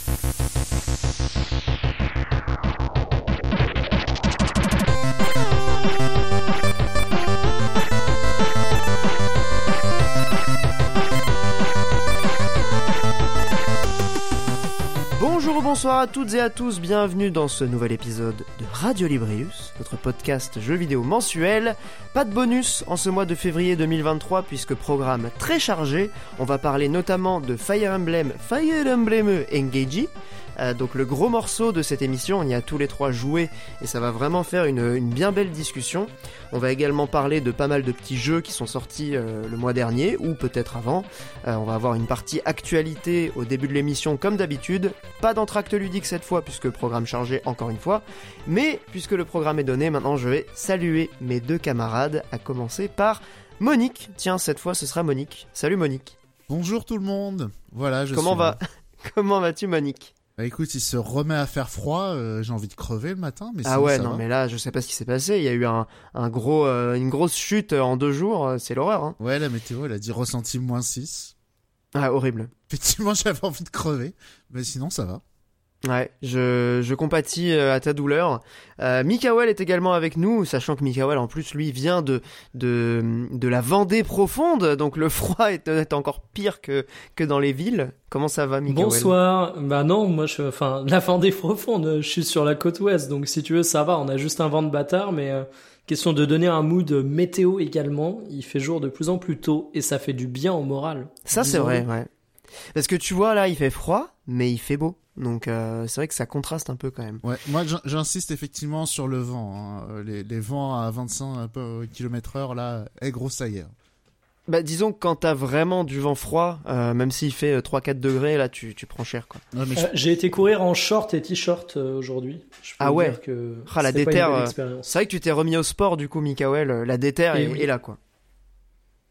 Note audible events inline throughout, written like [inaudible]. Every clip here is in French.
すっごい! Bonsoir à toutes et à tous, bienvenue dans ce nouvel épisode de Radio Librius, votre podcast jeux vidéo mensuel. Pas de bonus en ce mois de février 2023 puisque programme très chargé. On va parler notamment de Fire Emblem, Fire Emblem Engage, euh, donc le gros morceau de cette émission, on y a tous les trois joué et ça va vraiment faire une, bien belle discussion. On va également parler de pas mal de petits jeux qui sont sortis euh, le mois dernier ou peut-être avant. Euh, on va avoir une partie actualité au début de l'émission comme d'habitude. Pas d'entracte ludique cette fois puisque programme chargé encore une fois. Mais puisque le programme est donné, maintenant je vais saluer mes deux camarades à commencer par Monique. Tiens, cette fois ce sera Monique. Salut Monique. Bonjour tout le monde. Voilà, je Comment va [laughs] Comment vas-tu Monique? Bah écoute, il se remet à faire froid, euh, j'ai envie de crever le matin. Mais ah ouais, non, mais là, je sais pas ce qui s'est passé. Il y a eu un, un gros, euh, une grosse chute en deux jours, euh, c'est l'horreur. Hein. Ouais, la météo, elle a dit ressenti moins 6. Ah, horrible. Effectivement, [laughs] j'avais envie de crever, mais sinon, ça va. Ouais, je, je compatis euh, à ta douleur. Euh, est également avec nous, sachant que Mikael en plus lui vient de, de, de la Vendée profonde, donc le froid est, encore pire que, que dans les villes. Comment ça va Mikael Bonsoir. Bah non, moi je, enfin [laughs] la Vendée profonde, je suis sur la côte ouest, donc si tu veux ça va. On a juste un vent de bâtard, mais euh, question de donner un mood météo également. Il fait jour de plus en plus tôt et ça fait du bien au moral. Ça c'est vrai, ouais. Parce que tu vois là, il fait froid, mais il fait beau. Donc euh, c'est vrai que ça contraste un peu quand même. Ouais, moi j'insiste effectivement sur le vent. Hein. Euh, les, les, vents à 25 km/h là, est gros ça y est. Bah, disons que quand t'as vraiment du vent froid, euh, même s'il fait 3-4 degrés, là tu, tu prends cher quoi. J'ai été courir en short et t-shirt aujourd'hui. Ah ouais. Que ah, la déterre. c'est vrai que tu t'es remis au sport du coup, Mikael. La déterre est, est là quoi.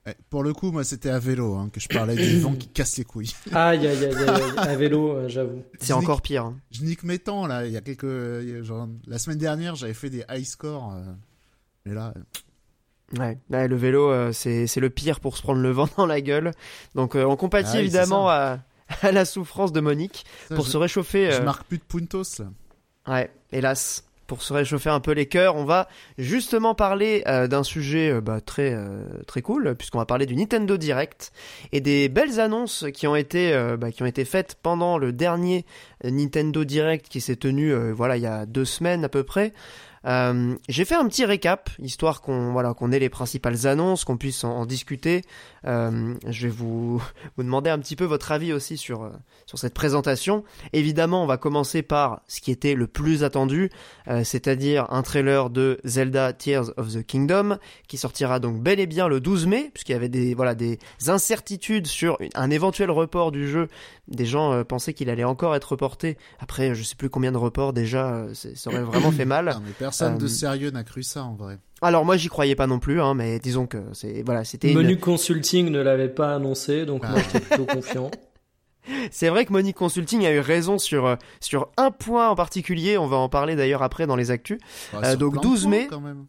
Eh, pour le coup, moi, c'était à vélo hein, que je parlais du [coughs] vent qui casse les couilles. Aïe, aïe, aïe, aïe, à vélo, euh, j'avoue. C'est encore pire. Hein. Je nique mes temps, là. Il y a quelques. Genre, la semaine dernière, j'avais fait des high scores. Euh, mais là. Ouais, le vélo, euh, c'est le pire pour se prendre le vent dans la gueule. Donc, on compatit ah évidemment à, [laughs] à, la souffrance de Monique pour se réchauffer. Je marque plus de puntos, là. Ouais, hélas pour se réchauffer un peu les cœurs, on va justement parler euh, d'un sujet euh, bah, très euh, très cool, puisqu'on va parler du Nintendo Direct et des belles annonces qui ont été bah, qui ont été faites pendant le dernier Nintendo Direct qui s'est tenu voilà il y a deux semaines à peu près. J'ai fait un petit récap, histoire qu'on voilà qu'on ait les principales annonces, qu'on puisse en, discuter. Euh, je vais vous [laughs] vous demander un petit peu votre avis aussi sur euh, sur cette présentation. Évidemment, on va commencer par ce qui était le plus attendu, c'est-à-dire un trailer de Zelda Tears of the Kingdom qui sortira donc bel et bien le 12 mai, puisqu'il y avait des voilà des incertitudes sur un éventuel report du jeu. Des gens pensaient qu'il allait encore être reporté. Après, je sais plus combien de reports déjà, ça aurait vraiment fait mal. Personne de euh, sérieux n'a cru ça en vrai. Alors moi j'y croyais pas non plus, hein, mais disons que c'est voilà, c'était. Menu Consulting ne l'avait pas annoncé, donc moi j'étais plutôt confiant. [laughs] C'est vrai que Monique Consulting a eu raison sur euh, sur un point en particulier. On va en parler d'ailleurs après dans les actus. Euh, donc 12 mai. Quand même.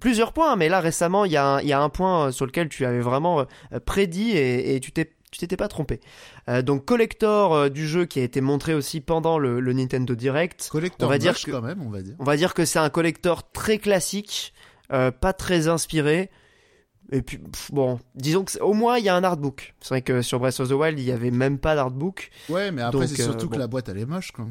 Plusieurs points, mais là récemment il y, a un, il y a un point sur lequel tu avais vraiment prédit et, et tu t'es tu t'étais pas trompé. Euh, donc collector euh, du jeu qui a été montré aussi pendant le, Nintendo Direct. Collector on va dire que, quand même, on va dire. On va dire que c'est un collector très classique, euh, pas très inspiré. Et puis bon, disons que au moins il y a un artbook. C'est vrai que sur Breath of the Wild il y avait même pas d'artbook. Ouais, mais après c'est surtout que la boîte elle est moche quoi.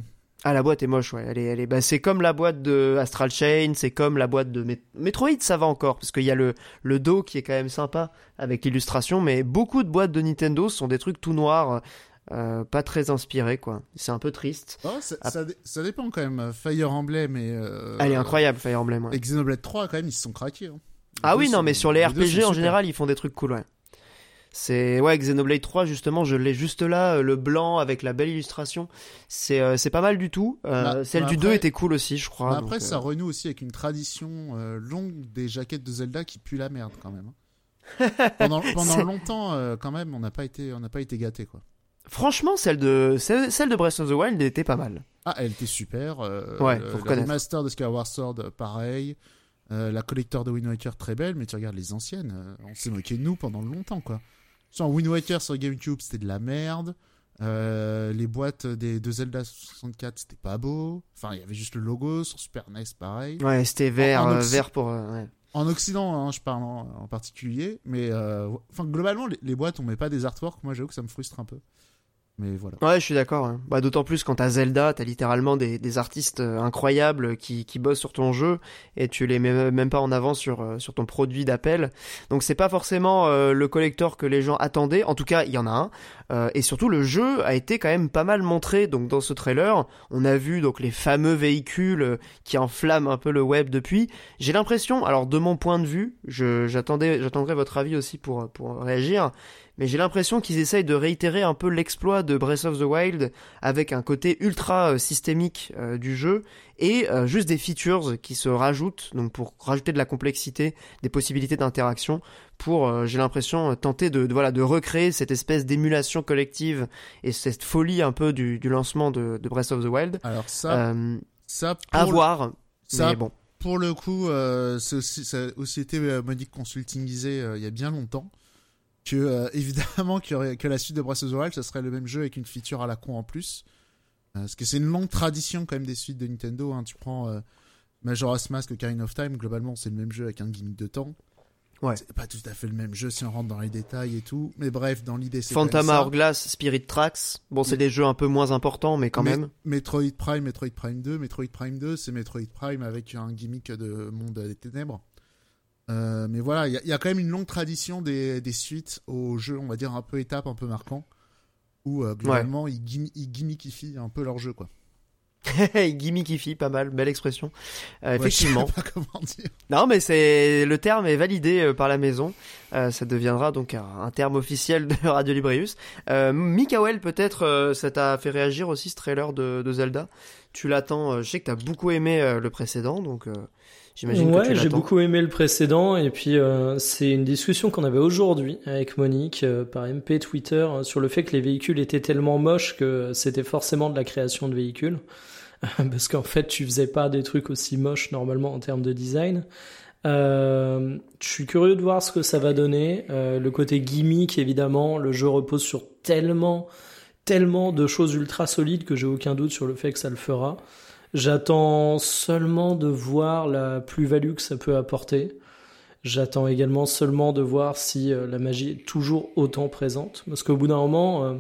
Ah la boîte est moche ouais, elle est elle est bah, c'est comme la boîte de Astral Chain, c'est comme la boîte de Metroid, ça va encore parce qu'il y a le le dos qui est quand même sympa avec l'illustration mais beaucoup de boîtes de Nintendo sont des trucs tout noirs euh, pas très inspirés quoi. C'est un peu triste. Oh, ça, ça, dépend quand même Fire Emblem et euh, Elle est incroyable Fire Emblem. Ouais. Et Xenoblade 3 quand même ils se sont craqués. Hein. Ah oui non mais sur les RPG en général ils font des trucs cool ouais. C'est ouais, Xenoblade 3 justement, je l'ai juste là, euh, le blanc avec la belle illustration. C'est euh, c'est pas mal du tout. Bah, celle du 2 était cool aussi, je crois. après, ça renoue aussi avec une tradition longue des jaquettes de Zelda qui pue la merde quand même. Hein. [laughs] pendant pendant longtemps, quand même, on n'a pas été on n'a pas été gâté quoi. Franchement, celle de celle de Breath of the Wild était pas mal. Ah, elle était super. ouais, le, le remaster de Skyward Sword, pareil. la collector de Wind Waker très belle, mais tu regardes les anciennes, on s'est moqué de nous pendant longtemps quoi. Sans Wind Waker sur GameCube, c'était de la merde. Euh, les boîtes des deux Zelda 64, c'était pas beau. Enfin, il y avait juste le logo. Sur Super NES, pareil. Ouais, c'était vert, En- euh, vert pour. euh, ouais. En Occident, hein, je parle en, en particulier. Mais euh, enfin, globalement, les, les boîtes, on met pas des artworks. Moi, j'avoue que ça me frustre un peu. Mais voilà. Ouais, je suis d'accord. hein. Bah, D'autant plus quand t'as Zelda, t'as littéralement des, des artistes euh, incroyables qui, qui bossent sur ton jeu et tu les mets même pas en avant sur, euh, sur ton produit d'appel. Donc c'est pas forcément euh, le collector que les gens attendaient. En tout cas, il y en a un. Euh, et surtout, le jeu a été quand même pas mal montré. Donc dans ce trailer, on a vu donc les fameux véhicules euh, qui enflamment un peu le web depuis. J'ai l'impression, alors de mon point de vue, j'attendrai votre avis aussi pour, pour réagir. Mais j'ai l'impression qu'ils essayent de réitérer un peu l'exploit de Breath of the Wild avec un côté ultra euh, systémique euh, du jeu et euh, juste des features qui se rajoutent, donc pour rajouter de la complexité, des possibilités d'interaction, pour, j'ai l'impression, tenter de, de, voilà, de recréer cette espèce d'émulation collective et cette folie un peu du, du lancement de, de Breath of the Wild. Alors ça, ça pour, à le- voir, ça, mais bon. pour le coup, c'est aussi, ça a aussi été Monique consultingisé il y a bien longtemps. Que euh, évidemment que la suite de Breath of the Wild, ça serait le même jeu avec une feature à la con en plus. Euh, parce que c'est une longue tradition quand même des suites de Nintendo. Hein. Tu prends euh, Majora's Mask, Ocarina of Time, globalement c'est le même jeu avec un gimmick de temps. Ouais. C'est pas tout à fait le même jeu si on rentre dans les détails et tout. Mais bref, dans l'idée c'est Phantom. Hourglass, Spirit Tracks, bon c'est Mais- des jeux un peu moins importants, mais quand Mais- même. Metroid Prime, Metroid Prime 2. Metroid Prime 2, c'est Metroid Prime avec un gimmick de monde des ténèbres. Euh, mais voilà, il y, a- il y a quand même une longue tradition des, des suites aux jeux, on va dire un peu étape, un peu marquant, où euh, globalement ils, gim- ils gimmickifient un peu leur jeu, quoi. [laughs] Gimmickifi, pas mal, belle expression. Euh, Ouais, effectivement. je sais pas comment dire. Non, mais c'est le terme est validé euh, par la maison. Euh, ça deviendra donc un, un terme officiel de [laughs] Radio Librius. Euh, Mikael, peut-être, euh, ça t'a fait réagir aussi ce trailer de, de Zelda? Tu l'attends. euh, je sais que t'as beaucoup aimé euh, le précédent, donc j'imagine que tu Ouais, j'ai beaucoup aimé le précédent et puis euh, c'est une discussion qu'on avait aujourd'hui avec Monique euh, par MP Twitter euh, sur le fait que les véhicules étaient tellement moches que c'était forcément de la création de véhicules [laughs] parce qu'en fait tu faisais pas des trucs aussi moches normalement en termes de design. Euh, je suis curieux de voir ce que ça va donner. Euh, le côté gimmick évidemment, le jeu repose sur tellement tellement de choses ultra solides que j'ai aucun doute sur le fait que ça le fera. J'attends seulement de voir la plus-value que ça peut apporter. J'attends également seulement de voir si euh, la magie est toujours autant présente. Parce qu'au bout d'un moment, euh,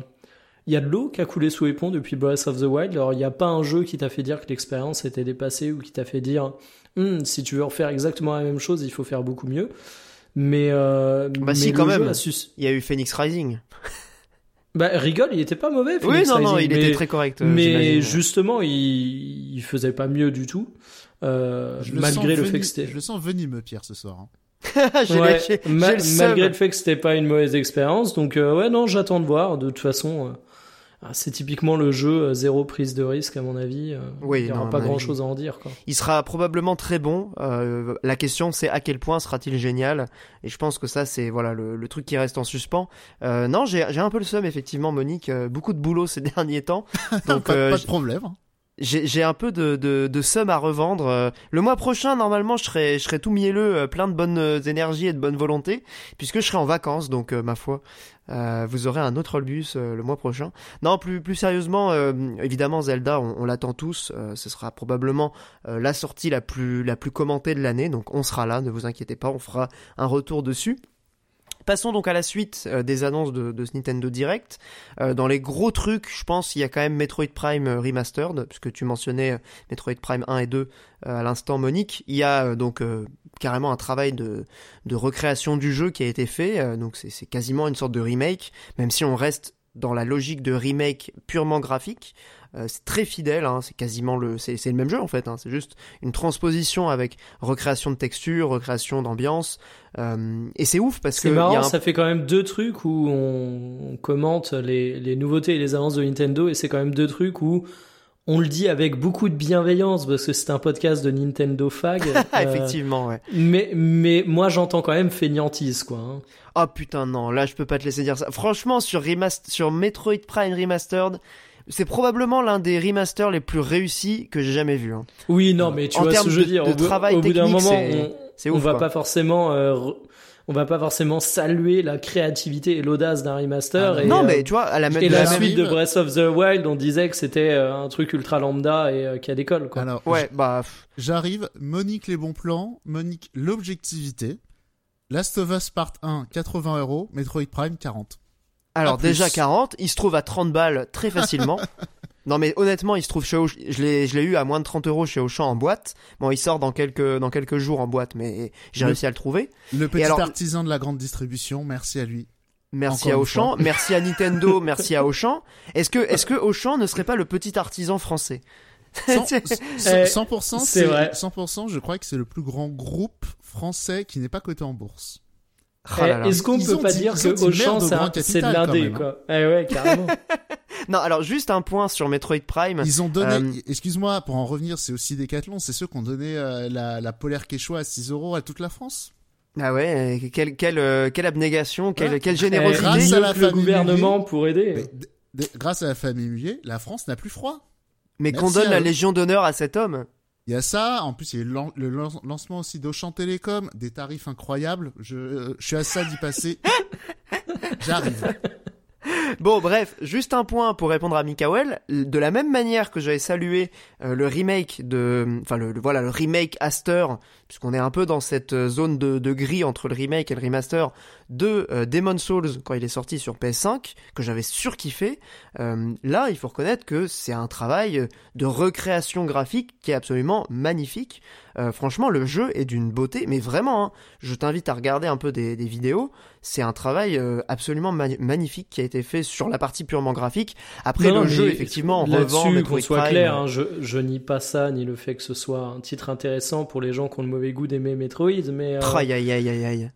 il y a de l'eau qui a coulé sous les ponts depuis Breath of the Wild. Alors il n'y a pas un jeu qui t'a fait dire que l'expérience était dépassée ou qui t'a fait dire Hum, si tu veux refaire exactement la même chose, il faut faire beaucoup mieux. Mais, euh, Bah mais si, quand même. Il y a eu Phoenix Rising. Bah, rigole, il était pas mauvais. oui, Phoenix non, non, Rising, il mais- était très correct. euh, mais justement, il, il faisait pas mieux du tout. Euh, le malgré le fait que c'était. Je le sens venimeux, Pierre, ce soir. hein. [laughs] j'ai Ouais, ma- le malgré le fait que c'était pas une mauvaise expérience. Donc, euh, ouais, non, j'attends de voir. De toute façon, euh, c'est typiquement le jeu euh, zéro prise de risque, à mon avis. euh, Oui, il y aura non, pas grand avis. chose à en dire, quoi. Il sera probablement très bon. Euh, la question, c'est à quel point sera-t-il génial Et je pense que ça, c'est voilà le, le truc qui reste en suspens. Euh, non, j'ai j'ai un peu le seum, effectivement, Monique. beaucoup de boulot ces [laughs] derniers temps. [laughs] Donc, pas, euh, pas de problème. J'ai un peu de, de, de seum à revendre. Euh, Le mois prochain, normalement, je serai, je serai tout mielleux, euh, plein de bonnes euh, énergies et de bonne volonté, puisque je serai en vacances, donc ma foi, euh, vous aurez un autre bus euh, le mois prochain. Non, plus, plus sérieusement, évidemment, Zelda, on, on l'attend tous. ce sera probablement la sortie la plus, la plus commentée de l'année, donc on sera là, ne vous inquiétez pas, on fera un retour dessus. Passons donc à la suite euh, des annonces de, ce Nintendo Direct. Euh, dans les gros trucs, je pense il y a quand même Metroid Prime euh, Remastered, puisque tu mentionnais Metroid Prime 1 et 2 euh, à l'instant, Monique. Il y a donc carrément un travail de, de recréation du jeu qui a été fait, donc c'est quasiment une sorte de remake, même si on reste dans la logique de remake purement graphique. Euh, c'est très fidèle, hein, c'est quasiment le, c'est c'est le même jeu en fait. hein, c'est juste une transposition avec recréation de texture, recréation d'ambiance, euh, et c'est ouf parce que C'est y marrant, a un- ça fait quand même deux trucs où on, on commente les, les nouveautés et les avances de Nintendo, et c'est quand même deux trucs où on le dit avec beaucoup de bienveillance parce que c'est un podcast de Nintendo Fag. Ah, [laughs] euh, effectivement, ouais. mais, mais moi j'entends quand même feignantise, quoi. hein. Oh putain, non, là je peux pas te laisser dire ça. Franchement, sur, remaster, sur Metroid Prime Remastered, c'est probablement l'un des remasters les plus réussis que j'ai jamais vu. hein. Oui, non, mais tu En vois ce que je veux dire. de au bout, travail au bout d'un technique, moment, c'est- on, C'est on ouf. va quoi. pas forcément, euh, re- on va pas forcément saluer la créativité et l'audace d'un remaster. Ah et, non, euh, mais tu vois, à la, et de la la même- suite de même- Breath of the Wild, on disait que c'était euh, un truc ultra lambda et euh, qui a d'école, quoi. Alors, Ouais, bah. J'arrive, Monique les bons plans, Monique l'objectivité. Last of Us Part 1, 80 euros, Metroid Prime, 40. Alors déjà 40, il se trouve à 30 balles très facilement. [laughs] non mais honnêtement, il se trouve chez je l'ai je l'ai eu à moins de 30 euros chez Auchan en boîte. Bon, il sort dans quelques dans quelques jours en boîte, mais j'ai Le- réussi à le trouver. Le petit alors- artisan de la grande distribution, merci à lui. Merci Encore à Auchan, merci à Nintendo, [laughs] merci à Auchan. Est-ce que est-ce que Auchan ne serait pas le petit artisan français 100%, 100%, [laughs] c'est c'est vrai. 100%, je crois que c'est le plus grand groupe français qui n'est pas coté en bourse. Oh. Eh, Est-ce qu'on peut pas dit- dire que Auchan, c'est de l'indé, même, hein. quoi Eh ouais, carrément. [laughs] Non, alors juste un point sur Metroid Prime. Ils ont donné, Euh, excuse-moi, pour en revenir, c'est aussi Decathlon, c'est ceux qui ont donné euh, la, la polaire Quechua à 6 euros à toute la France. Ah ouais, euh, quelle quelle euh, quelle abnégation, quelle Ouais. quelle Eh, générosité. grâce mieux à la le famille gouvernement pour aider. Mais grâce à la famille Mullier, la France n'a plus froid. Mais qu'on donne la. Légion d'honneur à cet homme. Il y a ça, en plus il y a eu le, lan- le lan- lancement aussi d'Auchan Télécom, des tarifs incroyables. Je, euh, je suis à ça d'y passer. [laughs] J'arrive. Bon, bref, juste un point pour répondre à Mikael. De la même manière que j'avais salué euh, le remake de, enfin le, voilà le remake Aster, puisqu'on est un peu dans cette euh, zone de, de gris entre le remake et le remaster de euh, Demon's Souls quand il est sorti sur PS5, que j'avais surkiffé. Là, il faut reconnaître que c'est un travail de recréation graphique qui est absolument magnifique. Franchement, le jeu est d'une beauté, mais vraiment, hein, je t'invite à regarder un peu des, des vidéos. C'est un travail absolument ma- magnifique qui a été fait sur la partie purement graphique. Après, Non, le jeu, effectivement, revend Là-dessus, qu'on Metroid soit Prime. clair, hein, je, je nie pas ça, ni le fait que ce soit un titre intéressant pour les gens qui ont le mauvais goût d'aimer Metroid, mais... euh, Aïe, aïe, aïe, aïe, aïe.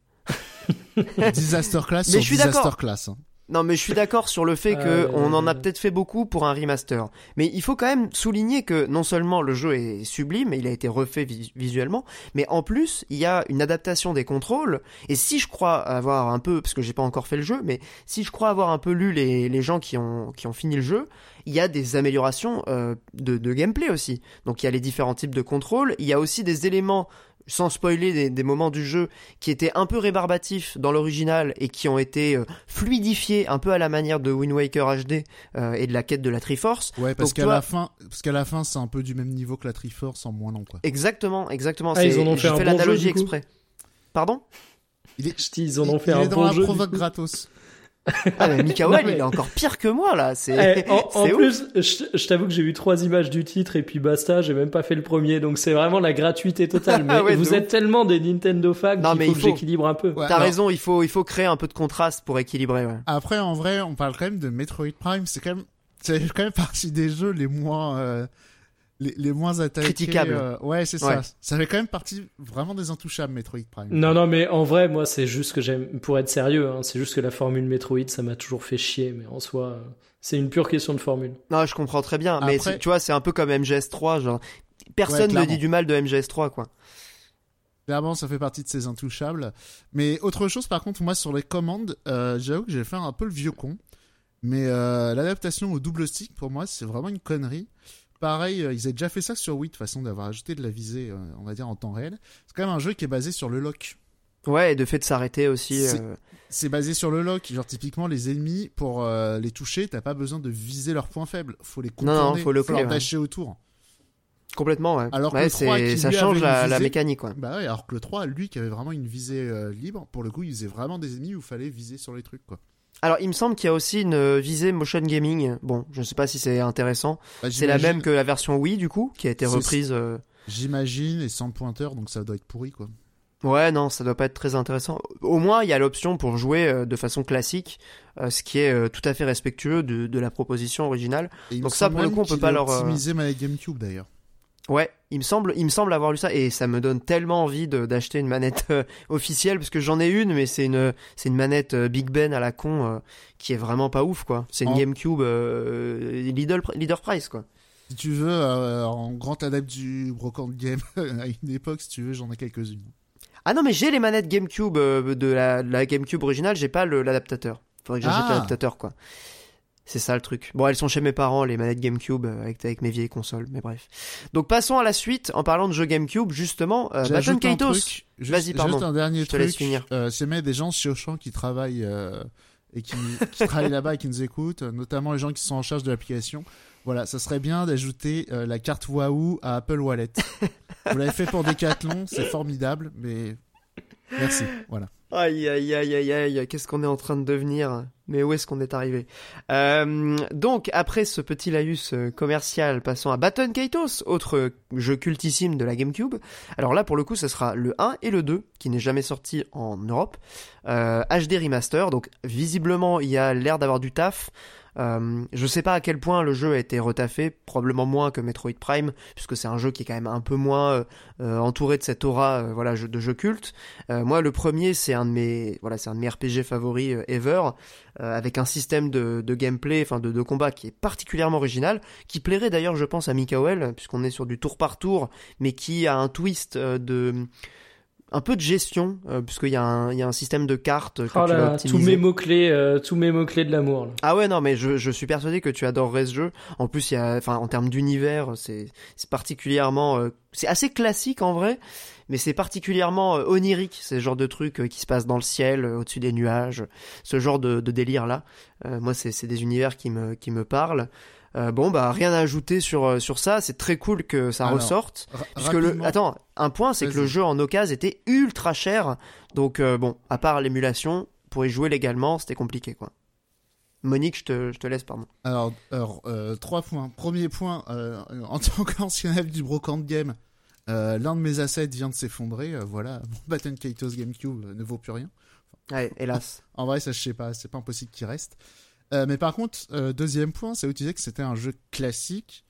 [laughs] Disaster Class Mais sur je suis Disaster d'accord. Class. hein. Non, mais je suis d'accord sur le fait [laughs] que Euh, on en a peut-être fait beaucoup pour un remaster. Mais il faut quand même souligner que non seulement le jeu est sublime, il a été refait vis- visuellement, mais en plus, il y a une adaptation des contrôles. Et si je crois avoir un peu, parce que j'ai pas encore fait le jeu, mais si je crois avoir un peu lu les, les gens qui ont, qui ont fini le jeu, il y a des améliorations euh, de, de gameplay aussi. Donc il y a les différents types de contrôles, il y a aussi des éléments sans spoiler des, des moments du jeu qui étaient un peu rébarbatifs dans l'original et qui ont été euh, fluidifiés un peu à la manière de Wind Waker HD euh, et de la quête de la Triforce. Ouais, parce qu'à toi- la fin, parce qu'à la fin, c'est un peu du même niveau que la Triforce en moins long, quoi. Exactement, exactement. Ah, c'est- ils en ont fait fait bon jeu, l'analogie du coup exprès. Pardon? Il est, [laughs] ils en ont il- fait il un est dans bon la jeu. provoque gratos. [laughs] Ah mais Mikael, Non, mais- il est encore pire que moi là. C'est Eh, [laughs] en en plus, je, je t'avoue que j'ai vu trois images du titre et puis basta, j'ai même pas fait le premier, donc c'est vraiment la gratuité totale. [laughs] Mais ouais, vous êtes ouf. tellement des Nintendo fans Non, qu'il mais faut il que faut. j'équilibre un peu. Ouais, T'as raison, il faut il faut créer un peu de contraste pour équilibrer. Ouais. Après, en vrai, on parle quand même de Metroid Prime. C'est quand même, c'est quand même partie des jeux les moins, euh, les, les moins attaqués. Critiquables. euh, ouais, c'est Ouais. ça. Ça fait quand même partie vraiment des intouchables, Metroid Prime. Non, non, mais en vrai, moi, c'est juste que j'aime, pour être sérieux, hein, c'est juste que la formule Metroid, ça m'a toujours fait chier, mais en soi, c'est une pure question de formule. Non, je comprends très bien, mais Après- tu vois, c'est un peu comme MGS3, genre personne Ouais, ne dit du mal de MGS3 quoi. Clairement, ça fait partie de ces intouchables. Mais autre chose, par contre, moi, sur les commandes, euh, j'avoue que j'ai fait un peu le vieux con. Mais euh, l'adaptation au double stick, pour moi, c'est vraiment une connerie. Pareil, euh, ils avaient déjà fait ça sur Wii, de façon d'avoir ajouté de la visée, euh, on va dire, en temps réel. C'est quand même un jeu qui est basé sur le lock. Ouais, et de fait de s'arrêter aussi. C'est- euh, basé sur le lock. Genre, typiquement, les ennemis, pour euh, les toucher, t'as pas besoin de viser leurs points faibles. Faut les Non, non, contourner, faut le leur clé, ouais. dasher autour. Complètement, ouais. Alors que ouais, le 3 c'est qui, ça lui, change la, mécanique. Bah ouais, alors que le 3, lui, qui avait vraiment une visée euh, libre, pour le coup, il faisait vraiment des ennemis où il fallait viser sur les trucs, quoi. Alors, il me semble qu'il y a aussi une euh, visée motion gaming. Bon, je sais pas si c'est intéressant. Bah, C'est la même que la version Wii du coup, qui a été reprise. euh, J'imagine, et sans pointeur, donc ça doit être pourri, quoi. Ouais, non, ça doit pas être très intéressant. Au moins, il y a l'option pour jouer euh, de façon classique, ce qui est tout à fait respectueux de, de la proposition originale. Et il me Donc ça, pour le coup, on peut pas leur, optimiser ma GameCube, d'ailleurs. Ouais, il me semble, il me semble avoir lu ça et ça me donne tellement envie d'acheter une manette euh, officielle parce que j'en ai une, mais c'est une, c'est une manette euh, Big Ben à la con euh, qui est vraiment pas ouf quoi. C'est une En- GameCube euh, leader, leader price quoi. Si tu veux, euh, en grand adepte du brocante game, [laughs] à une époque, si tu veux, j'en ai quelques-unes. Ah non, mais j'ai les manettes GameCube de la, de la GameCube originale, j'ai pas l'adaptateur. Faudrait que j'achète Ah. l'adaptateur quoi. C'est ça le truc. Bon, elles sont chez mes parents, les manettes GameCube, euh, avec, avec mes vieilles consoles, mais bref. Donc passons à la suite, en parlant de jeux GameCube, justement, euh, Baton Kaitos. Vas-y, pardon. Juste un dernier Je te laisse truc. finir. Euh, si jamais des gens chez Auchan qui travaillent euh, et qui, qui [laughs] travaillent là-bas et qui nous écoutent, euh, notamment les gens qui sont en charge de l'application, voilà, ça serait bien d'ajouter euh, la carte Wahoo à Apple Wallet. [laughs] Vous l'avez fait pour Decathlon, c'est formidable, mais merci. Voilà. Aïe, aïe, aïe, aïe, aïe, qu'est-ce qu'on est en train de devenir? Mais où est-ce qu'on est arrivé? Euh, Donc, après ce petit laïus euh, commercial, passons à Baton Kaitos, autre jeu cultissime de la GameCube. Alors là, pour le coup, ce sera le 1 et le 2, qui n'est jamais sorti en Europe. Euh, HD Remaster, donc visiblement, il y a l'air d'avoir du taf. Euh, je sais pas à quel point le jeu a été retaffé, probablement moins que Metroid Prime, puisque c'est un jeu qui est quand même un peu moins euh, euh, entouré de cette aura voilà, de jeu culte. Moi, le premier, c'est un de mes, voilà, c'est un de mes RPG favoris ever, avec un système de, gameplay, enfin de, de combat qui est particulièrement original, qui plairait d'ailleurs, je pense, à Mikael, puisqu'on est sur du tour par tour, mais qui a un twist de un peu de gestion, euh, puisqu'il y, a un- il y a un système de cartes que Oh tu là tous mes mots-clés, euh, tous mes mots-clés de l'amour. Ah ouais non mais je, je suis persuadé que tu adorerais ce jeu. En plus il y a enfin en termes d'univers c'est particulièrement euh, c'est assez classique en vrai mais c'est particulièrement euh, onirique le genre de truc euh, qui se passe dans le ciel euh, au-dessus des nuages ce genre de, de délire là. moi c'est c'est des univers qui me qui me parlent. Euh, bon bah rien à ajouter sur euh, sur ça c'est très cool que ça Alors, ressorte. Puisque le, attends, un point, c'est que le jeu en occasion était ultra cher. Donc, euh, bon, à part l'émulation, pour y jouer légalement, c'était compliqué, quoi. Monique, je te, je te laisse, pardon. Alors, alors, euh, trois points. Premier point, euh, en [laughs] tant qu'ancien élève du brocante game, euh, l'un de mes assets vient de s'effondrer. voilà, mon [laughs] Baton Kaitos GameCube ne vaut plus rien. Ouais, hélas. En vrai, ça, je sais pas, c'est pas impossible qu'il reste. Euh, mais par contre, euh, deuxième point, c'est où tu disais que c'était un jeu classique,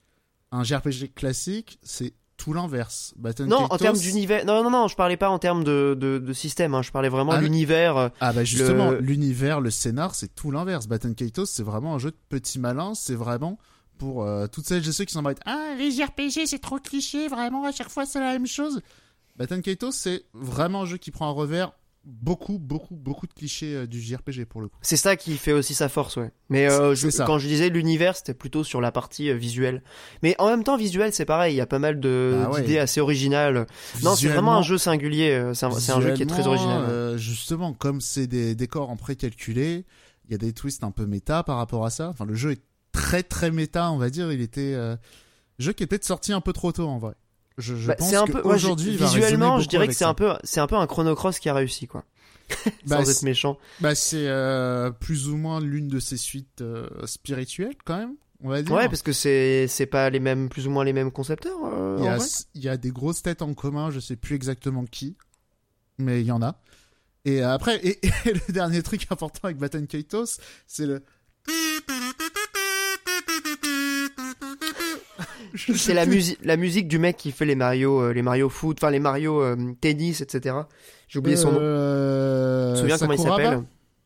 un JRPG classique, c'est tout l'inverse. Non, en termes d'univers. Non, non, non, je parlais pas en termes de, de, de système. Hein, je parlais vraiment Ah, l'univers. euh, Ah bah justement, l'univers, le scénar, c'est tout l'inverse. Baton Kaitos, c'est vraiment un jeu de petits malins, c'est vraiment pour toutes celles et ceux qui s'en battent. Ah, les JRPG, c'est trop cliché, vraiment, à chaque fois, c'est la même chose. Baton Kaitos, c'est vraiment un jeu qui prend un revers beaucoup, beaucoup, beaucoup de clichés euh, du JRPG pour le coup. C'est ça qui fait aussi sa force, ouais. Mais euh, je- quand je disais l'univers, c'était plutôt sur la partie euh, visuelle. Mais en même temps, visuel, c'est pareil. Il y a pas mal de Bah ouais. d'idées assez originales. Non, c'est vraiment un jeu singulier. euh, C'est un, jeu qui est très original. euh, justement, comme c'est des décors en précalculé, il y a des twists un peu méta par rapport à ça. Enfin, le jeu est très très méta, on va dire. Il était euh, jeu qui peut-être sorti un peu trop tôt en vrai. Je, je Bah, pense un peu résonner visuellement, je dirais que c'est un peu c'est un peu un chronocross qui a réussi quoi. [laughs] Bah, Sans être c'est- méchant. Bah, c'est euh, plus ou moins l'une de ses suites euh, spirituelles, quand même, on va dire. Ouais, parce que c'est c'est pas les mêmes plus ou moins les mêmes concepteurs. euh, il, y a, vrai il y a des grosses têtes en commun, je sais plus exactement qui, mais il y en a. Et après, et, [laughs] et le dernier truc important avec Baton Kaitos, c'est le. [laughs] C'est la musique la musique du mec qui fait les Mario euh, les Mario foot, enfin les Mario euh, tennis, etc. J'ai oublié son nom. Euh, Tu te souviens comment il s'appelle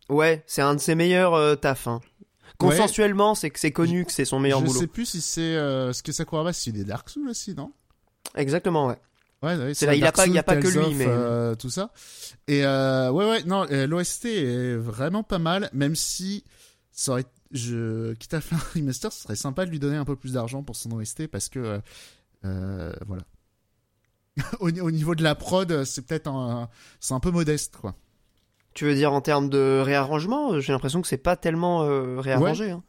Ouais, c'est un de ses meilleurs euh, taf. hein. Consensuellement, c'est que c'est connu que c'est son meilleur Je boulot. sais plus si c'est euh, ce que Sakuraba, c'est des Dark Souls aussi, non? Exactement, ouais. Ouais, ouais, C'est là, il a Dark pas- il y a pas que lui, mais- euh, tout ça. Et euh, ouais, ouais, non, euh, l'OST est vraiment pas mal, même si ça aurait, je, quitte à faire un remaster, ce serait sympa de lui donner un peu plus d'argent pour son OST parce que, euh, euh, voilà. [laughs] au, ni- au niveau de la prod, c'est peut-être un, c'est un peu modeste, quoi. Tu veux dire en termes de réarrangement J'ai l'impression que c'est pas tellement euh, réarrangé. hein.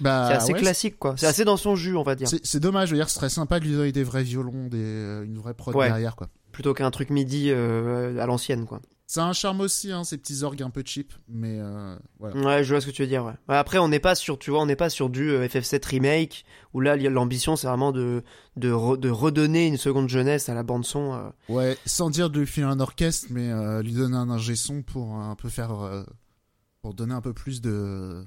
Bah, C'est assez ouais, classique, quoi. C'est assez dans son jus, on va dire. c'est- dommage, je veux dire, ce serait sympa de lui donner des vrais violons, des, une vraie prod Ouais. derrière, quoi. Plutôt qu'un truc midi euh, à l'ancienne, quoi. Ça a un charme aussi, hein, ces petits orgues un peu cheap, mais euh, voilà. Ouais, je vois ce que tu veux dire. Ouais. Après, on n'est pas sur, tu vois, on n'est pas sur du euh, FF7 remake où là, l'ambition, c'est vraiment de de, re- de redonner une seconde jeunesse à la bande son. euh. Ouais, sans dire de lui filer un orchestre, mais euh, lui donner un ingé son pour un peu faire, pour donner un peu plus de,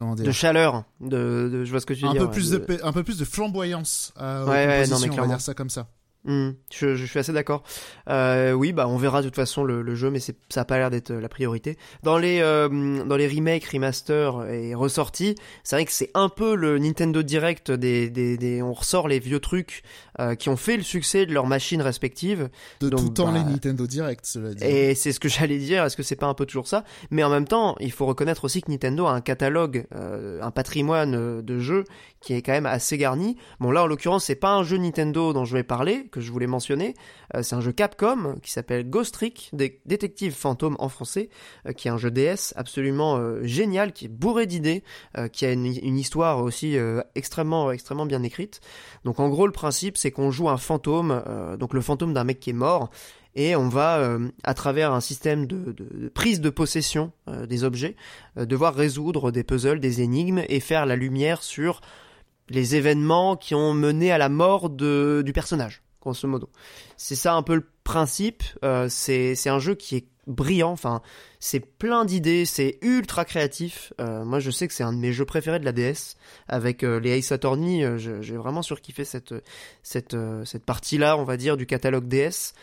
de chaleur. De, de- je vois ce que tu veux un dire. peu ouais, plus de, un peu plus de flamboyance. Ouais, ouais, non, mais on va dire ça comme ça. Hmm, je, je suis assez d'accord. Euh, oui, bah on verra de toute façon le, le jeu, mais ça a pas l'air d'être euh, la priorité. Dans les euh, dans les remakes, remasters et ressortis, c'est vrai que c'est un peu le Nintendo Direct des, des, des on ressort les vieux trucs euh, qui ont fait le succès de leurs machines respectives. De Donc, tout temps bah, les Nintendo Direct, cela dit. Et c'est ce que [laughs] j'allais dire. Est-ce que c'est pas un peu toujours ça? Mais en même temps, il faut reconnaître aussi que Nintendo a un catalogue, euh, un patrimoine euh, de jeux qui est quand même assez garni. Bon là, en l'occurrence, c'est pas un jeu Nintendo dont je vais parler, que je voulais mentionner. Euh, c'est un jeu Capcom qui s'appelle Ghost Trick, des détectives fantômes en français, euh, qui est un jeu DS absolument euh, génial, qui est bourré d'idées, qui a une, histoire aussi extrêmement extrêmement bien écrite. Donc en gros, le principe, c'est qu'on joue un fantôme, donc le fantôme d'un mec qui est mort, et on va, à travers un système de, prise de possession des objets, devoir résoudre des puzzles, des énigmes, et faire la lumière sur les événements qui ont mené à la mort du personnage, grosso modo. C'est ça un peu le principe. euh, c'est c'est un jeu qui est brillant, enfin, c'est plein d'idées, c'est ultra créatif. Euh, moi, je sais que c'est un de mes jeux préférés de la DS. Avec euh, les Ace Attorney, euh, j'ai vraiment surkiffé cette, cette, cette partie-là, on va dire, du catalogue DS.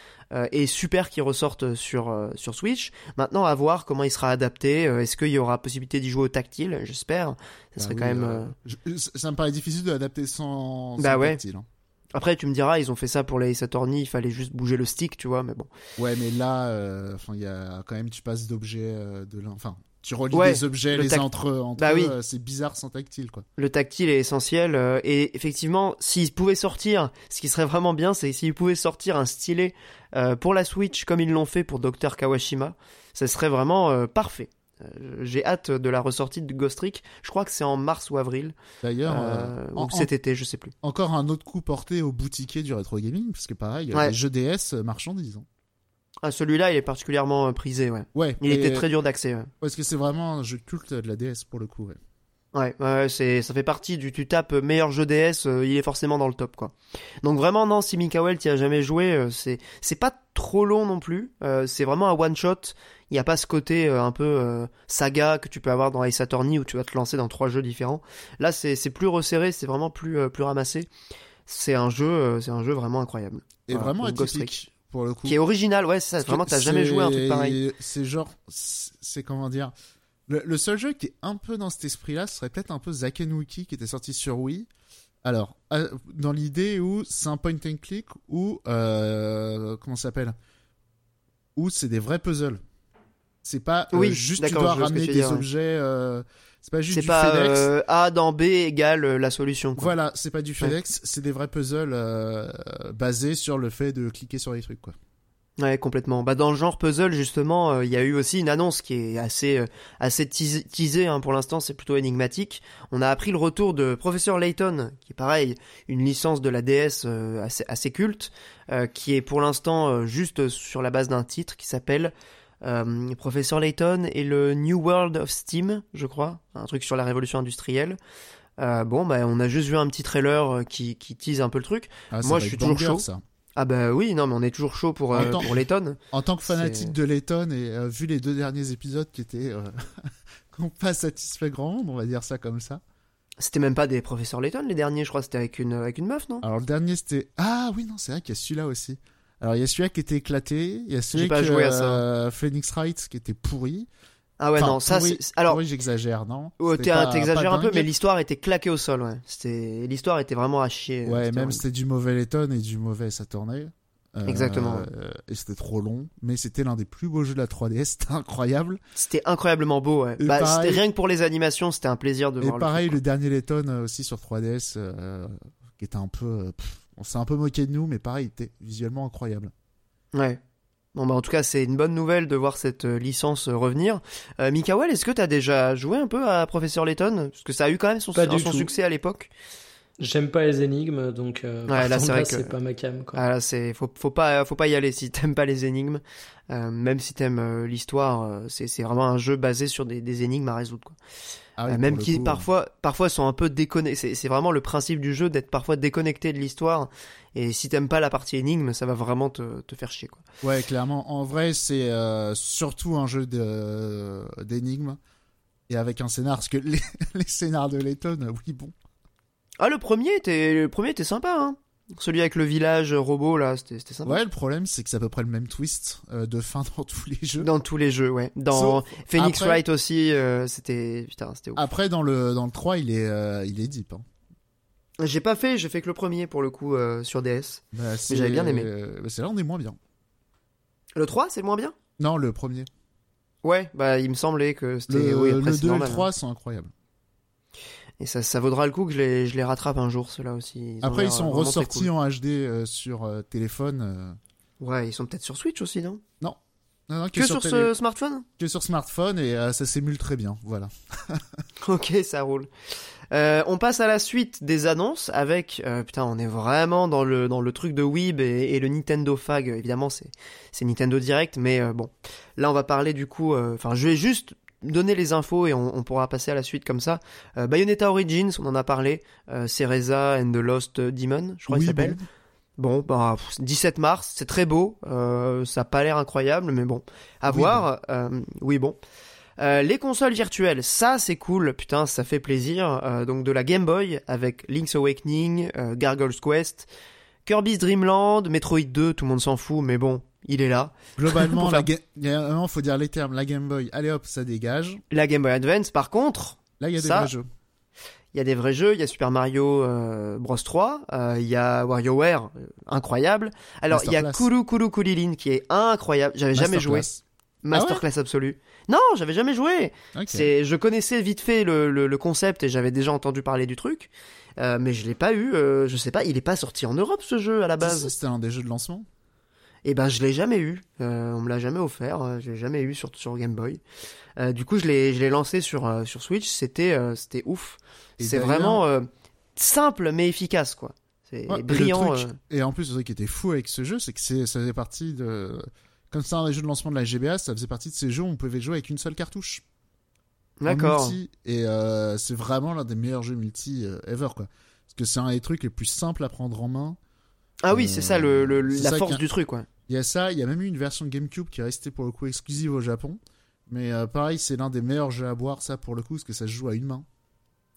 Et super qu'il ressorte sur, sur Switch. Maintenant, à voir comment il sera adapté. Est-ce qu'il y aura possibilité d'y jouer au tactile? J'espère. Ça Bah serait oui, quand même. je- ça me paraît difficile de l'adapter sans, sans Bah ouais. tactile, hein. Après, tu me diras, ils ont fait ça pour les Ace Attorney, il fallait juste bouger le stick, tu vois, mais bon. Ouais, mais là, euh, enfin, il y a quand même, tu passes d'objets euh, de l'un, enfin, tu relis Ouais, des objets le les tac- uns entre, entre Bah eux, oui. euh, c'est bizarre sans tactile, quoi. Le tactile est essentiel, euh, et effectivement, s'ils pouvaient sortir, ce qui serait vraiment bien, c'est s'ils pouvaient sortir un stylet euh, pour la Switch, comme ils l'ont fait pour Dr. Kawashima, ça serait vraiment euh, parfait. Euh, J'ai hâte de la ressortie de Ghost Trick. Je crois que c'est en mars ou avril, D'ailleurs, euh, euh, ou en- cet été, je sais plus. encore un autre coup porté au boutiquier du rétro gaming, parce que pareil, Ouais. les jeux DS marchandisent. hein. Ah, celui-là, il est particulièrement prisé, ouais. Ouais. Il était très dur d'accès. Ouais. Parce que c'est vraiment un jeu culte de la DS pour le coup, ouais. Ouais, ouais, c'est, ça fait partie du, tu tapes meilleur jeu DS, euh, il est forcément dans le top, quoi. Donc vraiment, non, si Mikael t'y a jamais joué, euh, c'est, c'est pas trop long non plus, euh, c'est vraiment un one shot, il n'y a pas ce côté euh, un peu euh, saga que tu peux avoir dans Ace Attorney où tu vas te lancer dans trois jeux différents. Là, c'est, c'est plus resserré, c'est vraiment plus, euh, plus ramassé. C'est un jeu, euh, c'est un jeu vraiment incroyable. Et Voilà, vraiment atypique, pour le coup. Qui est original, ouais, c'est ça, vraiment, t'as jamais joué un truc pareil. C'est genre, c'est comment dire. Le, le seul jeu qui est un peu dans cet esprit-là serait peut-être un peu Zaken Wiki qui était sorti sur Wii. Alors, à- dans l'idée où c'est un point and click ou euh, comment ça s'appelle? Où c'est des vrais puzzles. C'est pas euh, juste tu dois ramener tu des dire, objets. euh, c'est pas juste du pas FedEx. euh, A dans B égale la solution, quoi. Voilà, c'est pas du FedEx, c'est des vrais puzzles basés sur le fait de cliquer sur les trucs, quoi. Ouais, complètement. Bah, dans le genre puzzle, justement, euh, il y a eu aussi une annonce qui est assez, euh, assez teasée, hein, pour l'instant, c'est plutôt énigmatique. On a appris le retour de Professeur Layton, qui est pareil, une licence de la DS euh, assez, assez culte, euh, qui est pour l'instant euh, juste sur la base d'un titre qui s'appelle euh, Professeur Layton et le New World of Steam, je crois, un truc sur la révolution industrielle. Euh, bon, bah, on a juste vu un petit trailer qui, qui tease un peu le truc. Ah, Moi, je suis toujours chaud. ça. Ah bah oui, non, mais on est toujours chaud pour, euh, pour Layton. En tant que fanatique de Layton et euh, vu les deux derniers épisodes qui étaient euh, [laughs] qui pas satisfait grand monde, on va dire ça comme ça. C'était même pas des professeurs Layton les derniers, je crois, c'était avec une, avec une meuf, non? Alors le dernier c'était ah oui non c'est vrai qu'il y a celui-là aussi. Alors il y a celui-là qui était éclaté, il y a celui euh, Phoenix Wright qui était pourri. Ah ouais, Enfin, non, ça c'est... Alors, pourri, j'exagère non? t'exagères un peu, mais l'histoire était claquée au sol, ouais. C'était... L'histoire était vraiment à chier. Ouais, c'était même c'était du mauvais Layton et du mauvais Saturday. Euh, Exactement, ouais. euh, et c'était trop long, mais c'était l'un des plus beaux jeux de la 3DS, [laughs] c'était incroyable. C'était incroyablement beau, ouais. Et Bah, pareil- c'était rien que pour les animations, c'était un plaisir de Et voir pareil, le dernier Layton euh, aussi sur 3DS, euh, qui était un peu. euh, pff, on s'est un peu moqué de nous, mais pareil, il était visuellement incroyable. Ouais. Bon bah en tout cas c'est une bonne nouvelle de voir cette euh, licence euh, revenir. Euh, Mikael, est-ce que t'as déjà joué un peu à Professeur Layton? Parce que ça a eu quand même son, du son succès à l'époque. J'aime pas les énigmes, donc euh, Ouais, là, c'est vrai que- c'est pas ma cam. Quoi. Ah là, c'est faut faut pas faut pas y aller si t'aimes pas les énigmes, Euh, même si t'aimes euh, l'histoire, euh, c'est c'est vraiment un jeu basé sur des, des énigmes à résoudre quoi. Ah oui, Euh, même qui parfois parfois sont un peu déconnectés. C'est c'est vraiment le principe du jeu d'être parfois déconnecté de l'histoire. Et si t'aimes pas la partie énigme, ça va vraiment te, te faire chier quoi. Ouais, clairement. En vrai, c'est euh, surtout un jeu d'énigmes. Et avec un scénar, parce que les, [laughs] les scénars de Layton, euh, oui, bon. Ah le premier était le premier était sympa hein. Celui avec le village robot, là, c'était sympa. Ouais, le problème, c'est que c'est à peu près le même twist euh, de fin dans tous les jeux. Dans tous les jeux, ouais. Dans Phoenix après- Wright aussi, euh, c'était putain, c'était ouf. Après, dans le, dans le 3, il est, euh, il est deep. Hein. J'ai pas fait, j'ai fait que le premier pour le coup euh, sur DS. Bah, c'est- j'avais bien aimé. euh, bah, c'est l'un des moins bien. Le 3, c'est le moins bien? Non, le premier. Ouais, bah il me semblait que c'était Le, oui, le après 2 c'est et le normal. 3 sont incroyables. Et ça, ça vaudra le coup que je les, je les rattrape un jour, ceux-là aussi. Ils Après, ils sont très ressortis cool. en HD euh, sur euh, téléphone. euh. Ouais, ils sont peut-être sur Switch aussi, non? Non, non, Que sur télé- ce smartphone? Que sur smartphone et euh, ça s'émule très bien. Voilà. [laughs] Ok, ça roule. Euh, on passe à la suite des annonces avec euh, putain, on est vraiment dans le dans le truc de Weeb et, et le Nintendo Fag. Évidemment, c'est c'est Nintendo Direct, mais euh, bon, là on va parler du coup. Enfin, je vais juste donner les infos et on, on pourra passer à la suite comme ça. Bayonetta Origins, on en a parlé. Cereza and the Lost Demon, je crois Oui, qu'il s'appelle. bon. Bon, bah, pff, 17 mars, c'est très beau. Euh, ça a pas l'air incroyable, mais bon, à Oui, voir. Euh, oui, bon. Euh, les consoles virtuelles, ça c'est cool, putain, ça fait plaisir. Euh, donc de la Game Boy avec Link's Awakening, euh, Gargoyle's Quest, Kirby's Dream Land, Metroid 2, tout le monde s'en fout, mais bon, il est là. [laughs] Globalement, la faire- ga- faut dire les termes. La Game Boy, allez hop, ça dégage. La Game Boy Advance, par contre, Là, il y a des Ça, vrais jeux. il y a des vrais jeux, il y a Super Mario euh, Bros 3, euh, il y a WarioWare, incroyable. Alors, il y a. Kulu Kulu Kulilin qui est incroyable, j'avais jamais joué. Masterclass. Masterclass absolue. Non, j'avais jamais joué. C'est, je connaissais vite fait le, le, le concept et j'avais déjà entendu parler du truc, euh, mais je l'ai pas eu. euh, je sais pas, il est pas sorti en Europe ce jeu à la base. C'était un des jeux de lancement. Et ben je l'ai jamais eu. Euh, on me l'a jamais offert. euh, j'ai jamais eu sur sur Game Boy. Euh, du coup, je l'ai je l'ai lancé sur sur Switch. C'était c'était ouf. C'est vraiment simple mais efficace quoi. C'est Ouais, et le brillant. truc- Et en plus, le truc qui était fou avec ce jeu, c'est que c'est, ça faisait partie de. Comme c'est un des jeux de lancement de la GBA, ça faisait partie de ces jeux où on pouvait jouer avec une seule cartouche. D'accord. Et euh, c'est vraiment l'un des meilleurs jeux multi euh, ever, quoi. Parce que c'est un des trucs les plus simples à prendre en main. Ah oui, Euh, c'est ça le, le- c'est la ça force a- du truc quoi. Il y a ça, il y a même eu une version GameCube qui est restée pour le coup exclusive au Japon. Mais euh, pareil, c'est l'un des meilleurs jeux à boire, ça pour le coup, parce que ça se joue à une main.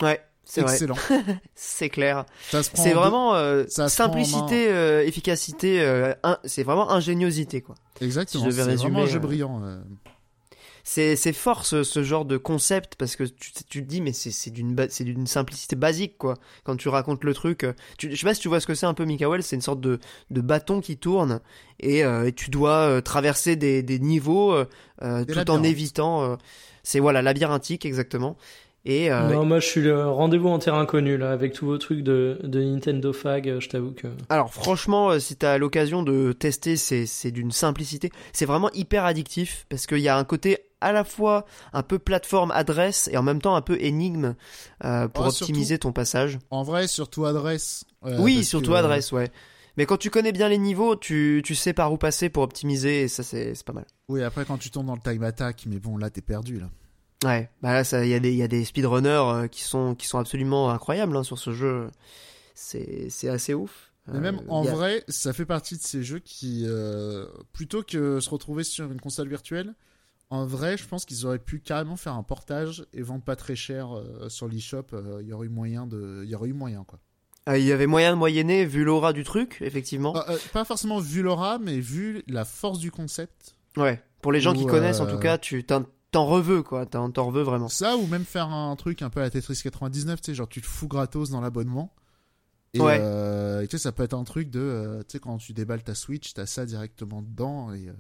Ouais, c'est vrai. Excellent. [laughs] C'est clair. C'est vraiment euh, simplicité, euh, efficacité. euh, c'est vraiment ingéniosité quoi. Exactement. si C'est vraiment un jeu brillant. C'est fort ce, ce genre de concept parce que tu, tu te dis mais c'est d'une ba- c'est d'une simplicité basique quoi. Quand tu racontes le truc, tu, je sais pas si tu vois ce que c'est un peu Mikael, c'est une sorte de, de bâton qui tourne et, et tu dois traverser des, des niveaux tout en évitant. c'est voilà labyrinthique exactement. Et euh, Non, moi je suis le rendez-vous en terrain connu là, avec tous vos trucs de, de Nintendo Fag, euh, je t'avoue que. Alors franchement, euh, si t'as l'occasion de tester, c'est c'est d'une simplicité. C'est vraiment hyper addictif parce qu'il y a un côté à la fois un peu plateforme adresse et en même temps un peu énigme euh, pour Oh, optimiser ton passage. En vrai, surtout adresse. euh, oui, surtout que, euh, adresse, ouais. Mais quand tu connais bien les niveaux, tu, tu sais par où passer pour optimiser et ça c'est c'est pas mal. Oui, après quand tu tombes dans le time attack, mais bon, là t'es perdu là. Ouais, bah là il y a des il y a des speedrunners euh, qui sont qui sont absolument incroyables hein, sur ce jeu. C'est assez ouf. Mais Euh, même en y a- vrai, ça fait partie de ces jeux qui, euh, plutôt que se retrouver sur une console virtuelle, en vrai, je pense qu'ils auraient pu carrément faire un portage et vendre pas très cher euh, sur l'eShop. euh, Il y aurait eu moyen de, il y aurait eu moyen quoi. euh, il y avait moyen de moyenner vu l'aura du truc, effectivement. Euh, euh, pas forcément vu l'aura, mais vu la force du concept. Ouais, pour les gens qui connaissent, en euh, tout cas, tu t'en reveux, quoi. T'en t'en reveux vraiment. Ça ou même faire un truc un peu à la Tetris 99, tu sais, genre tu te fous gratos dans l'abonnement. Et Ouais. euh, et tu sais, ça peut être un truc de, euh, tu sais, quand tu déballes ta Switch, t'as ça directement dedans et, euh,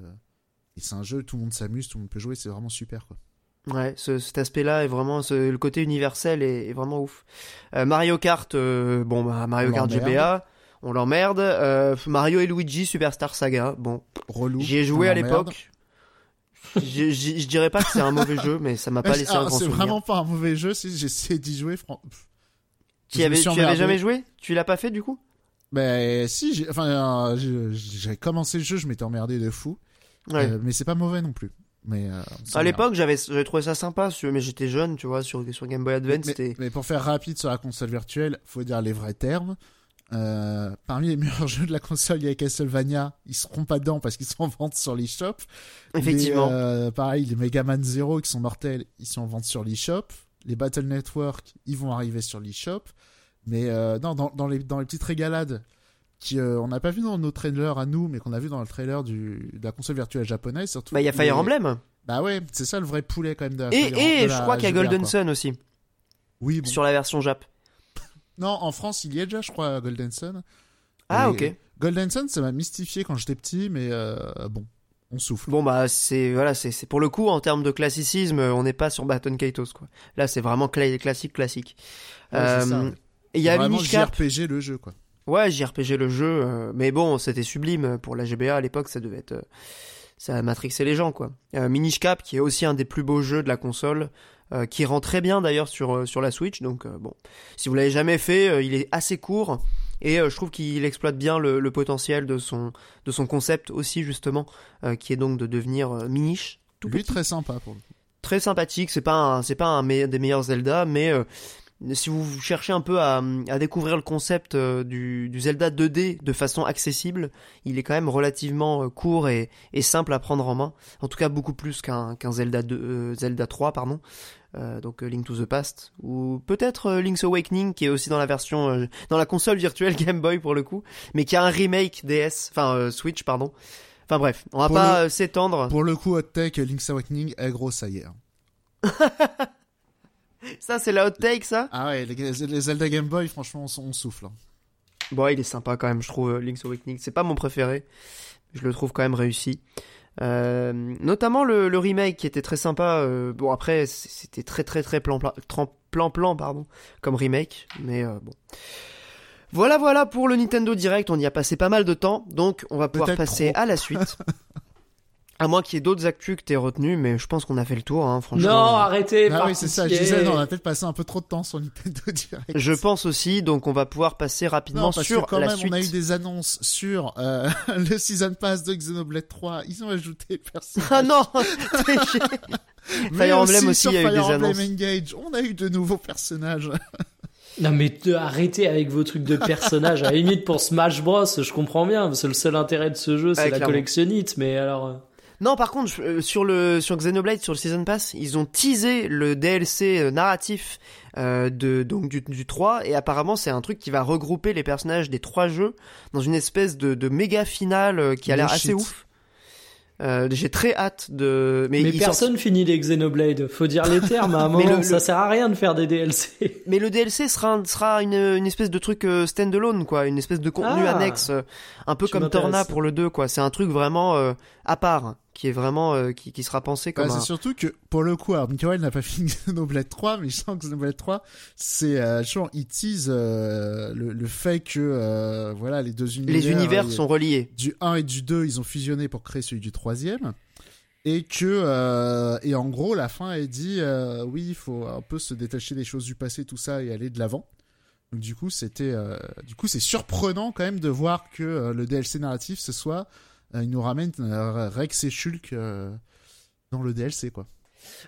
et c'est un jeu, tout le monde s'amuse, tout le monde peut jouer, c'est vraiment super quoi. Ouais, ce- cet aspect-là est vraiment, ce- le côté universel est, est vraiment ouf. Mario Kart, bon, bah, Mario Kart. GBA, on l'emmerde. Euh, Mario et Luigi Superstar Saga, bon, Relou. j'y ai joué à l'époque. Je dirais pas que c'est un mauvais jeu, mais ça m'a pas laissé un grand C'est souvenir. vraiment pas un mauvais jeu, si j'ai essayé d'y jouer. Tu avais, tu avais jamais joué? Tu l'as pas fait du coup? Ben si, j'ai- enfin, euh, commencé le jeu, je m'étais emmerdé de fou. Ouais. Euh, mais c'est pas mauvais non plus. Mais euh, à l'époque, j'avais trouvé ça sympa, mais j'étais jeune, tu vois, sur, sur Game Boy Advance, mais pour faire rapide sur la console virtuelle, faut dire les vrais termes. Euh, parmi les meilleurs [laughs] jeux de la console, il y a Castlevania. Ils seront pas dedans parce qu'ils sont en vente sur l'eShop. Effectivement. Les, euh, pareil, les Mega Man Zero qui sont mortels, ils sont en vente sur l'eShop. Les Battle Network, ils vont arriver sur l'eShop. Mais euh, non, dans, dans les, dans les petites régalades qui on n'a pas vu dans nos trailers à nous, mais qu'on a vu dans le trailer du, de la console virtuelle japonaise. Surtout Bah, il y a Fire les- Emblem. Bah ouais, c'est ça le vrai poulet quand même de Et, Fire- et de je la crois qu'il y a Golden. Sun aussi, Oui, bon. sur la version Jap. Non, en France, il y est déjà, je crois, Golden Sun. Ah, ok. Golden Sun, ça m'a mystifié quand j'étais petit, mais euh, bon, on souffle. Bon, bah, c'est, voilà, c'est, pour le coup, en termes de classicisme, on n'est pas sur Baton Kaitos, quoi. Là, c'est vraiment cla- classique, classique. Ouais, Euh, il y a Vraiment Minish Cap. JRPG le jeu, quoi. Ouais, JRPG le jeu, euh, mais bon, c'était sublime pour la GBA à l'époque, ça devait être, euh, ça a matrixé les gens quoi. Euh, Minish Cap, qui est aussi un des plus beaux jeux de la console, euh, qui rend très bien d'ailleurs sur euh, sur la Switch, donc euh, bon, si vous l'avez jamais fait, euh, il est assez court et je trouve qu'il exploite bien le, le potentiel de son de son concept aussi justement, qui est donc de devenir Minish, tout Lui, petit, très sympa pour le coup. très sympathique. C'est pas un, c'est pas un me- des meilleurs Zelda, mais si vous cherchez un peu à, à découvrir le concept euh, du, du Zelda 2D de façon accessible, il est quand même relativement euh, court et, et simple à prendre en main. En tout cas, beaucoup plus qu'un Zelda 2, euh, Zelda 3, pardon. Euh, donc Link to the Past ou peut-être euh, Link's Awakening qui est aussi dans la version euh, dans la console virtuelle [laughs] Game Boy pour le coup, mais qui a un remake DS, enfin Switch pardon. Enfin bref, on va Pour pas s'étendre. Pour le coup, Hot Tech, Link's Awakening, gros, ça y est. hein. [laughs] Ça c'est la hot take ça? Ah ouais, les, les Zelda Game Boy, franchement, on, on souffle. hein. Bon, il est sympa quand même, je trouve, euh, Link's Awakening. C'est pas mon préféré. Je le trouve quand même réussi. Euh, notamment le, le remake qui était très sympa. euh, bon, après, c'était très très très plan plan, plan plan, pardon, comme remake. Mais euh, bon. Voilà, voilà pour le Nintendo Direct. On y a passé pas mal de temps. Donc, on va pouvoir passer trop. à la suite. [laughs] à moins qu'il y ait d'autres actus que t'aies retenus, mais je pense qu'on a fait le tour, hein, franchement. Non, arrêtez. Ah oui, c'est ça. Je disais, non, on a peut-être passé un peu trop de temps sur Nintendo [laughs] Direct. Je pense aussi, donc on va pouvoir passer rapidement Non, parce sur que quand la même, suite. on a eu des annonces sur euh, [laughs] le Season Pass de Xenoblade 3. Ils ont ajouté personne. Ah non [laughs] Mais Fire Emblem aussi, sur il y a eu Fire des Emblem annonces. Engage, on a eu de nouveaux personnages. Non mais arrêtez avec vos trucs de personnages. À la limite pour Smash Bros, je comprends bien. C'est le seul intérêt de ce jeu, c'est Ouais, la clairement. collectionnite. Mais alors, euh, Non, par contre, euh, sur le sur Xenoblade, sur le Season Pass, ils ont teasé le DLC euh, narratif euh, de donc du, du 3 et apparemment c'est un truc qui va regrouper les personnages des trois jeux dans une espèce de, de méga finale qui a l'air assez ouf. Euh, J'ai très hâte de mais, personne finit les Xenoblade. Faut dire les termes. À un [laughs] moment, le- ça le- sert à rien de faire des DLC. [laughs] mais le DLC sera un- sera une, une espèce de truc standalone quoi, une espèce de contenu Ah. annexe, un peu comme. Torna pour le 2 quoi. C'est un truc vraiment euh, à part qui est vraiment euh, qui, qui sera pensé Bah, comme un... c'est surtout que, pour le coup, alors, Mikael n'a pas [laughs] fini Xenoblade 3, mais je sens que Xenoblade 3, c'est, euh, genre, il tease, euh, le, le fait que, euh, voilà, les deux univers. les univers euh, sont reliés. du 1 et du 2, ils ont fusionné pour créer celui du troisième. Et que, euh, et en gros, la fin, elle dit, euh, oui, il faut un peu se détacher des choses du passé, tout ça, et aller de l'avant. Donc, du coup, c'était, euh, du coup, c'est surprenant quand même de voir que le DLC narratif, ce soit, il nous ramène euh, Rex et Shulk euh, dans le DLC, quoi.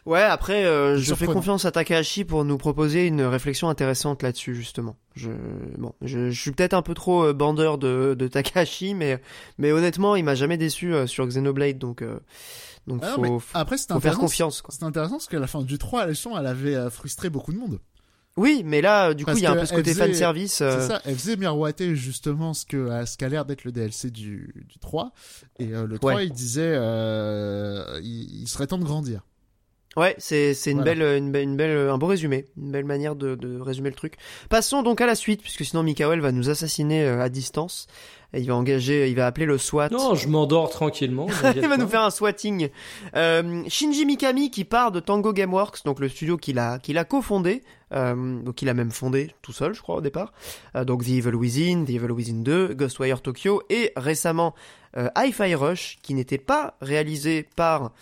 Ouais, après, euh, je fais confiance à Takahashi pour nous proposer une réflexion intéressante là-dessus, justement. Je, bon, je, je suis peut-être un peu trop euh, bandeur de, de Takahashi, mais, mais honnêtement, il m'a jamais déçu euh, sur Xenoblade, donc, euh, donc Ah faut, après, faut faire confiance. C'est intéressant parce qu'à la fin du 3, elle, elle avait euh, frustré beaucoup de monde. Oui, mais là, du coup, il y a un peu ce côté faisait- fanservice. euh, C'est ça, elle faisait miroiter justement ce que ce qu'a l'air d'être le DLC du, du 3. Et euh, le 3, Ouais. il disait euh, il, il serait temps de grandir. Ouais, c'est c'est une Voilà. belle une belle une belle un beau résumé, une belle manière de, de résumer le truc. Passons donc à la suite puisque sinon Mikael va nous assassiner à distance. Et il va engager, il va appeler le SWAT. Non, je m'endors tranquillement. [laughs] il va nous faire un swatting. Euh, Shinji Mikami qui part de Tango Gameworks, donc le studio qu'il a qu'il a cofondé, euh, donc il a même fondé tout seul, je crois au départ. Euh, donc The Evil Within, The Evil Within 2, Ghostwire Tokyo et récemment euh, Hi-Fi Rush qui n'était pas réalisé par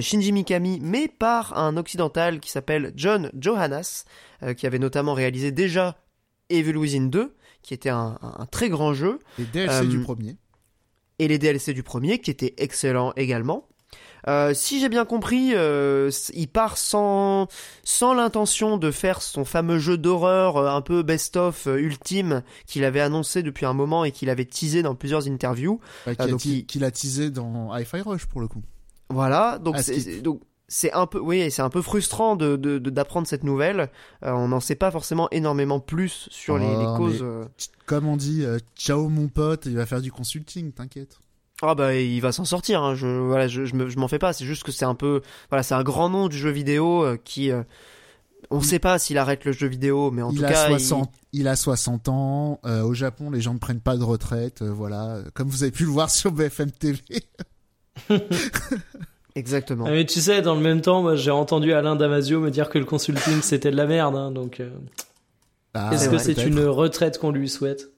Shinji Mikami mais par un occidental qui s'appelle John Johannes qui avait notamment réalisé déjà Evil Within 2 qui était un, très grand jeu Les DLC Euh, du premier. et les DLC du premier qui étaient excellents également. Euh, si j'ai bien compris, euh, il part sans sans l'intention de faire son fameux jeu d'horreur euh, un peu best-of euh, ultime qu'il avait annoncé depuis un moment et qu'il avait teasé dans plusieurs interviews. Bah, ah, qui, a il- l'a teasé dans Hi-Fi Rush pour le coup. Voilà, donc Ah, donc c'est un peu, oui, c'est un peu frustrant de de- de- d'apprendre cette nouvelle. Euh, on n'en sait pas forcément énormément plus sur les, les Oh, causes. mais- euh. Comme on dit, euh, ciao mon pote, il va faire du consulting, t'inquiète. Ah bah il va s'en sortir. Hein. Je voilà, je, je me- je m'en fais pas. C'est juste que c'est un peu, voilà, c'est un grand nom du jeu vidéo euh, qui, euh, on sait pas s'il arrête le jeu vidéo, mais en il, tout a cas, 60, il... a 60 ans. euh, au Japon, les gens ne prennent pas de retraite. euh, voilà, comme vous avez pu le voir sur BFM TV. [laughs] exactement. Ah, mais tu sais, dans le même temps, moi j'ai entendu Alain Damasio me dire que le consulting c'était de la merde, hein, donc euh, Ah, est-ce que c'est une retraite qu'on lui souhaite?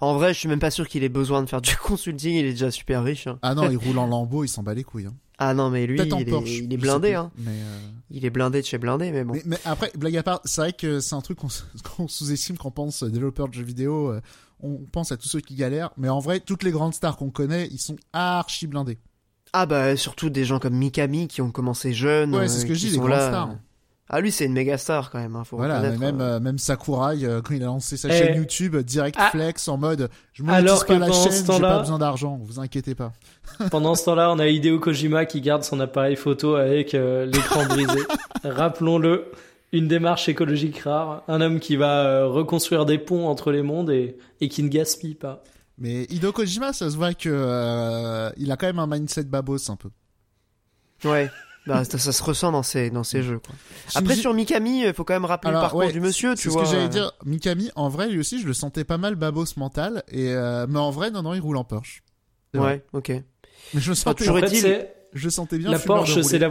En vrai, je suis même pas sûr qu'il ait besoin de faire du [laughs] consulting. Il est déjà super riche. hein. Ah non, il [laughs] roule en lambeau, il s'en bat les couilles. Hein. Ah non, mais lui, il est, il blindé. Hein. Mais, euh, Il est blindé de chez blindé, mais bon. mais, mais après, blague à part, c'est vrai que c'est un truc qu'on [laughs] sous-estime quand on pense développeur de jeux vidéo. euh, on pense à tous ceux qui galèrent, mais en vrai, toutes les grandes stars qu'on connaît, ils sont archi blindés. Ah bah surtout des gens comme Mikami qui ont commencé jeunes. Ouais, euh, c'est ce que je dis, les là, stars. Ah lui, c'est une méga star quand même. Hein, faut Voilà, reconnaître, même, euh. euh, même Sakurai, euh, quand il a lancé sa Eh. chaîne YouTube, euh, direct Ah. flex en mode je monétise Alors pas que la pendant ce chaîne, j'ai pas besoin d'argent, vous inquiétez pas. [laughs] Pendant ce temps-là, on a Hideo Kojima qui garde son appareil photo avec euh, l'écran brisé. [laughs] Rappelons-le, une démarche écologique rare, un homme qui va euh, reconstruire des ponts entre les mondes et, et qui ne gaspille pas. Mais Hideo Kojima, ça se voit que euh, il a quand même un mindset babos un peu. Ouais. [laughs] Bah, ça, ça se ressent dans ces dans ces jeux. Quoi. Après sur Mikami, il faut quand même rappeler Alors, le parcours ouais, du monsieur, c'est tu ce vois. que j'allais dire. Mikami, en vrai, lui aussi, je le sentais pas mal babos mental, et euh, mais en vrai, non, non, il roule en Porsche. Vrai. Ouais, ok. Mais je le sentais, toujours En fait, c'est- je le sentais bien. la Porsche, c'est la,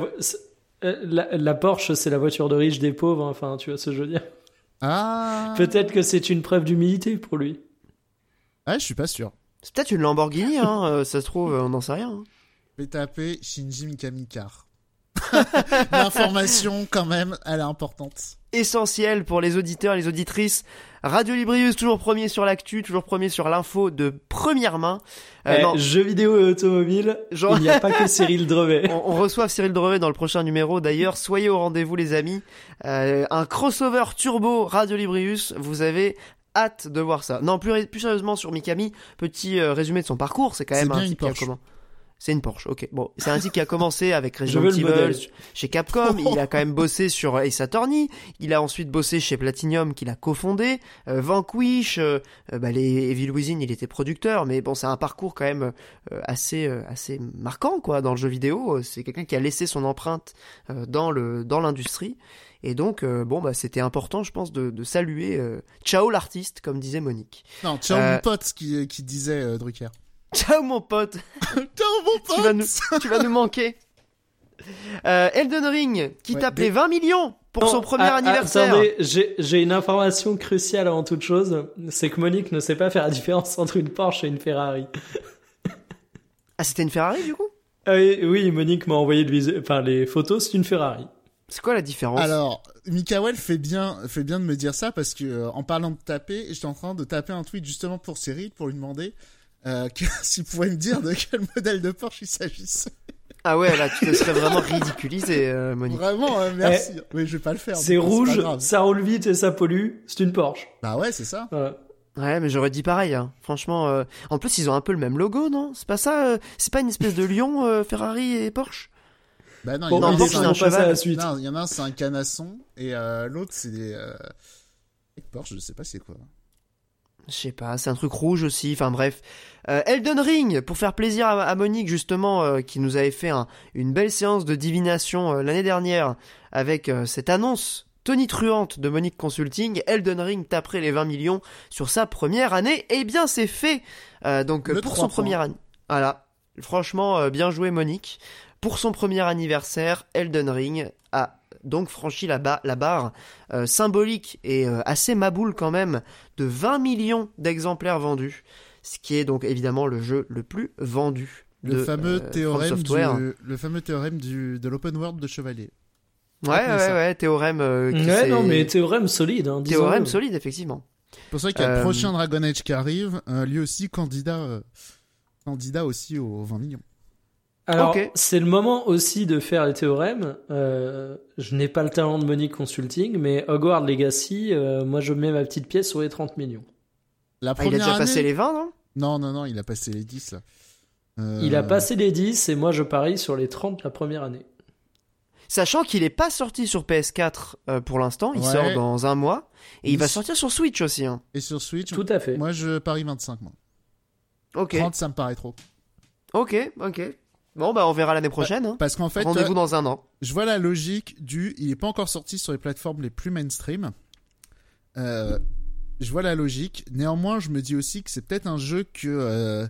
euh, Porsche, c'est la voiture de riche des pauvres. hein. Enfin, tu vois ce que je veux dire. Ah. Peut-être que c'est une preuve d'humilité pour lui. Ah, je suis pas sûr. C'est peut-être une Lamborghini, hein. euh, ça se trouve, on n'en sait rien. hein. Je vais taper Shinji Mikami car. [laughs] L'information, quand même, elle est importante. Essentiel pour les auditeurs, les auditrices. Radio Librius, toujours premier sur l'actu, toujours premier sur l'info de première main. Euh, Eh, non, jeux vidéo et automobile, Genre- il n'y a pas que [laughs] Cyril Drevet. on, on reçoit Cyril Drevet dans le prochain numéro. D'ailleurs, soyez au rendez-vous, les amis. Euh, un crossover turbo Radio Librius. Vous avez hâte de voir ça. Non, plus, plus sérieusement sur Mikami, petit euh, résumé de son parcours. C'est quand même un type qui a Porsche. comment C'est une Porsche, ok. Bon, c'est un type qui a commencé avec Resident Evil chez Capcom. Il a quand même [laughs] bossé sur Ace Attorney. Il a ensuite bossé chez Platinum, qu'il a cofondé. Euh, Vanquish, euh, euh, bah, les Evil Within, il était producteur. Mais bon, c'est un parcours quand même euh, assez, euh, assez marquant, quoi, dans le jeu vidéo. C'est quelqu'un qui a laissé son empreinte euh, dans le, dans l'industrie. Et donc, euh, bon, bah, c'était important, je pense, de, de saluer euh, Ciao l'artiste, comme disait Monique. Non, ciao Euh, mon pote qui, qui disait euh, Drucker. [laughs] Ciao mon pote [laughs] ciao mon pote tu vas nous, tu vas nous manquer. Euh, Elden Ring, qui Ouais, des- les 20 millions pour Non, son premier ah, anniversaire. Attendez, j'ai une information cruciale avant toute chose. C'est que Monique ne sait pas faire la différence entre une Porsche et une Ferrari. Ah, c'était une Ferrari du coup? Ah oui, oui, Monique m'a envoyé le visu- enfin, les photos, c'est une Ferrari. C'est quoi la différence? Alors, Mikael fait bien, fait bien de me dire ça parce que euh, en parlant de taper, j'étais en train de taper un tweet justement pour Cyril pour lui demander euh, [laughs] que- s'il pouvait me dire de quel modèle de Porsche il s'agissait. Ah ouais, là, tu te serais vraiment ridiculisé, euh, Monique. Vraiment, euh, merci. Mais je vais pas le faire. C'est rouge, ça roule vite et ça pollue. C'est une Porsche. Bah ouais, c'est ça. Voilà. Ouais, mais j'aurais dit pareil. Hein. Franchement, euh, en plus, ils ont un peu le même logo, non? C'est pas ça euh, C'est pas une espèce de lion, euh, Ferrari et Porsche? Bah non, Bon, il y en a un, c'est un un on passe à cheval. la suite. Non, il y en a un, c'est un canasson et euh, l'autre c'est des euh... Porsche, je sais pas c'est quoi. Je sais pas, c'est un truc rouge aussi, enfin bref. Euh, Elden Ring, pour faire plaisir à, à Monique justement, euh, qui nous avait fait un- une belle séance de divination euh, l'année dernière avec euh, cette annonce tonitruante de Monique Consulting, Elden Ring taperait les 20 millions sur sa première année, et bien c'est fait Euh, Donc Le pour 3 son premier an... Voilà, franchement, euh, bien joué Monique. Pour son premier anniversaire, Elden Ring a donc franchi la, ba- la barre euh, symbolique et euh, assez maboule quand même de 20 millions d'exemplaires vendus, ce qui est donc évidemment le jeu le plus vendu. Le de, fameux euh, théorème du, le fameux théorème du de l'open world de Chevalier. Ouais, ouais, ça. ouais, théorème. euh, qui Ouais, non, mais théorème solide. Hein, théorème solide, effectivement. C'est pour ça qu'il y a le prochain Dragon Age qui arrive, euh, lui aussi candidat euh, candidat aussi aux 20 millions. Alors, c'est le moment aussi de faire les théorèmes. Euh, je n'ai pas le talent de Monique Consulting, mais Hogwarts Legacy, euh, moi je mets ma petite pièce sur les 30 millions. La Ah, il première a déjà année... passé les 20, non? Non non non, il a passé les 10 là. Euh, Il a passé les 10 et moi je parie sur les 30 la première année. Sachant qu'il est pas sorti sur PS4 euh, pour l'instant, il Ouais. sort dans un mois et il, Il va sortir sur Switch aussi. hein. Et sur Switch, Tout à fait. moi je parie 25 moi. Ok, 30 ça me paraît trop. ok, ok. Bon bah on verra l'année prochaine. hein. Parce qu'en fait, Rendez-vous euh, dans un an. je vois la logique du il est pas encore sorti sur les plateformes les plus mainstream. Euh, je vois la logique. Néanmoins, je me dis aussi que c'est peut-être un jeu que euh,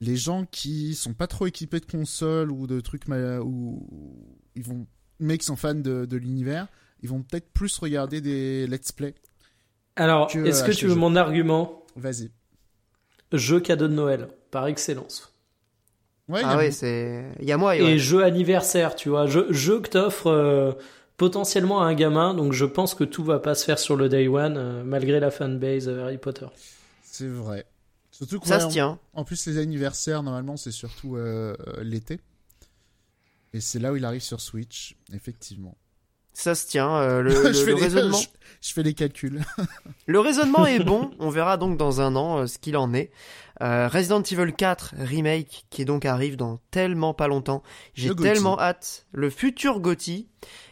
les gens qui sont pas trop équipés de consoles ou de trucs mal- ou ils vont mais qui sont fans de, de l'univers, ils vont peut-être plus regarder des let's play. Alors, que, est-ce euh, que tu veux jeu. mon argument? Vas-y. Jeu cadeau de Noël, par excellence. Ouais, Ah ouais, c'est. Il y a moi et Et ouais. jeu anniversaire, tu vois. Jeu, jeu que t'offres euh, potentiellement à un gamin, donc je pense que tout va pas se faire sur le day one, euh, malgré la fanbase euh, Harry Potter. c'est vrai. Surtout que Ça ouais, se en- tient. En plus, les anniversaires, normalement, c'est surtout euh, l'été. Et c'est là où il arrive sur Switch, effectivement. Ça se tient. euh, le, [laughs] le- je, fais le les, raisonnement. je, je fais les calculs. [laughs] Le raisonnement est bon, on verra donc dans un an euh, ce qu'il en est. Euh, Resident Evil 4 Remake qui donc arrive dans tellement pas longtemps. J'ai tellement hâte. Le futur GOTY.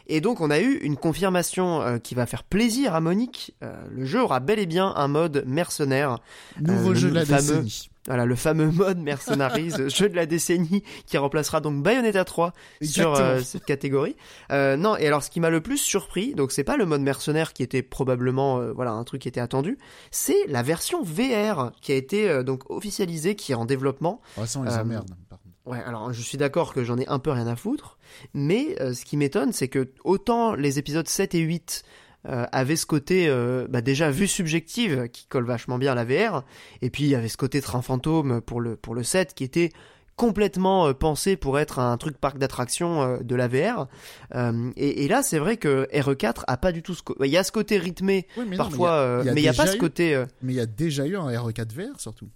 Et donc on a eu une confirmation euh, qui va faire plaisir à Monique. Euh, le jeu aura bel et bien un mode mercenaire. Nouveau le jeu de la fameux- décennie. Voilà, le fameux mode Mercenaries, [laughs] jeu de la décennie qui remplacera donc Bayonetta 3 sur euh, cette catégorie. Euh, non, et alors ce qui m'a le plus surpris, donc c'est pas le mode mercenaire qui était probablement euh, voilà un truc qui était attendu, c'est la version VR qui a été euh, donc officialisée, qui est en développement. Oh, ça, on les Euh, emmerde, contre. Ouais, alors je suis d'accord que j'en ai un peu rien à foutre, mais euh, ce qui m'étonne, c'est que autant les épisodes 7 et 8 euh, avaient ce côté euh, bah, déjà vue subjective qui colle vachement bien à la VR, et puis il y avait ce côté train fantôme pour le, pour le 7 qui était complètement euh, pensé pour être un truc parc d'attractions de la VR. Et, et là, c'est vrai que RE4 a pas du tout ce... co- Il y a ce côté rythmé Oui, mais parfois, mais il y a, pas ce côté... mais il y a déjà eu un RE4 VR, surtout.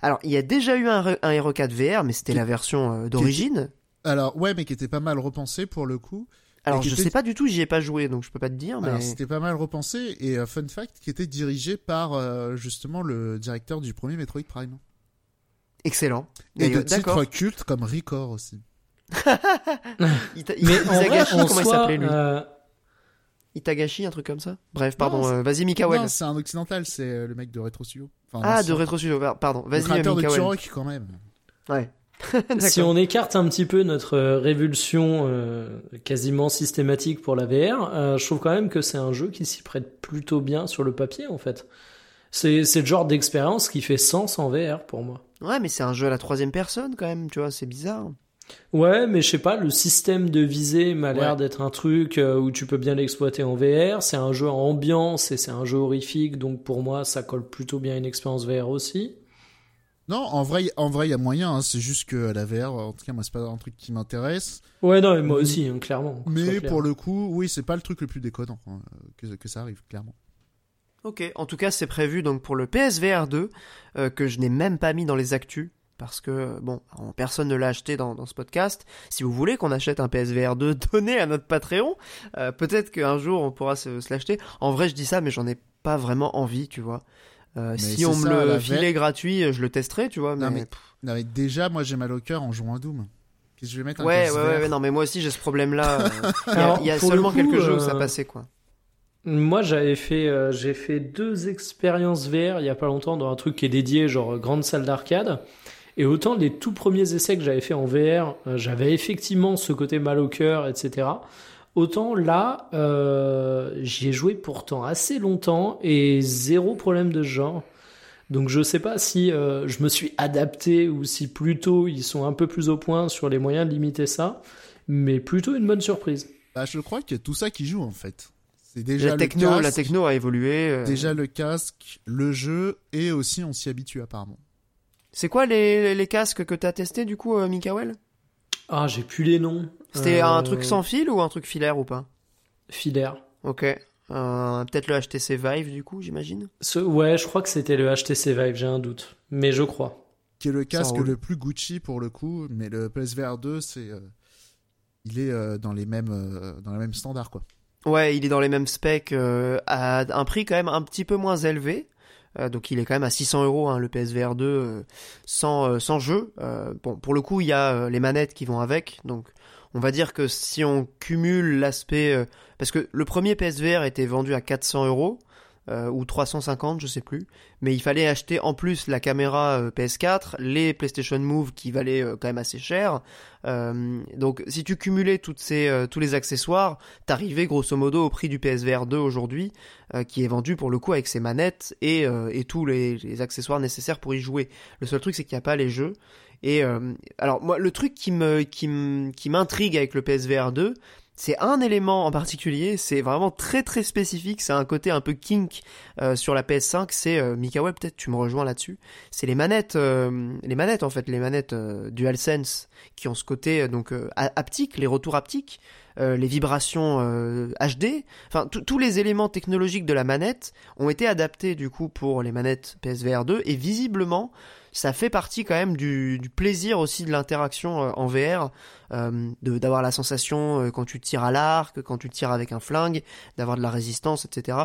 Alors, il y a déjà eu un, un RE4 VR, mais c'était la version d'origine. Alors, ouais, mais qui était pas mal repensé pour le coup. Alors, je était- sais pas du tout, j'y ai pas joué, donc je peux pas te dire, mais... C'était pas mal repensé. Et euh, fun fact, qui était dirigé par euh, justement le directeur du premier Metroid Prime. Excellent. Et de titres cultes comme Record aussi. [laughs] Mais en vrai, Isagashi, en comment il s'appelait lui euh, Itagashi, un truc comme ça? Bref, pardon, euh, vas-y Mikael. Non, c'est un occidental, c'est euh, le mec de Retro Studio. Enfin, ah, de Retro Studio, pardon, le vas-y créateur de. Turok quand même. Ouais. [laughs] si on écarte un petit peu notre euh, révulsion euh, quasiment systématique pour la VR, euh, je trouve quand même que c'est un jeu qui s'y prête plutôt bien sur le papier en fait. C'est c'est le genre d'expérience qui fait sens en VR pour moi. Ouais, mais c'est un jeu à la troisième personne quand même, tu vois, c'est bizarre. Ouais, mais je sais pas, le système de visée m'a l'air d'être un truc euh, où tu peux bien l'exploiter en VR. C'est un jeu en ambiance et c'est un jeu horrifique, donc pour moi ça colle plutôt bien à une expérience VR aussi. Non, en vrai, en vrai, il y a moyen. hein, c'est juste que la VR, en tout cas, moi, c'est pas un truc qui m'intéresse. Ouais, non, et moi aussi, hein, clairement. Mais clair. pour le coup, oui, c'est pas le truc le plus déconnant hein, que, que ça arrive, clairement. Ok, en tout cas, c'est prévu donc pour le PSVR 2, euh, que je n'ai même pas mis dans les actus. Parce que, bon, on- personne ne l'a acheté dans, dans ce podcast. Si vous voulez qu'on achète un PSVR 2, [laughs] donnez à notre Patreon. Euh, Peut-être qu'un jour on pourra se, se l'acheter. En vrai, je dis ça, mais j'en ai pas vraiment envie, tu vois. Euh, si on me ça, le la filait gratuit, je le testerais, tu vois. Mais, Non, mais Non, mais déjà, moi, j'ai mal au cœur en jouant à Doom. Qu'est-ce que je vais mettre un ouais, ouais, ouais, non, mais moi aussi j'ai ce problème-là. [laughs] euh, Il y a, Alors, y seulement coup, quelques jeux où ça euh, passait, quoi. Moi, j'avais fait, euh, j'ai fait deux expériences VR il y a pas longtemps dans un truc qui est dédié, genre euh, grande salle d'arcade. Et autant les tout premiers essais que j'avais fait en VR, euh, j'avais effectivement ce côté mal au cœur, etc. Autant là, euh, j'y ai joué pourtant assez longtemps et zéro problème de ce genre. Donc je sais pas si euh, je me suis adapté ou si plutôt ils sont un peu plus au point sur les moyens de limiter ça, mais plutôt une bonne surprise. Bah, je crois qu'il y a tout ça qui joue, en fait. C'est déjà La le techno, casque, la techno a évolué. euh. déjà le casque, le jeu, et aussi on s'y habitue apparemment. C'est quoi les, les casques que t'as testé du coup, euh, Mikael? Ah, j'ai plus les noms. C'était Euh, un truc sans fil ou un truc filaire ou pas? Filaire. Ok. Euh, Peut-être le HTC Vive du coup, j'imagine? Ce- ouais, je crois que c'était le HTC Vive, j'ai un doute. Mais je crois. Qui est le casque le plus Gucci pour le coup, mais le PSVR 2, c'est, euh, il est euh, dans les mêmes, euh, dans les mêmes standards quoi. Ouais, il est dans les mêmes specs euh, à un prix quand même un petit peu moins élevé. Euh, donc il est quand même à 600 euros hein, le PSVR 2 euh, sans euh, sans jeu. Euh, bon, pour le coup, il y a euh, les manettes qui vont avec, donc on va dire que si on cumule l'aspect, euh, parce que le premier PSVR était vendu à 400 euros. euh, ou 350, je sais plus. Mais il fallait acheter en plus la caméra euh, PS4, les PlayStation Move qui valaient euh, quand même assez cher. Donc si tu cumulais toutes ces, tous les accessoires, t'arrivais grosso modo au prix du PSVR 2 aujourd'hui, qui est vendu pour le coup avec ses manettes et, et tous les, les accessoires nécessaires pour y jouer. Le seul truc c'est qu'il n'y a pas les jeux. Et euh, alors moi le truc qui me qui m'intrigue avec le PSVR 2, c'est un élément en particulier, c'est vraiment très très spécifique, c'est un côté un peu kink euh, sur la PS5, c'est euh, peut-être tu me rejoins là-dessus, c'est les manettes euh, les manettes en fait, les manettes euh, DualSense qui ont ce côté euh, donc euh, ha- haptique, les retours haptiques, les vibrations HD, enfin tous- tous les éléments technologiques de la manette ont été adaptés du coup pour les manettes PSVR 2 et visiblement ça fait partie quand même du, du plaisir aussi de l'interaction euh, en VR, euh, d'avoir la sensation euh, quand tu tires à l'arc, quand tu tires avec un flingue, d'avoir de la résistance, etc.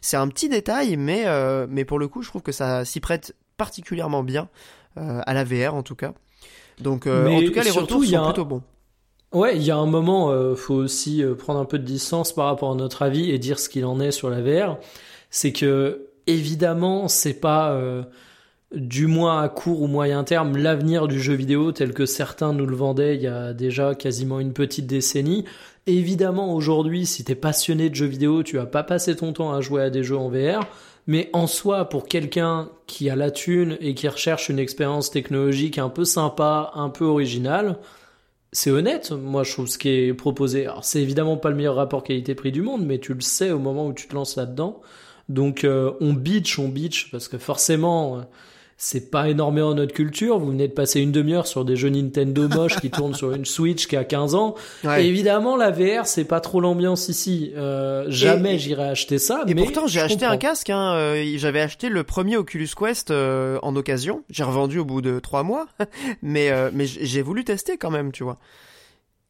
C'est un petit détail, mais, euh, mais pour le coup, je trouve que ça s'y prête particulièrement bien euh, à la VR en tout cas. Donc, euh, en tout cas, les surtout, retours sont un- plutôt bons. Ouais, il y a un moment, euh, faut aussi prendre un peu de distance par rapport à notre avis et dire ce qu'il en est sur la VR. C'est que évidemment, c'est pas euh, du moins à court ou moyen terme l'avenir du jeu vidéo tel que certains nous le vendaient il y a déjà quasiment une petite décennie. Évidemment, aujourd'hui, si t'es passionné de jeux vidéo, tu vas pas passer ton temps à jouer à des jeux en VR. Mais en soi, pour quelqu'un qui a la thune et qui recherche une expérience technologique un peu sympa, un peu originale, c'est honnête, moi je trouve ce qui est proposé. Alors c'est évidemment pas le meilleur rapport qualité-prix du monde, mais tu le sais au moment où tu te lances là-dedans. Donc euh, on bitch, on bitch, parce que forcément euh, c'est pas énormément notre culture. Vous venez de passer une demi-heure sur des jeux Nintendo moches qui [laughs] tournent sur une Switch qui a 15 ans. Ouais. Et évidemment la VR c'est pas trop l'ambiance ici. Euh, jamais j'irai acheter ça. Et mais pourtant, j'ai acheté un comprends. casque. Hein, euh, J'avais acheté le premier Oculus Quest euh, en occasion. J'ai revendu au bout de trois mois, [laughs] mais euh, mais j'ai voulu tester quand même, tu vois.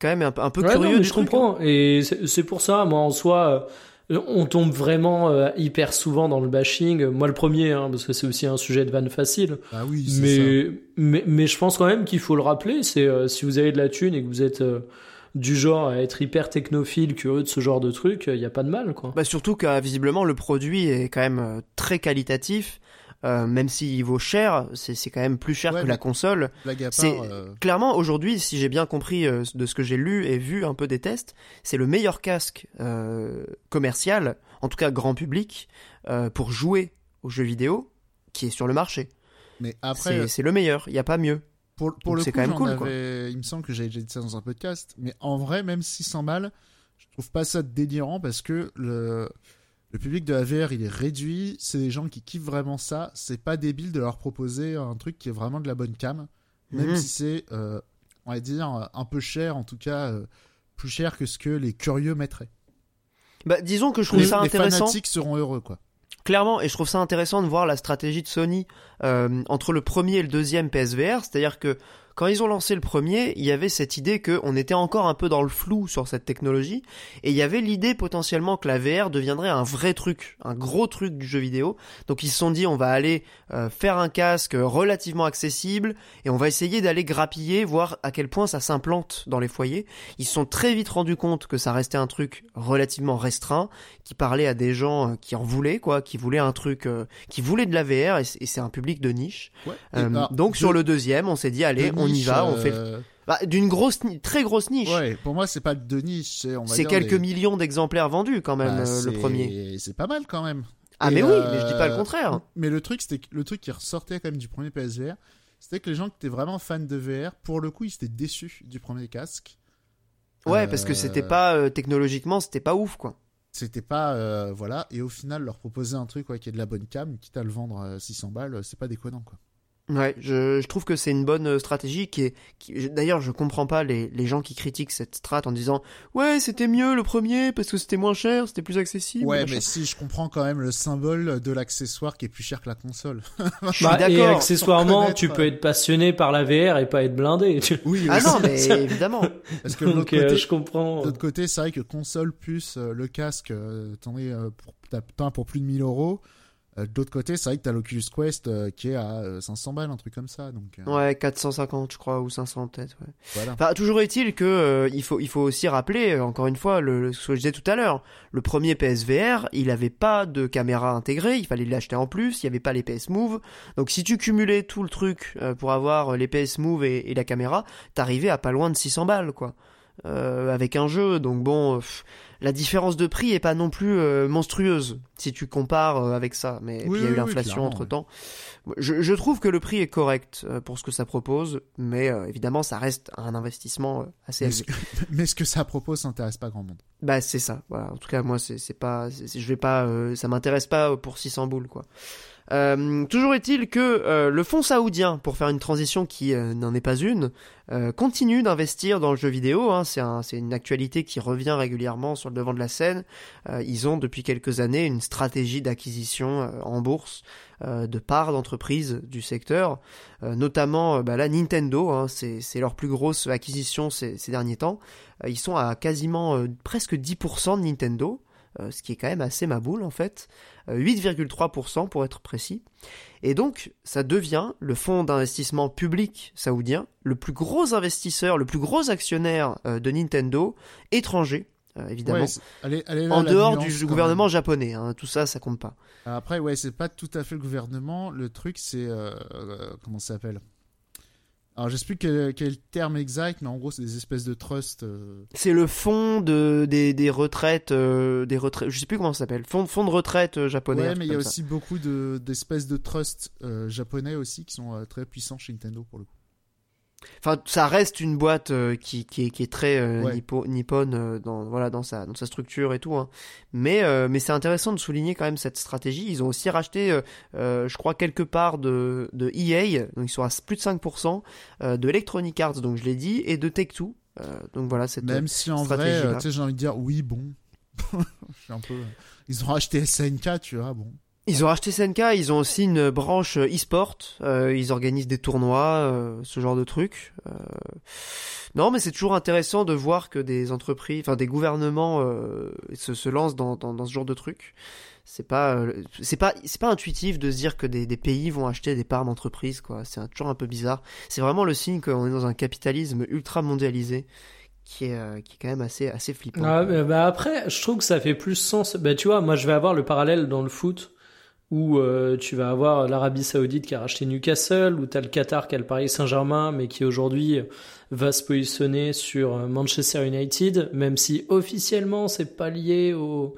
Quand même un, peu- un peu Ouais, curieux non, mais du je truc, hein. comprends. Et c'est pour ça, moi, en soi, on tombe vraiment euh, hyper souvent dans le bashing. Moi, le premier, hein, parce que c'est aussi un sujet de vanne facile. Ah oui, c'est ça. Mais, mais, mais je pense quand même qu'il faut le rappeler. C'est euh, si vous avez de la thune et que vous êtes euh, du genre à être hyper technophile, curieux de ce genre de truc, il n'y a pas de mal, quoi. Bah surtout que visiblement le produit est quand même très qualitatif, euh, même s'il vaut cher, c'est quand même plus cher Ouais, que la console. C'est- euh, Clairement aujourd'hui, si j'ai bien compris euh, de ce que j'ai lu et vu un peu des tests, c'est le meilleur casque euh, commercial, en tout cas grand public, euh, pour jouer aux jeux vidéo qui est sur le marché. mais après, C'est le meilleur, il y a pas mieux. Pour, pour Donc le c'est coup, quand même cool, il me semble que j'avais déjà dit ça dans un podcast, mais en vrai, même 600 balles, je trouve pas ça délirant parce que le, le public de la VR, il est réduit, c'est des gens qui kiffent vraiment ça, c'est pas débile de leur proposer un truc qui est vraiment de la bonne cam, même Mhm. si c'est, euh, on va dire, un peu cher, en tout cas, euh, plus cher que ce que les curieux mettraient. Bah disons que je trouve Les, ça les intéressant. fanatiques seront heureux, quoi. Clairement, et je trouve ça intéressant de voir la stratégie de Sony euh, entre le premier et le deuxième PSVR, c'est-à-dire que quand ils ont lancé le premier, il y avait cette idée qu'on était encore un peu dans le flou sur cette technologie, et il y avait l'idée potentiellement que la VR deviendrait un vrai truc, un gros truc du jeu vidéo. Donc ils se sont dit on va aller euh, faire un casque relativement accessible, et on va essayer d'aller grappiller, voir à quel point ça s'implante dans les foyers. Ils se sont très vite rendus compte que ça restait un truc relativement restreint, qui parlait à des gens euh, qui en voulaient, quoi, qui voulaient un truc, euh, qui voulaient de la VR, et c'est un public de niche. Ouais. Euh, donc sur le deuxième, on s'est dit allez, de on y va, on fait le- euh, bah, d'une grosse, très grosse niche. Ouais, pour moi, c'est pas de niche, c'est, quelques millions d'exemplaires vendus quand même Bah, euh, le premier. C'est pas mal quand même. Ah Et, mais oui, euh, mais je dis pas le contraire. Mais le truc, c'était le truc qui ressortait quand même du premier PSVR, c'était que les gens qui étaient vraiment fans de VR, pour le coup, ils étaient déçus du premier casque. Ouais, euh, parce que c'était pas euh, technologiquement, c'était pas ouf quoi. C'était pas euh, voilà, et au final, leur proposer un truc ouais, qui est de la bonne cam, quitte à le vendre euh, 600 balles, euh, c'est pas déconnant quoi. Ouais, je, je trouve que c'est une bonne euh, stratégie qui est. qui- je- D'ailleurs, je comprends pas les, les gens qui critiquent cette strat en disant ouais c'était mieux le premier parce que c'était moins cher, c'était plus accessible. Ouais, mais si je comprends quand même le symbole de l'accessoire qui est plus cher que la console. [laughs] je suis Bah, et d'accord. accessoirement, tu peux euh, être passionné par la VR et pas être blindé. Oui, Ah aussi, non, [laughs] mais ça- évidemment. parce que Donc euh, côté, je comprends. de l'autre côté, c'est vrai que console plus le casque, euh, t'en es euh, pour, as pour plus de 1000 euros. Euh, de l'autre côté, c'est vrai que t'as l'Oculus Quest euh, qui est à 500 balles, un truc comme ça. Donc, Ouais, 450 je crois, ou 500 peut-être. Ouais. voilà. Enfin, toujours est-il que il faut il faut aussi rappeler encore une fois le, ce que je disais tout à l'heure. Le premier PSVR, il avait pas de caméra intégrée, il fallait l'acheter en plus. Il y avait pas les PS Move. Donc si tu cumulais tout le truc pour avoir les PS Move et, et la caméra, t'arrivais à pas loin de 600 balles quoi. Euh, avec un jeu. Donc bon, pff, la différence de prix est pas non plus euh, monstrueuse si tu compares euh, avec ça. Mais Oui, puis il y a eu oui, l'inflation entre temps. Je, je trouve que le prix est correct pour ce que ça propose, mais évidemment ça reste un investissement assez Mais élevé. ce, que, [laughs] mais ce que ça propose, ça intéresse pas grand monde. Bah c'est ça. Voilà. En tout cas moi c'est pas, je vais pas, ça m'intéresse pas pour 600 boules quoi. Euh, toujours est-il que euh, le fonds saoudien, pour faire une transition qui euh, n'en est pas une, continue d'investir dans le jeu vidéo. Hein. C'est un, c'est une actualité qui revient régulièrement sur le devant de la scène. Ils ont depuis quelques années une stratégie d'acquisition en bourse de parts d'entreprises du secteur, notamment bah, Nintendo. Hein, c'est, leur plus grosse acquisition ces, derniers temps. Ils sont à quasiment presque 10% de Nintendo. Ce qui est quand même assez ma boule en fait, 8,3% pour être précis. Et donc, ça devient le fonds d'investissement public saoudien, le plus gros investisseur, le plus gros actionnaire euh, de Nintendo, étranger, euh, évidemment, Ouais, c'est- allez, allez là, en dehors nuance, du gouvernement japonais. hein, tout ça, ça compte pas. Après, ouais, c'est pas tout à fait le gouvernement. Le truc, c'est. euh, euh, comment ça s'appelle? Alors, je sais plus quel, quel terme exact, mais en gros, c'est des espèces de trusts. euh, C'est le fonds de, des, des retraites, euh, des retraites, je sais plus comment ça s'appelle, fonds, fonds de retraite euh, japonais. Ouais, mais il y a ça. aussi beaucoup de- d'espèces de, trusts euh, japonais aussi qui sont très puissants chez Nintendo pour le coup. Enfin, ça reste une boîte euh, qui, qui, est, qui est très euh, Ouais. nippo- nippone euh, dans, voilà, dans, sa, dans sa structure et tout. Hein. Mais, euh, mais c'est intéressant de souligner quand même cette stratégie. Ils ont aussi racheté, je crois, quelques parts de, de EA, donc ils sont à plus de 5%, euh, de Electronic Arts, donc je l'ai dit, et de Take-Two. Donc voilà, cette, Même si en vrai, j'ai envie de dire, oui, bon. [laughs] je suis un peu. Ils ont racheté SNK, tu vois, bon. Ils ont racheté SNK, ils ont aussi une branche euh, e-sport, euh, ils organisent des tournois, euh, ce genre de trucs. Euh, Non, mais c'est toujours intéressant de voir que des entreprises, enfin des gouvernements euh, se, se lancent dans, dans, dans ce genre de trucs. C'est pas, euh, c'est pas, c'est pas intuitif de se dire que des, des pays vont acheter des parts d'entreprise, quoi. C'est toujours un peu bizarre. C'est vraiment le signe qu'on est dans un capitalisme ultra mondialisé qui est, qui est quand même assez, assez flippant. Ah, bah, bah, après, je trouve que ça fait plus sens. Bah, tu vois, moi, je vais avoir le parallèle dans le foot où euh, tu vas avoir l'Arabie Saoudite qui a racheté Newcastle, où tu as le Qatar qui a le Paris Saint-Germain, mais qui aujourd'hui va se positionner sur euh, Manchester United, même si officiellement c'est pas lié au,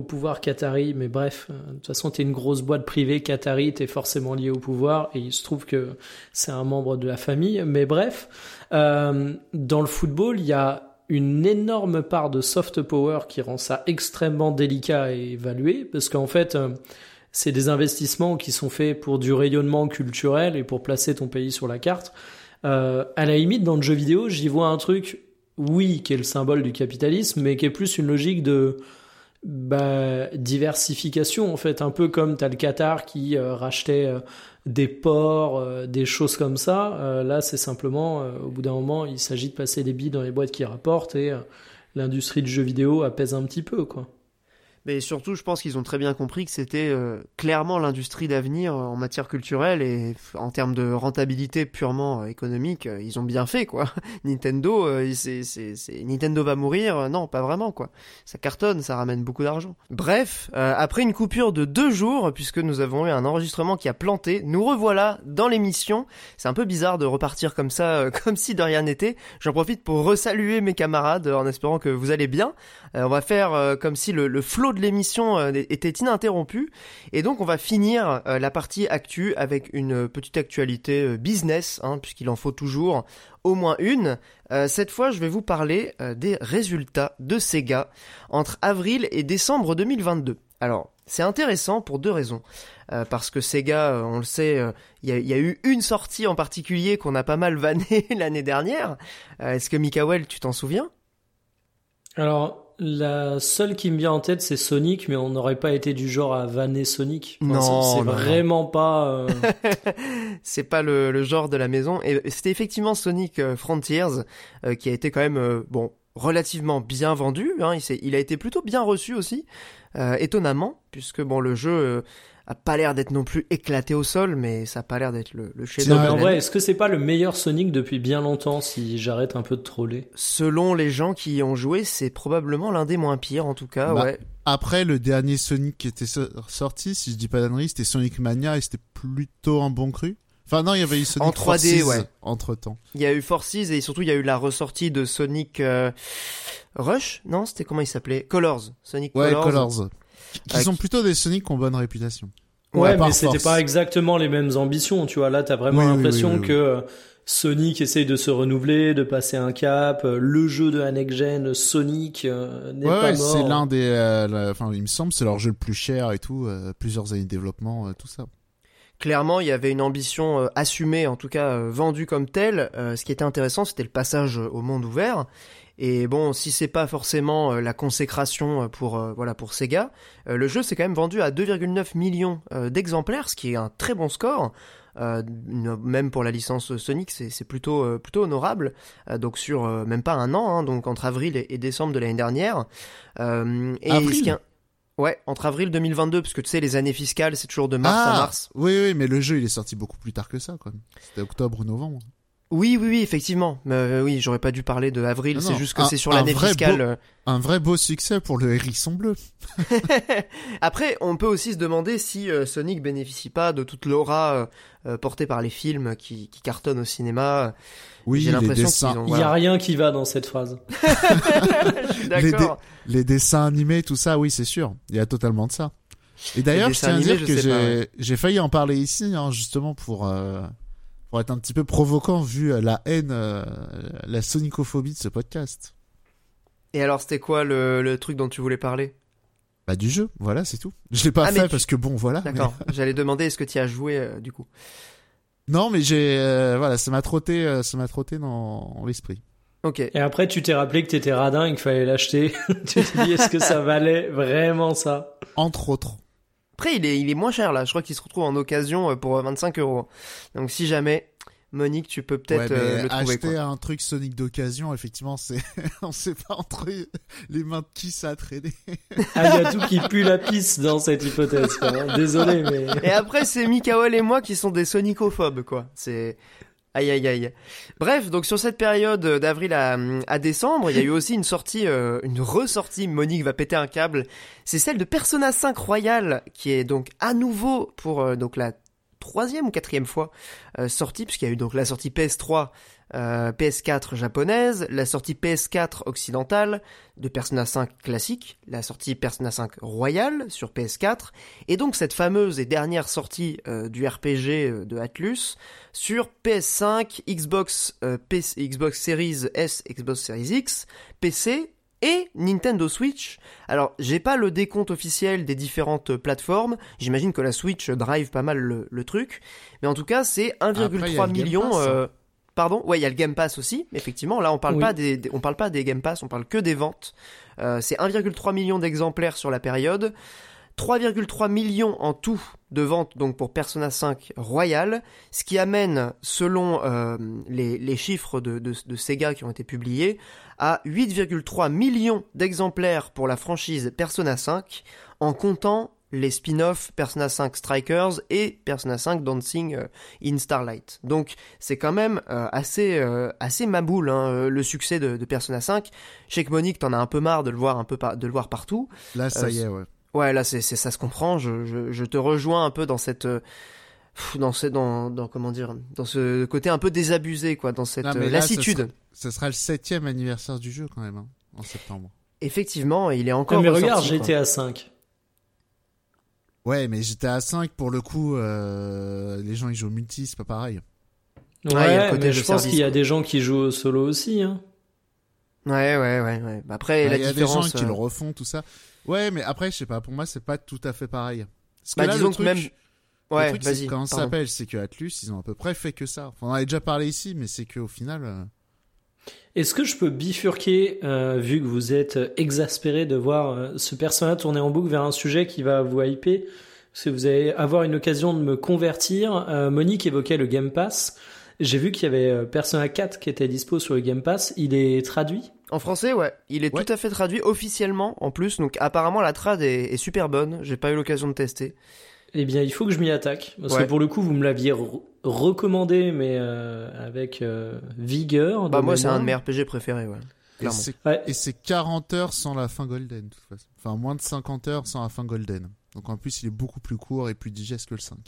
pouvoir qatari. Mais bref, euh, de toute façon, tu es une grosse boîte privée qatari, tu es forcément lié au pouvoir, et il se trouve que c'est un membre de la famille. Mais bref, euh, dans le football, il y a une énorme part de soft power qui rend ça extrêmement délicat à évaluer, parce qu'en fait, euh, c'est des investissements qui sont faits pour du rayonnement culturel et pour placer ton pays sur la carte. Euh, à la limite, dans le jeu vidéo, j'y vois un truc, oui, qui est le symbole du capitalisme, mais qui est plus une logique de bah, diversification, en fait, un peu comme t'as le Qatar qui euh, rachetait euh, des ports, des choses comme ça. Là, c'est simplement, au bout d'un moment, il s'agit de passer des billes dans les boîtes qui rapportent et l'industrie du jeu vidéo apaise un petit peu, quoi. Mais surtout, je pense qu'ils ont très bien compris que c'était euh, clairement l'industrie d'avenir en matière culturelle et en termes de rentabilité purement euh, économique, euh, ils ont bien fait quoi. [laughs] Nintendo, euh, Nintendo va mourir, euh, non, pas vraiment quoi. Ça cartonne, ça ramène beaucoup d'argent. Bref, euh, après une coupure de deux jours, puisque nous avons eu un enregistrement qui a planté, nous revoilà dans l'émission. C'est un peu bizarre de repartir comme ça, euh, [laughs] comme si de rien n'était. J'en profite pour resaluer mes camarades euh, en espérant que vous allez bien. Euh, on va faire euh, comme si le, le flot de l'émission euh, était ininterrompu. Et donc on va finir la partie actu avec une petite actualité business, hein, puisqu'il en faut toujours au moins une. Euh, cette fois, je vais vous parler euh, des résultats de Sega entre avril et décembre 2022. Alors, c'est intéressant pour deux raisons. Euh, parce que Sega, on le sait, il y, y a eu une sortie en particulier qu'on a pas mal vanné [laughs] l'année dernière. Est-ce que Mikael, tu t'en souviens? Alors, la seule qui me vient en tête, c'est Sonic, mais on n'aurait pas été du genre à vanner Sonic. Enfin, Non, c'est- non, vraiment pas. euh, [laughs] c'est pas le, le genre de la maison. Et c'était effectivement Sonic euh, Frontiers euh, qui a été quand même euh, bon relativement bien vendu. Hein, il, s'est- il a été plutôt bien reçu aussi, euh, étonnamment, puisque bon le jeu euh, a pas l'air d'être non plus éclaté au sol, mais ça a pas l'air d'être le, le chef Non, d'œuvre mais de en vrai, est-ce que c'est pas le meilleur Sonic depuis bien longtemps si j'arrête un peu de troller? Selon les gens qui y ont joué, c'est probablement l'un des moins pires en tout cas. Bah, ouais. Après, le dernier Sonic qui était so- sorti, si je dis pas d'annerie, c'était Sonic Mania et c'était plutôt un bon cru. Enfin non, il y avait eu Sonic En 3D, ouais. entre temps. Il y a eu Forces et surtout il y a eu la ressortie de Sonic euh, Rush, non C'était comment il s'appelait? Colors. Sonic Ouais, Colors. Colors. Qui Avec- sont plutôt des Sonic qui ont bonne réputation. Ouais, mais c'était pas exactement les mêmes ambitions, tu vois. Là, t'as vraiment Oui, l'impression oui, oui, oui. que euh, Sonic essaye de se renouveler, de passer un cap. euh, Le jeu de la next gen, Sonic, euh, n'est Ouais, pas ouais, mort. c'est l'un des, euh, enfin, il me semble, c'est leur jeu le plus cher et tout, euh, plusieurs années de développement, euh, tout ça. Clairement, il y avait une ambition euh, assumée, en tout cas euh, vendue comme telle. Euh, ce qui était intéressant, c'était le passage au monde ouvert. Et bon, si c'est pas forcément euh, la consécration euh, pour euh, voilà pour Sega, le jeu s'est quand même vendu à 2,9 millions d'exemplaires, ce qui est un très bon score. Euh, même pour la licence Sonic, c'est plutôt euh, plutôt honorable. Euh, donc sur même pas un an, hein, donc entre avril et, et décembre de l'année dernière. Et Avril Ouais, entre avril 2022, parce que tu sais, les années fiscales, c'est toujours de mars à mars. oui, oui, mais le jeu, il est sorti beaucoup plus tard que ça, quoi. C'était octobre novembre. Oui, oui, oui, effectivement. Mais, euh, oui, j'aurais pas dû parler de avril, c'est juste que c'est sur l'année fiscale. beau- euh. Un vrai beau succès pour le hérisson bleu. [laughs] Après, on peut aussi se demander si euh, Sonic bénéficie pas de toute l'aura euh, euh, portée par les films qui, qui cartonnent au cinéma. Oui, J'ai les l'impression dessins, qu'ils ont- Il y a voilà. rien qui va dans cette phrase. [laughs] Je suis Les d'accord. les dessins animés, tout ça, oui, c'est sûr. Il y a totalement de ça. Et d'ailleurs, je tiens à dire que j'ai ouais. failli en parler ici, hein, justement pour euh, pour être un petit peu provoquant vu euh, la haine, euh, la sonicophobie de ce podcast. Et alors, c'était quoi le, le truc dont tu voulais parler? Bah du jeu, voilà, c'est tout. Je l'ai pas Ah, fait tu- parce que bon, voilà. mais- D'accord. [laughs] J'allais demander est-ce que tu y as joué euh, du coup? Non, mais j'ai euh, voilà, ça m'a trotté, euh, ça m'a trotté dans l'esprit. Ok. Et après, tu t'es rappelé que t'étais radin et qu'il fallait l'acheter. [laughs] tu t'es dit, est-ce que ça valait vraiment ça? Entre autres. Après, il est, il est moins cher là. Je crois qu'il se retrouve en occasion euh, pour euh, 25 euros. Donc, si jamais, Monique, tu peux peut-être Ouais, euh, le trouver. acheter Quoi. un truc Sonic d'occasion, effectivement, c'est [laughs] on sait pas entre les mains de qui ça a traîné. [laughs] Ah, il y a tout qui pue la pisse dans cette hypothèse. quoi. Désolé, mais... Et après, c'est Mikael et moi qui sont des sonicophobes, quoi. C'est. Aïe aïe aïe. Bref, donc sur cette période euh, d'avril à, à décembre, il y a eu aussi une sortie, euh, une ressortie. Monique va péter un câble. C'est celle de Persona 5 Royal, qui est donc à nouveau pour euh, donc la troisième ou quatrième fois sortie, puisqu'il y a eu donc la sortie PS3, euh, PS4 japonaise, la sortie PS4 occidentale de Persona 5 classique, la sortie Persona 5 Royal sur PS4, et donc cette fameuse et dernière sortie euh, du RPG euh, de Atlus sur PS5, Xbox, euh, PC, Xbox Series S, Xbox Series X, PC et Nintendo Switch. Alors, j'ai pas le décompte officiel des différentes plateformes. J'imagine que la Switch drive pas mal le, le truc, mais en tout cas, c'est Après, il y a 1,3 le Game million. Pass, hein. euh, Pardon, ouais, il y a le Game Pass aussi. Effectivement, là, on parle Oui. pas des, des- on parle pas des Game Pass, on parle que des ventes. Euh, c'est 1,3 million d'exemplaires sur la période. 3,3 millions en tout de ventes donc pour Persona 5 Royal, ce qui amène, selon euh, les, les chiffres de, de, de Sega qui ont été publiés, à 8,3 millions d'exemplaires pour la franchise Persona 5, en comptant les spin-offs Persona 5 Strikers et Persona 5 Dancing euh, in Starlight. Donc c'est quand même euh, assez euh, assez maboule hein, euh, le succès de, de Persona 5. Je sais que Monique t'en as un peu marre de le voir un peu par- de le voir partout. Là, ça Euh, y est, ouais. Ouais, là, c'est, c'est ça se comprend. Je, je, je te rejoins un peu dans cette, euh, dans ce, dans, dans comment dire, dans ce côté un peu désabusé, quoi, dans cette Non, mais là, ce lassitude. Ce sera le septième anniversaire du jeu quand même, hein, en septembre. Effectivement, il est Ah, encore. mais regarde, à 5. Ouais, mais j'étais à 5 pour le coup. euh, les gens ils jouent au multi, c'est pas pareil. Ouais, il le côté mais je pense qu'il y a des gens qui jouent au solo aussi. Hein. Ouais, ouais, ouais, ouais. Bah, Après, Il la y a des gens différence. qui euh, le refont, tout ça. Ouais, mais après, je sais pas. Pour moi, c'est pas tout à fait pareil. Parce que Bah, là, disons le que truc, même- le Ouais, truc, que Comment ça pardon. s'appelle C'est que Atlus, ils ont à peu près fait que ça. Enfin, on en avait déjà parlé ici, mais c'est qu'au final. Euh, Est-ce que je peux bifurquer, euh, vu que vous êtes exaspéré de voir euh, ce personnage tourner en boucle vers un sujet qui va vous hyper? Parce que vous allez avoir une occasion de me convertir. Euh, Monique évoquait le Game Pass. J'ai vu qu'il y avait euh, Persona 4 qui était dispo sur le Game Pass. Il est traduit? En français, ouais. Il est Ouais. tout à fait traduit officiellement, en plus. Donc, apparemment, la trad est, est super bonne. J'ai pas eu l'occasion de tester. Eh bien, il faut que je m'y attaque. Parce Ouais. que pour le coup, vous me l'aviez recommandé, mais euh, avec euh, vigueur. Bah moi c'est un de mes. RPG préférés, ouais. Et c'est Ouais. et c'est 40 heures sans la fin golden, de toute façon. Enfin, moins de 50 heures sans la fin golden. Donc en plus, il est beaucoup plus court et plus digeste que le 5.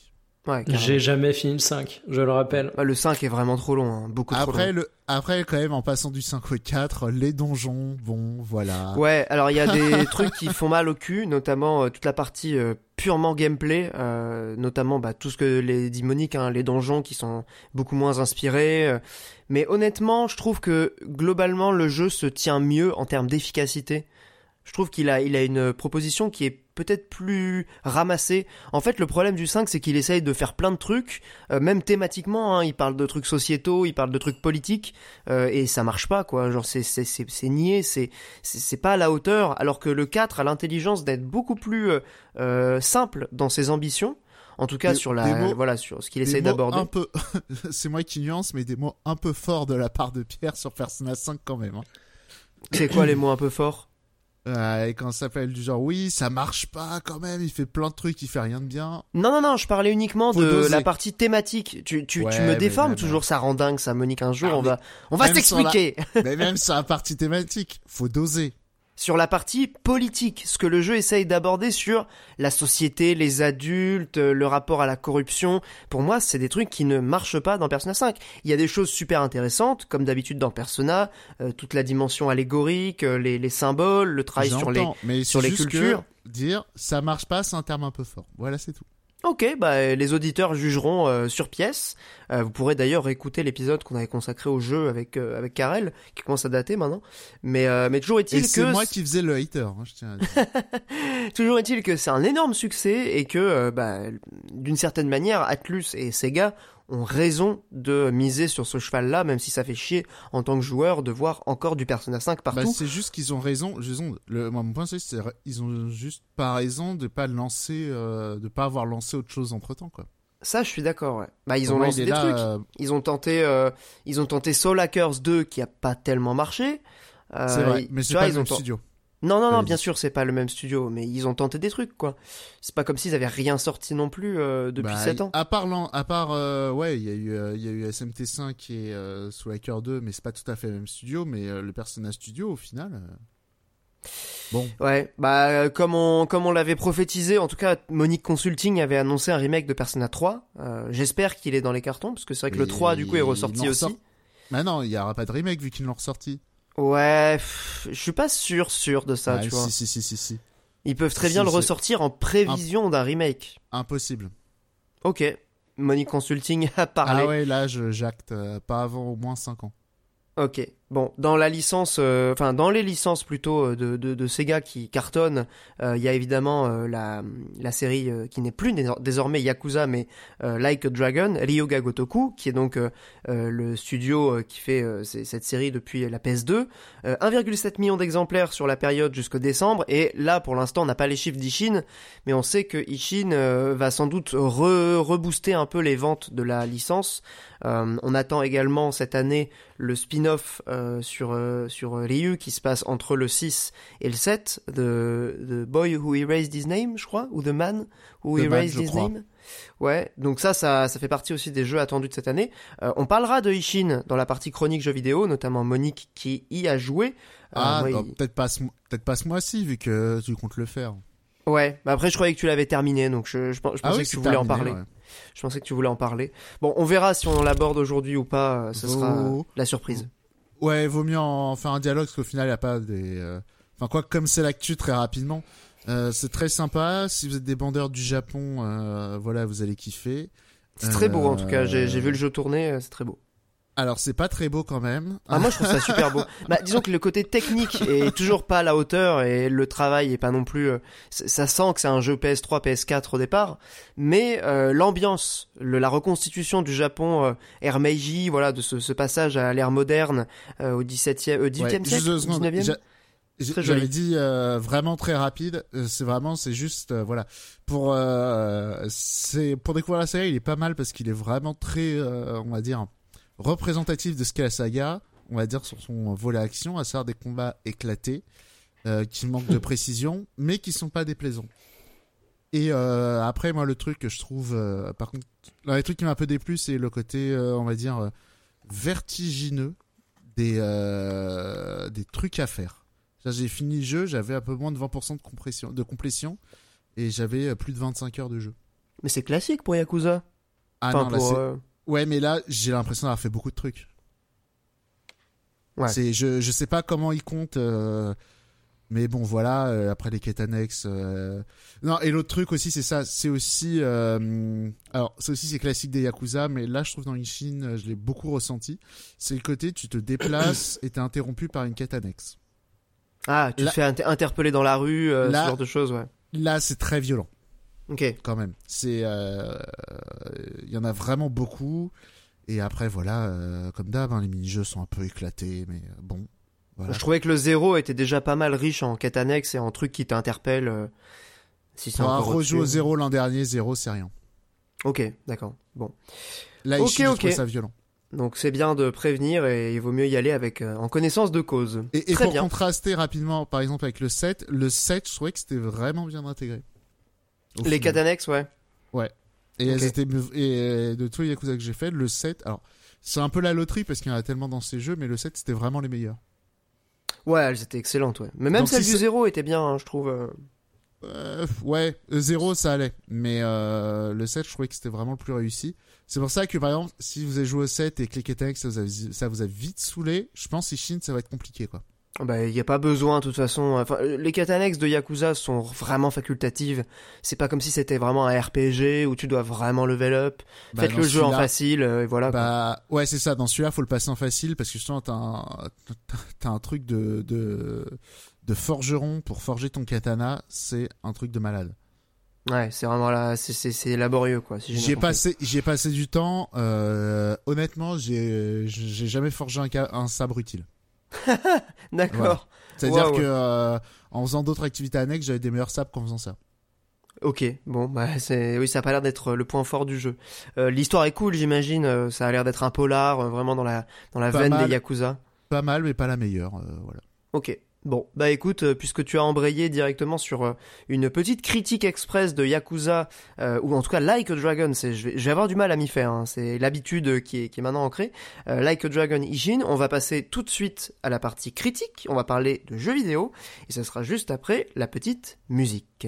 Ouais. J'ai jamais fini le 5, je le rappelle. Bah, le 5 est vraiment trop long, hein, beaucoup trop Après, long. le, après, quand même, en passant du 5 au 4, les donjons, bon, voilà. Ouais, alors il y a des [laughs] trucs qui font mal au cul, notamment euh, toute la partie euh, purement gameplay, euh, notamment bah, tout ce que les dit Monique, hein, les donjons qui sont beaucoup moins inspirés. euh. mais honnêtement, je trouve que globalement le jeu se tient mieux en termes d'efficacité. Je trouve qu'il a, il a une proposition qui est peut-être plus ramassée. En fait, le problème du 5, c'est qu'il essaye de faire plein de trucs, euh, même thématiquement. Hein, il parle de trucs sociétaux, il parle de trucs politiques, euh, et ça marche pas, quoi. Genre, c'est, c'est, c'est, c'est niais, c'est, c'est c'est pas à la hauteur, alors que le 4 a l'intelligence d'être beaucoup plus euh, simple dans ses ambitions. En tout cas, Des- sur la, mots- voilà, sur ce qu'il essaie d'aborder. Un peu, [laughs] c'est moi qui nuance, mais des mots un peu forts de la part de Pierre sur Persona 5 quand même. Hein. C'est quoi les mots un peu forts? Euh, et quand ça s'appelle du genre, oui, ça marche pas quand même, il fait plein de trucs, il fait rien de bien. Non, non, non, je parlais uniquement Faut de doser. la partie thématique. Tu, tu, Ouais, tu me déformes même, toujours, ça rend dingue, ça, Monique. Un jour, Ah, on va, on va la- s'expliquer. [laughs] mais même sur la partie thématique, faut doser. Sur la partie politique, ce que le jeu essaye d'aborder sur la société, les adultes, euh, le rapport à la corruption. Pour moi, c'est des trucs qui ne marchent pas dans Persona 5. Il y a des choses super intéressantes, comme d'habitude dans Persona, euh, toute la dimension allégorique, euh, les, les symboles, le travail sur les... Mais sur les cultures. dire ça marche pas, c'est un terme un peu fort. Voilà, c'est tout. Ok, bah euh, les auditeurs jugeront euh, sur pièce. Euh, vous pourrez d'ailleurs écouter l'épisode qu'on avait consacré au jeu avec euh, avec Karel, qui commence à dater maintenant. Mais euh, mais toujours est-il c'est que moi qui faisais le hater, hein, je tiens à dire. [laughs] Toujours est-il que c'est un énorme succès et que, euh, bah, d'une certaine manière, Atlus et Sega ont raison de miser sur ce cheval-là, même si ça fait chier en tant que joueur de voir encore du Persona 5 Bah, partout. c'est juste qu'ils ont raison. raison le, moi, mon point, c'est c'est ils ont juste pas raison de pas lancer, euh, de pas avoir lancé autre chose entre temps, quoi. ça, je suis d'accord. Ouais. Bah, ils ont lancé des là, trucs. euh, Ils ont tenté, euh, ils ont tenté Soul Hackers 2 qui a pas tellement marché. C'est vrai, mais c'est pas ils le ont studio. Non, non, non, bien sûr, c'est pas le même studio, mais ils ont tenté des trucs, quoi. C'est pas comme s'ils avaient rien sorti non plus euh, depuis Bah, 7 ans. À part, l'an- à part, euh, ouais, il y a eu, euh, il y a eu SMT5 et euh, Soul Hacker 2, mais c'est pas tout à fait le même studio, mais euh, le Persona Studio, au final. euh, Bon, Ouais, bah comme on comme on l'avait prophétisé, en tout cas Monique Consulting avait annoncé un remake de Persona 3. Euh, J'espère qu'il est dans les cartons parce que c'est vrai que le Mais 3 du coup est ressorti aussi. ressort- bah non, il y aura pas de remake vu qu'ils l'ont ressorti. Ouais, pff, je suis pas sûr sûr de ça, Ah, tu si, vois. si, si, si, si. Ils peuvent très Si, bien le ressortir en prévision d'un remake. Impossible. Ok, Monique Consulting [laughs] a parlé. Ah ouais, là, j'acte euh, pas avant au moins 5 ans. Ok. Bon, dans la licence, euh, enfin dans les licences plutôt euh, de, de, de Sega qui cartonnent, euh, il y a évidemment euh, la, la série qui n'est plus dés- désormais Yakuza mais Like a Dragon, Ryoga Gotoku, qui est donc le studio qui fait cette série depuis la PS2. Euh, 1,7 million d'exemplaires sur la période jusqu'au décembre et là pour l'instant on n'a pas les chiffres d'Ishin, mais on sait que Ishin va sans doute re rebooster un peu les ventes de la licence. On attend également cette année le spin-off euh, sur euh, sur Ryu qui se passe entre le 6 et le 7 de The Boy Who Erased His Name, je crois, ou The Man Who The Erased His crois. Name. Ouais, donc ça, ça, ça fait partie aussi des jeux attendus de cette année. Euh, on parlera de Ishin dans la partie chronique jeux vidéo, notamment Monique qui y a joué. Euh, Ah, bah, il- peut-être pas, ce peut-être pas ce mois-ci vu que tu comptes le faire. Ouais, bah après je croyais que tu l'avais terminé, donc je, je, je pensais ah oui, que tu voulais en parler. ouais. Je pensais que tu voulais en parler. Bon, on verra si on l'aborde aujourd'hui ou pas. euh, Ce sera euh, la surprise. Ouais, vaut mieux en faire un dialogue parce qu'au final, il n'y a pas des. euh, Enfin, quoi, comme c'est l'actu très rapidement, euh, c'est très sympa. Si vous êtes des bandeurs du Japon, euh, voilà, vous allez kiffer. C'est très beau en tout cas. J'ai Euh, vu le jeu tourner, euh, c'est très beau. Alors, c'est pas très beau quand même. Ah, moi je trouve ça super beau. [laughs] Bah, disons que le côté technique est toujours pas à la hauteur et le travail est pas non plus. euh, ça sent que c'est un jeu PS3, PS4 au départ, mais euh, l'ambiance, la reconstitution du Japon euh, ère Meiji, voilà, de ce, ce passage à l'ère moderne euh, au 17e, euh, 18e Ouais, siècle, juste deux secondes. 19e. J'a- j'ai- Très J'avais dit euh, vraiment très rapide. Euh, c'est vraiment, c'est juste, euh, voilà. Pour, euh, c'est pour découvrir la série, il est pas mal parce qu'il est vraiment très, euh, on va dire, représentatif de ce qu'est la saga. On va dire sur son volet action, à savoir des combats éclatés, euh, qui manquent de [laughs] précision, mais qui sont pas déplaisants. Et euh, après, moi, le truc que je trouve, euh, par contre, l'un des trucs qui m'a un peu déplu, c'est le côté, on va dire, vertigineux des, des trucs à faire. J'ai fini le jeu, j'avais un peu moins de 20% de, compression, de complétion, et j'avais plus de 25 heures de jeu. Mais c'est classique pour Yakuza. Ah Enfin, non, là, Ouais, mais là, j'ai l'impression d'avoir fait beaucoup de trucs. Ouais. C'est, je, je sais pas comment ils comptent, euh, mais bon, voilà. euh, après les quêtes annexes. euh, Non, et l'autre truc aussi, c'est ça. C'est aussi, euh, alors, c'est aussi c'est classique des Yakuza, mais là, je trouve dans Ishin, euh, je l'ai beaucoup ressenti. C'est le côté, tu te déplaces [coughs] et t'es interrompu par une quête annexe. Ah, tu Là- te fais inter- interpeller dans la rue, euh, Là- ce genre de choses, ouais. Là, c'est très violent. Ok. quand même. C'est, euh, il y en a vraiment beaucoup. Et après, voilà, euh, comme d'hab, hein, les mini-jeux sont un peu éclatés, mais euh, bon, voilà. Je trouvais que le zéro était déjà pas mal riche en quêtes annexes et en trucs qui t'interpellent. euh, si c'est encore rejoué au zéro l'an dernier, zéro, c'est rien. Ok, d'accord. Bon. Là, Ok, ici, je ok. ça violent. Donc c'est bien de prévenir et il vaut mieux y aller avec euh, en connaissance de cause. Et, et Très pour bien. contraster rapidement, par exemple, avec le 7, le 7, je trouvais que c'était vraiment bien intégré. Les final. quêtes annexes, ouais. Et, elles Ok. étaient, et euh, de tous les Yakuza que j'ai fait, le 7, alors, c'est un peu la loterie parce qu'il y en a tellement dans ces jeux, mais le 7, c'était vraiment les meilleurs. Ouais, elles étaient excellentes, ouais. Mais même Donc, celle si du c'est- zéro était bien, hein, je trouve. euh. Euh, ouais, euh, zéro ça allait, mais euh, le 7 je trouvais que c'était vraiment le plus réussi. C'est pour ça que par exemple, si vous avez joué au 7 et cliqué avec ça vous a, ça vous a vite saoulé, je pense Ishin ça va être compliqué quoi. Bah, il y a pas besoin, de toute façon. Enfin, euh, les quêtes annexes de Yakuza sont vraiment facultatives. C'est pas comme si c'était vraiment un RPG où tu dois vraiment level up. Bah, Faites le jeu en facile, euh, et voilà. quoi. Bah ouais c'est ça, dans celui-là faut le passer en facile parce que justement t'as un, t'as- un truc de, de, de forgeron pour forger ton katana, c'est un truc de malade. Ouais, c'est vraiment là, c'est- laborieux, quoi. Si j'ai passé, j'y ai passé du temps, euh, honnêtement j'ai j'ai jamais forgé un, un sabre utile. [laughs] D'accord. C'est-à-dire que euh, en faisant d'autres activités annexes, j'avais des meilleurs sabres qu'en faisant ça. Ok, bon, bah c'est, oui, ça a pas l'air d'être le point fort du jeu. Euh, L'histoire est cool, j'imagine. euh, Ça a l'air d'être un polar, euh, vraiment dans la dans la Pas veine mal. des Yakuza. Pas mal, mais pas la meilleure. euh, voilà. Ok. Bon, bah écoute, euh, puisque tu as embrayé directement sur euh, une petite critique express de Yakuza, euh, ou en tout cas Like a Dragon, c'est, je, vais, avoir du mal à m'y faire, hein, c'est l'habitude qui est, qui est maintenant ancrée. Euh, like a Dragon Ishin, on va passer tout de suite à la partie critique, on va parler de jeux vidéo, et ça sera juste après la petite musique.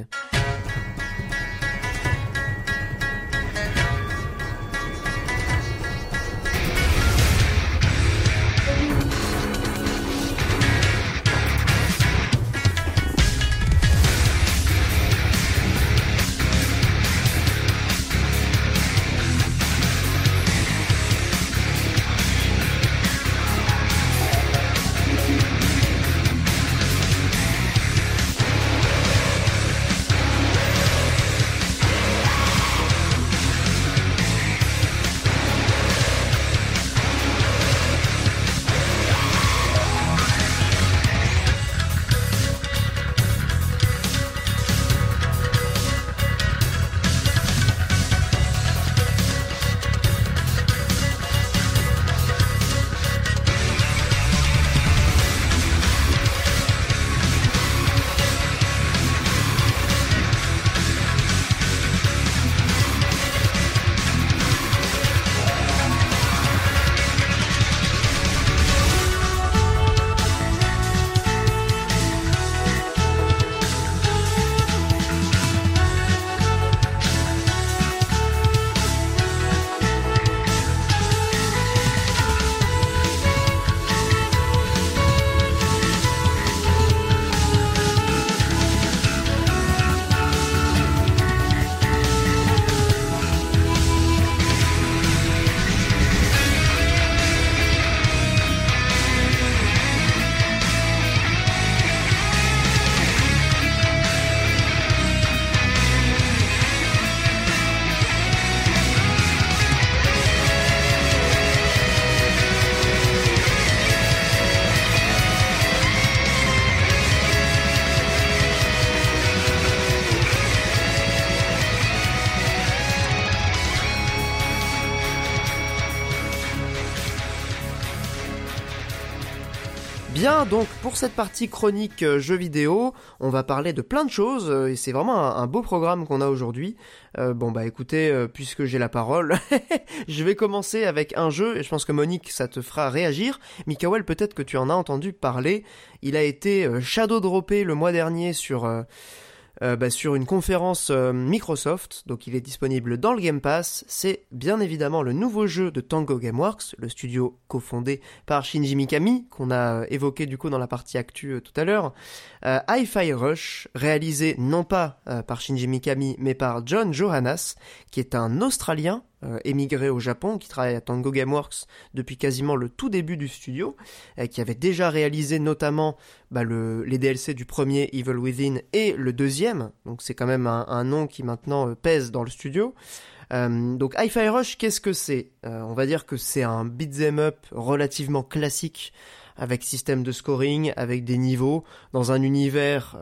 Pour cette partie chronique euh, jeux vidéo, on va parler de plein de choses euh, et c'est vraiment un, beau programme qu'on a aujourd'hui. Euh, bon bah écoutez, euh, puisque j'ai la parole, [laughs] je vais commencer avec un jeu et je pense que Monique ça te fera réagir. Mikael peut-être que tu en as entendu parler. Il a été euh, shadow droppé le mois dernier sur euh, euh, bah, sur une conférence euh, Microsoft, donc il est disponible dans le Game Pass. C'est bien évidemment le nouveau jeu de Tango Gameworks, le studio cofondé par Shinji Mikami, qu'on a euh, évoqué du coup dans la partie actu euh, tout à l'heure. Hi-Fi Rush, réalisé non pas par Shinji Mikami, mais par John Johannes, qui est un Australien euh, émigré au Japon, qui travaille à Tango Gameworks depuis quasiment le tout début du studio, euh, qui avait déjà réalisé notamment bah, le, les DLC du premier Evil Within et le deuxième, donc c'est quand même un, un nom qui maintenant euh, pèse dans le studio. Euh, donc Hi-Fi Rush, qu'est-ce que c'est? Euh, On va dire que c'est un beat'em up relativement classique, avec système de scoring, avec des niveaux, dans un univers...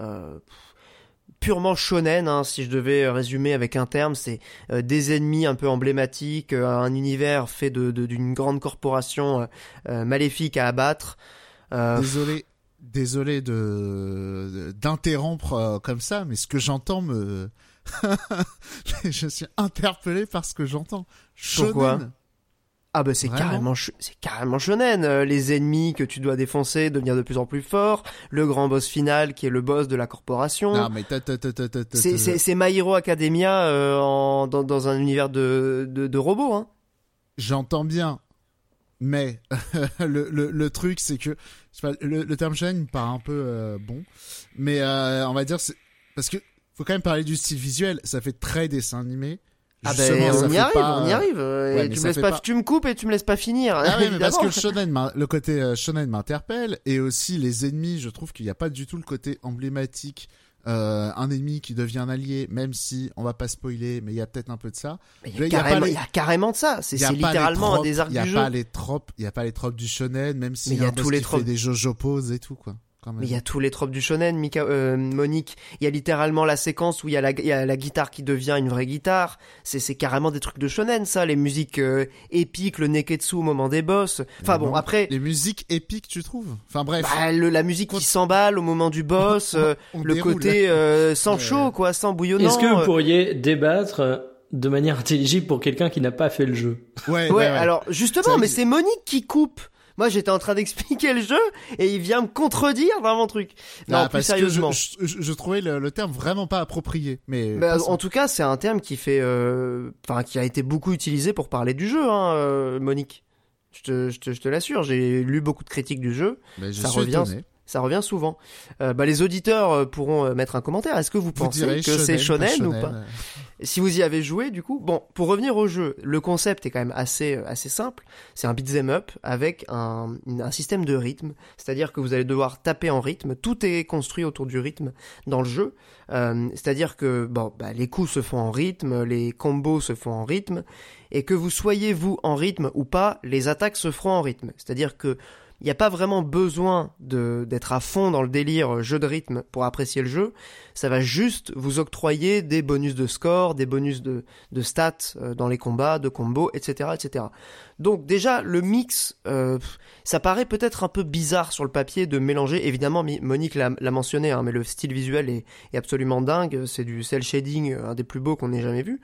euh, purement shonen, hein, si je devais résumer avec un terme, c'est euh, des ennemis un peu emblématiques, euh, un univers fait de de- d'une grande corporation euh, euh, maléfique à abattre. Euh, Désolé, désolé de d'interrompre euh, comme ça, mais ce que j'entends me, [laughs] je suis interpellé par ce que j'entends. Pourquoi? Shonen. Ah bah c'est carrément c'est carrément shonen. euh, les ennemis que tu dois défoncer devenir de plus en plus forts, le grand boss final qui est le boss de la corporation. Non mais C'est c'est c'est My Hero Academia euh, en, dans, dans un univers de, de, de robots. Hein. J'entends bien, mais [laughs] le, le, le truc c'est que je sais pas, le, le terme shonen me paraît un peu euh, bon, mais on va dire parce que faut quand même parler du style visuel. Ça fait très dessin animé. Ah ben on y arrive, pas- on y arrive. euh, Ouais, et mais tu me laisses fait pas, pas- tu me coupes et tu me laisses pas finir. Ah oui, mais parce que le shonen, le côté euh, shonen m'interpelle et aussi les ennemis, je trouve qu'il n'y a pas du tout le côté emblématique. euh, un ennemi qui devient un allié, même si on va pas spoiler, mais il y a peut-être un peu de ça. Il y, y les- il y a carrément de ça. C'est y littéralement un des arcs Il y a du pas les tropes, il y a pas les tropes du shonen, même si Mais y a tous les tropes. fait des jojo poses et tout quoi. Quand même. Mais il y a tous les tropes du shonen, Mika, euh, Monique. Il y a littéralement la séquence où il y, a la, il y a la guitare qui devient une vraie guitare. C'est c'est carrément des trucs de shonen, ça. Les musiques euh, épiques, le neketsu au moment des boss. Enfin bon, après, Les musiques épiques, tu trouves? Enfin bref. bah, le- la musique qui s'emballe au moment du boss, [laughs] euh, on le déroule. côté euh, sans chaud, quoi, sans bouillonnant. Est-ce que euh. vous pourriez débattre euh, de manière intelligible pour quelqu'un qui n'a pas fait le jeu? Ouais, Ouais, ouais, ouais. alors justement, mais c'est Monique qui coupe. Moi, j'étais en train d'expliquer le jeu et il vient me contredire dans mon truc. Non, Ah, plus parce que sérieusement. je, je, je trouvais le, le terme vraiment pas approprié. Mais Bah, en tout cas, c'est un terme qui fait, euh, enfin, qui a été beaucoup utilisé pour parler du jeu, hein, euh, Monique. Je te, je te, je te l'assure, j'ai lu beaucoup de critiques du jeu, Mais je ça suis revient. étonné. Ça revient souvent. Euh, bah, les auditeurs euh, pourront euh, mettre un commentaire. Est-ce que vous pensez que c'est shonen, ou shonen. pas Si vous y avez joué, du coup, bon, pour revenir au jeu, le concept est quand même assez euh, assez simple. C'est un beat'em up avec un, un système de rythme, c'est-à-dire que vous allez devoir taper en rythme. Tout est construit autour du rythme dans le jeu. Euh, c'est-à-dire que bon, bah, les coups se font en rythme, les combos se font en rythme, et que vous soyez vous en rythme ou pas, les attaques se feront en rythme. C'est-à-dire que il n'y a pas vraiment besoin d'être à fond dans le délire euh, jeu de rythme pour apprécier le jeu. Ça va juste vous octroyer des bonus de score, des bonus de, de stats euh, dans les combats, de combos, etc., etc. Donc déjà le mix, euh, ça paraît peut-être un peu bizarre sur le papier de mélanger. Évidemment, Monique l'a mentionné, hein, mais le style visuel est, est absolument dingue. C'est du cel shading, euh, un des plus beaux qu'on ait jamais vu.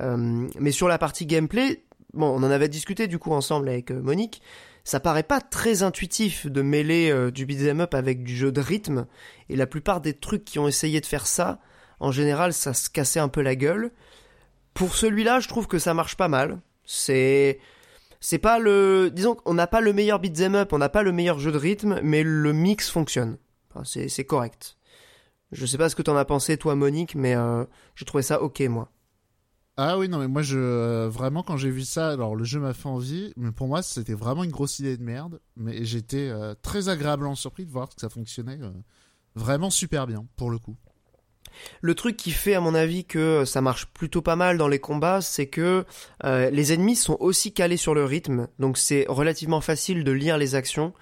Euh, mais sur la partie gameplay, bon, on en avait discuté du coup ensemble avec Monique. Ça paraît pas très intuitif de mêler euh, du beat'em up avec du jeu de rythme. Et la plupart des trucs qui ont essayé de faire ça, en général, ça se cassait un peu la gueule. Pour celui-là, je trouve que ça marche pas mal. C'est c'est pas le disons qu'on n'a pas le meilleur beat'em up, on n'a pas le meilleur jeu de rythme, mais le mix fonctionne. C'est correct. Je sais pas ce que t'en as pensé toi Monique, mais euh, j'ai trouvé ça ok moi. Ah oui, non, mais moi, je euh, vraiment, quand j'ai vu ça, alors le jeu m'a fait envie, mais pour moi, c'était vraiment une grosse idée de merde. Mais j'étais euh, très agréablement surpris de voir que ça fonctionnait euh, vraiment super bien, pour le coup. Le truc qui fait à mon avis que ça marche plutôt pas mal dans les combats, c'est que les ennemis sont aussi calés sur le rythme, donc c'est relativement facile de lire les actions,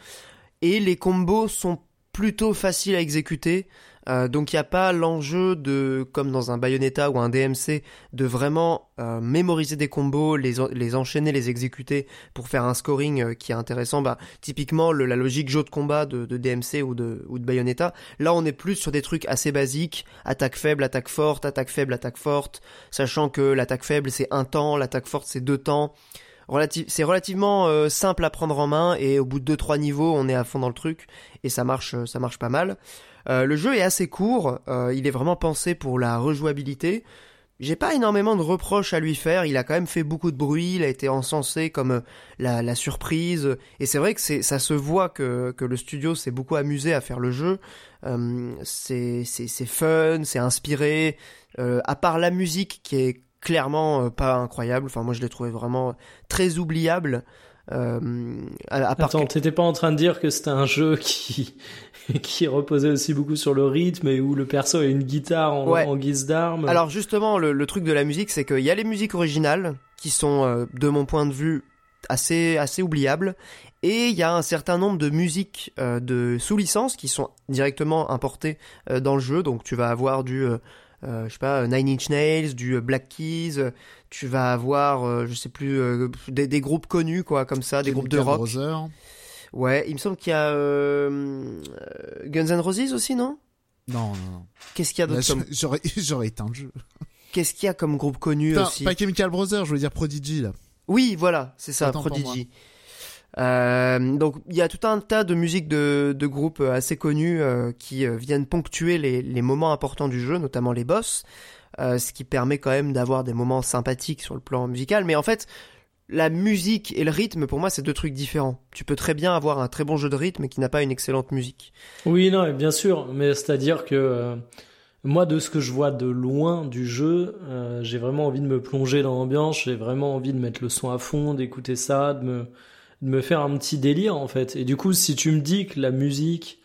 et les combos sont plutôt faciles à exécuter. Euh, donc il n'y a pas l'enjeu de, comme dans un Bayonetta ou un DMC, de vraiment euh, mémoriser des combos, les, enchaîner, les exécuter pour faire un scoring euh, qui est intéressant. Bah, typiquement la logique jeu de combat de, DMC ou de, ou de Bayonetta. Là on est plus sur des trucs assez basiques, attaque faible, attaque forte, attaque faible, attaque forte, sachant que l'attaque faible c'est un temps, l'attaque forte c'est deux temps. C'est relativement simple à prendre en main et au bout de 2-3 niveaux on est à fond dans le truc et ça marche, ça marche pas mal. Euh, le jeu est assez court, euh, il est vraiment pensé pour la rejouabilité. J'ai pas énormément de reproches à lui faire, il a quand même fait beaucoup de bruit, il a été encensé comme euh, la, la surprise, et c'est vrai que c'est, ça se voit que, que le studio s'est beaucoup amusé à faire le jeu. Euh, c'est, fun, c'est inspiré, euh, à part la musique qui est clairement pas incroyable, enfin moi je l'ai trouvé vraiment très oubliable. Euh, à, à part Attends, que... t'étais pas en train de dire que c'était un jeu qui [laughs] qui reposait aussi beaucoup sur le rythme et où le perso a une guitare en, ouais. en guise d'arme. Alors justement, le, le, truc de la musique, c'est qu'il y a les musiques originales qui sont, euh, de mon point de vue, assez assez oubliables, et il y a un certain nombre de musiques euh, de sous licence qui sont directement importées euh, dans le jeu. Donc tu vas avoir du euh, je sais pas Nine Inch Nails, du Black Keys, tu vas avoir je sais plus des, des, groupes connus quoi comme ça, des groupes de rock. Brother. Ouais, il me semble qu'il y a euh, Guns N' Roses aussi, non? Non, non, non. Qu'est-ce qu'il y a d'autre comme... J'aurais, [laughs] j'aurais éteint le jeu. Qu'est-ce qu'il y a comme groupe connu Putain, aussi? Pas Chemical Brothers, je veux dire Prodigy, là. Oui, voilà, c'est ça, Attends Prodigy. Euh, donc il y a tout un tas de musiques de, de groupes assez connus euh, qui euh, viennent ponctuer les, les, moments importants du jeu, notamment les boss, euh, ce qui permet quand même d'avoir des moments sympathiques sur le plan musical. Mais en fait, la musique et le rythme, pour moi, c'est deux trucs différents. Tu peux très bien avoir un très bon jeu de rythme qui n'a pas une excellente musique. Oui, non, bien sûr, mais c'est-à-dire que euh, moi, de ce que je vois de loin du jeu, euh, j'ai vraiment envie de me plonger dans l'ambiance, j'ai vraiment envie de mettre le son à fond, d'écouter ça, de me, de me faire un petit délire, en fait. Et du coup, si tu me dis que la musique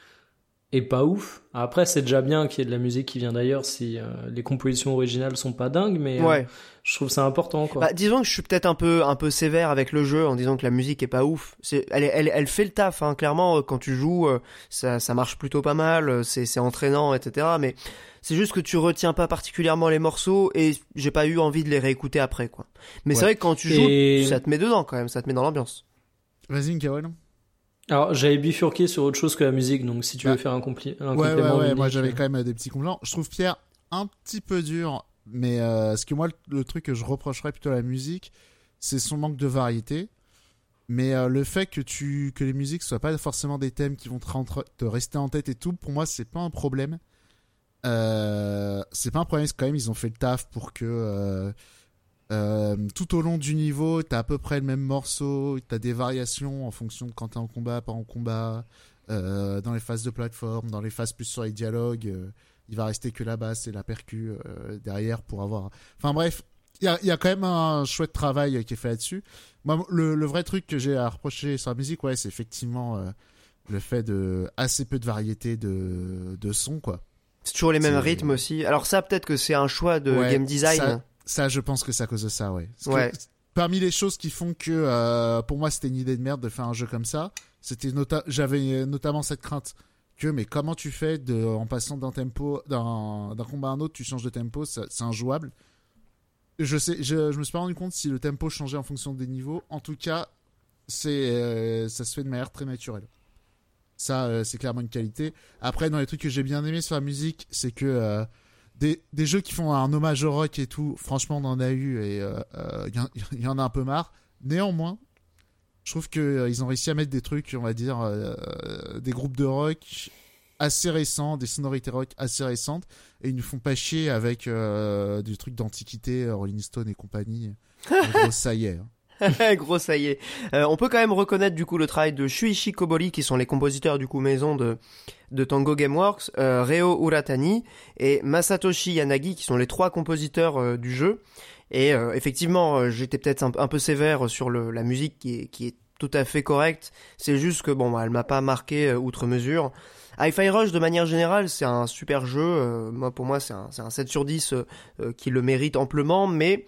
est pas ouf, après, c'est déjà bien qu'il y ait de la musique qui vient d'ailleurs si euh, les compositions originales sont pas dingues, mais ouais. euh, je trouve ça important. Quoi. Bah, disons que je suis peut-être un peu un peu sévère avec le jeu en disant que la musique est pas ouf. Elle, elle, elle fait le taf, hein. clairement. Quand tu joues, euh, ça, ça marche plutôt pas mal. C'est, entraînant, etc. Mais c'est juste que tu retiens pas particulièrement les morceaux et j'ai pas eu envie de les réécouter après, quoi. Mais ouais. c'est vrai que quand tu joues, et... ça te met dedans quand même, ça te met dans l'ambiance. Vas-y, Carole. Alors j'avais bifurqué sur autre chose que la musique, donc si tu veux ah. faire un, compli un ouais, complément. Ouais, ouais, moi j'avais quand même des petits compléments. Je trouve Pierre un petit peu dur, mais euh, ce que moi, le, le, truc que je reprocherais plutôt à la musique, c'est son manque de variété. Mais euh, le fait que tu que les musiques soient pas forcément des thèmes qui vont te, rentre, te rester en tête et tout, pour moi c'est pas un problème. Euh, c'est pas un problème, quand même ils ont fait le taf pour que euh, tout au long du niveau, t'as à peu près le même morceau, t'as des variations en fonction de quand t'es en combat, pas en combat, euh, dans les phases de plateforme, dans les phases plus sur les dialogues, euh, il va rester que la basse et la percu euh, derrière pour avoir... Enfin bref, il y a, y a, quand même un chouette travail qui est fait là-dessus. Moi, le, le, vrai truc que j'ai à reprocher sur la musique, ouais, c'est effectivement euh, le fait de assez peu de variété de, de sons, quoi. C'est toujours les mêmes rythmes aussi. Alors ça, peut-être que c'est un choix de ouais, game design. Ça, ça, je pense que c'est à cause de ça, ouais. Parce ouais. Que, parmi les choses qui font que, euh, pour moi, c'était une idée de merde de faire un jeu comme ça, c'était nota j'avais notamment cette crainte que, mais comment tu fais de, en passant d'un tempo, d'un combat à un autre, tu changes de tempo, c'est injouable. Je sais, je, je me suis pas rendu compte si le tempo changeait en fonction des niveaux. En tout cas, c'est, euh, ça se fait de manière très naturelle. Ça, euh, c'est clairement une qualité. Après, dans les trucs que j'ai bien aimé sur la musique, c'est que euh, des, des, jeux qui font un hommage au rock et tout, franchement, on en a eu et il euh, y, [laughs] y, en a un peu marre. Néanmoins, je trouve qu'ils euh, ont réussi à mettre des trucs, on va dire, euh, des groupes de rock assez récents, des sonorités rock assez récentes, et ils nous font pas chier avec euh, des trucs d'antiquité, Rolling Stone et compagnie. [laughs] gros, ça y est. Hein. [laughs] gros ça y est. Euh, on peut quand même reconnaître du coup le travail de Shuichi Kobori qui sont les compositeurs du coup maison de de Tango Gameworks, euh, Reo Uratani et Masatoshi Yanagi qui sont les trois compositeurs euh, du jeu. Et euh, effectivement, j'étais peut-être un, peu sévère sur le, la musique qui est, qui est tout à fait correcte. C'est juste que bon, bah, elle m'a pas marqué outre mesure. Hi-Fi Rush, de manière générale, c'est un super jeu. Euh, moi, pour moi, c'est un, un 7 sur 10 euh, qui le mérite amplement, mais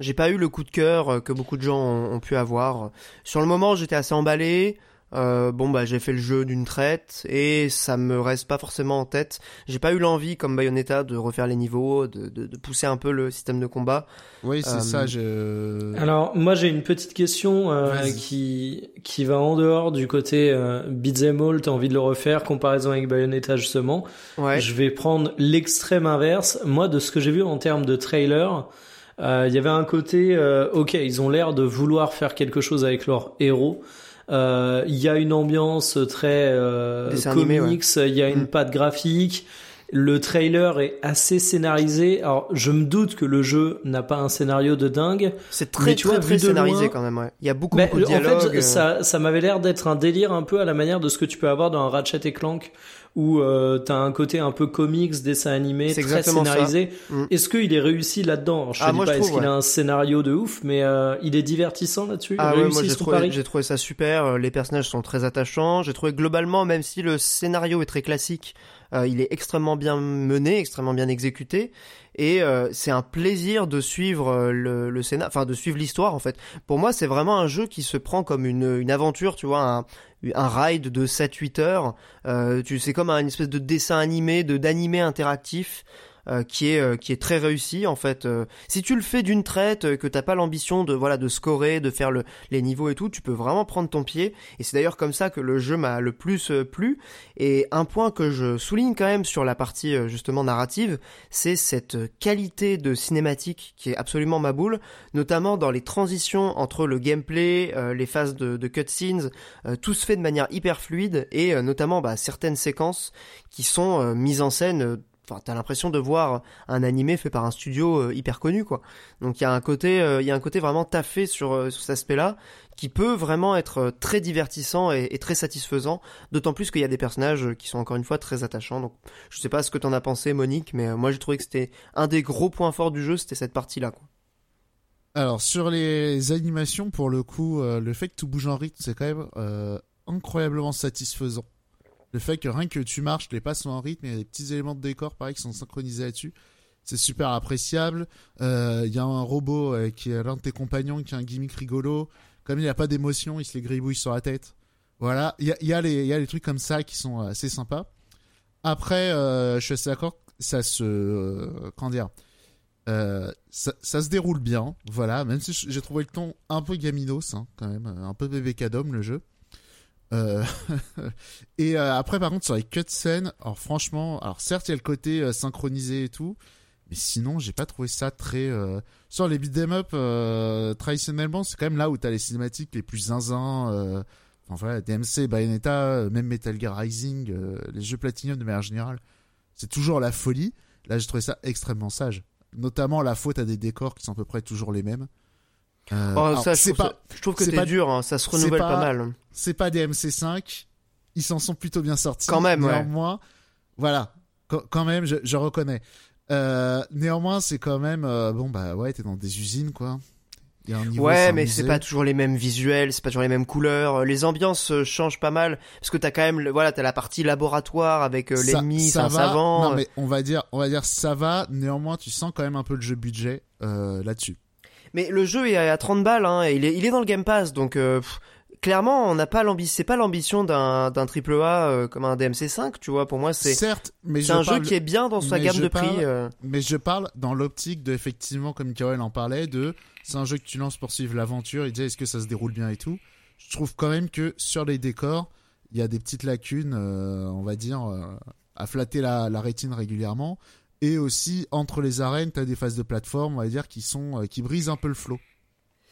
j'ai pas eu le coup de cœur que beaucoup de gens ont, ont pu avoir. Sur le moment, j'étais assez emballé. Euh, bon bah j'ai fait le jeu d'une traite et ça me reste pas forcément en tête. J'ai pas eu l'envie comme Bayonetta de refaire les niveaux, de, de, de pousser un peu le système de combat. Oui, c'est Euh, ça. Je... Alors moi j'ai une petite question euh, qui qui va en dehors du côté euh, beat'em all, t'as envie de le refaire, comparaison avec Bayonetta justement. Ouais. Je vais prendre l'extrême inverse. Moi de ce que j'ai vu en termes de trailer, euh, il y avait un côté euh, ok ils ont l'air de vouloir faire quelque chose avec leur héros. Euh, Il y a une ambiance très euh, comics, il y a une Mm. patte graphique. Le trailer est assez scénarisé. Alors, je me doute que le jeu n'a pas un scénario de dingue, C'est très tu très vois, très scénarisé loin- quand même. Ouais. Il y a beaucoup, Ben, beaucoup de en dialogues. fait, euh, ça, ça m'avait l'air d'être un délire un peu à la manière de ce que tu peux avoir dans un Ratchet et Clank, où euh, t'as un côté un peu comics, dessin animé, C'est très exactement ça. scénarisé. Mm. Est-ce qu'il est réussi là-dedans? Je te Ah, dis pas est-ce qu'il a un scénario de ouf, mais euh, il est divertissant là-dessus? Ah ouais, moi j'ai trouvé, j'ai trouvé ça super. euh, Les personnages sont très attachants. J'ai trouvé globalement, même si le scénario est très classique, il est extrêmement bien mené, extrêmement bien exécuté, et euh, c'est un plaisir de suivre euh, le, le scénar, enfin de suivre l'histoire en fait. Pour moi, c'est vraiment un jeu qui se prend comme une, une aventure, tu vois, un, un ride de 7-8 heures. Euh, tu c'est comme un une espèce de dessin animé, de d'animé interactif. Euh, qui est euh, qui est très réussi en fait. Euh, si tu le fais d'une traite, que t'as pas l'ambition de voilà de scorer, de faire le, les niveaux et tout, tu peux vraiment prendre ton pied. Et c'est d'ailleurs comme ça que le jeu m'a le plus plu. Et un point que je souligne quand même sur la partie justement narrative, c'est cette qualité de cinématique qui est absolument ma boule, notamment dans les transitions entre le gameplay, euh, les phases de, de cutscenes, euh, tout se fait de manière hyper fluide et euh, notamment bah, certaines séquences qui sont mises en scène. Enfin, t'as l'impression de voir un animé fait par un studio euh, hyper connu, quoi. Donc il y a un côté, euh, il y a un côté vraiment taffé sur, euh, cet aspect-là, qui peut vraiment être très divertissant et, très satisfaisant. D'autant plus qu'il y a des personnages qui sont encore une fois très attachants. Donc je sais pas ce que t'en as pensé, Monique, mais moi j'ai trouvé que c'était un des gros points forts du jeu, c'était cette partie-là, quoi. Alors sur les animations, pour le coup, le fait que tout bouge en rythme, c'est quand même euh, incroyablement satisfaisant. Le fait que rien que tu marches, les pas sont en rythme, il y a des petits éléments de décor, pareil, qui sont synchronisés là-dessus. C'est super appréciable. Euh, Il y a un robot euh, qui est l'un de tes compagnons, qui a un gimmick rigolo. Comme il n'y a pas d'émotion, il se les gribouille sur la tête. Voilà, il y a, y, a y a les trucs comme ça qui sont assez sympas. Après, euh, je suis assez d'accord, ça se... euh, comment dire euh, ça, ça se déroule bien, voilà, même si j'ai trouvé le ton un peu gaminos, hein, quand même, un peu bébé cadom le jeu. Euh, [laughs] et euh, après, par contre, sur les cutscenes, alors franchement, alors certes, il y a le côté euh, synchronisé et tout, mais sinon, j'ai pas trouvé ça très. Euh... Sur les beat'em up, euh, traditionnellement, c'est quand même là où t'as les cinématiques les plus zinzin. Euh... Enfin voilà, DMC, Bayonetta, même Metal Gear Rising, les jeux Platinum de manière générale, c'est toujours la folie. Là, j'ai trouvé ça extrêmement sage. Notamment la faute à des décors qui sont à peu près toujours les mêmes. Euh, Oh, alors, ça, je trouve, pas, ça- je trouve que c'est pas- dur, hein, ça se renouvelle pas- pas, mal. c'est pas des MC5. Ils s'en sont plutôt bien sortis. Quand même, ouais. Néanmoins, voilà. Quand, quand même, je, je reconnais. Euh, néanmoins, c'est quand même euh, bon bah ouais, t'es dans des usines quoi. Y a un niveau, Ouais, mais c'est pas toujours les mêmes visuels, c'est pas toujours les mêmes couleurs. Les ambiances euh, changent pas mal parce que t'as quand même, voilà, t'as la partie laboratoire avec euh, Ça- l'ennemi, ça un va. savant. Non euh, mais on va dire, on va dire ça va. Néanmoins, tu sens quand même un peu le jeu budget euh, là-dessus. Mais le jeu est à 30 balles, hein, et il est, il est dans le Game Pass, donc euh, pff, clairement, on n'a pas l'ambition, c'est pas l'ambition d'un d'un triple A euh, comme un DMC5, tu vois. Pour moi, c'est Certes, mais c'est je un jeu qui est bien dans sa mais gamme de prix. euh. Mais je parle dans l'optique de, effectivement, comme Carol en parlait, de c'est un jeu que tu lances pour suivre l'aventure et dire est-ce que ça se déroule bien et tout. Je trouve quand même que sur les décors, il y a des petites lacunes, euh, on va dire, à flatter la, la rétine régulièrement. Et aussi, entre les arènes, tu as des phases de plateforme, on va dire, qui, sont, euh, qui brisent un peu le flow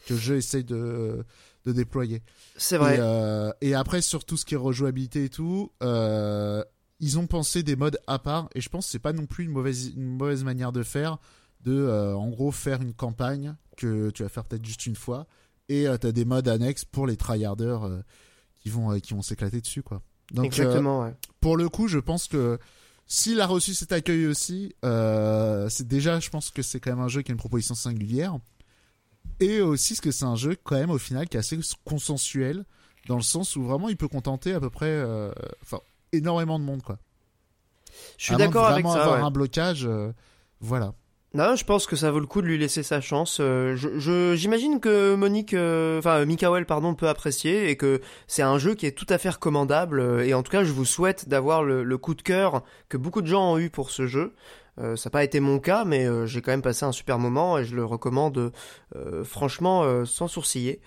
que le jeu essaye de, de déployer. C'est vrai. Et, euh, et après, sur tout ce qui est rejouabilité et tout, euh, ils ont pensé des modes à part. Et je pense que c'est pas non plus une mauvaise, une mauvaise manière de faire. De, euh, en gros, faire une campagne que tu vas faire peut-être juste une fois. Et euh, t'as des modes annexes pour les tryharders qui vont, qui vont s'éclater dessus, quoi. Donc, Exactement, ouais. pour le coup, je pense que s'il a reçu cet accueil aussi, euh, c'est déjà, je pense que c'est quand même un jeu qui a une proposition singulière. Et aussi, parce que c'est un jeu, quand même, au final, qui est assez consensuel, dans le sens où vraiment il peut contenter à peu près, euh, enfin, énormément de monde, quoi. Je suis d'accord avec ça. avoir ouais. un blocage, euh, voilà. Non, je pense que ça vaut le coup de lui laisser sa chance. Euh, je, j'imagine que Monique, euh, enfin Mikael, pardon, peut apprécier et que c'est un jeu qui est tout à fait recommandable. Euh, et en tout cas, je vous souhaite d'avoir le, coup de cœur que beaucoup de gens ont eu pour ce jeu. ça n'a pas été mon cas, mais j'ai quand même passé un super moment et je le recommande franchement sans sourciller.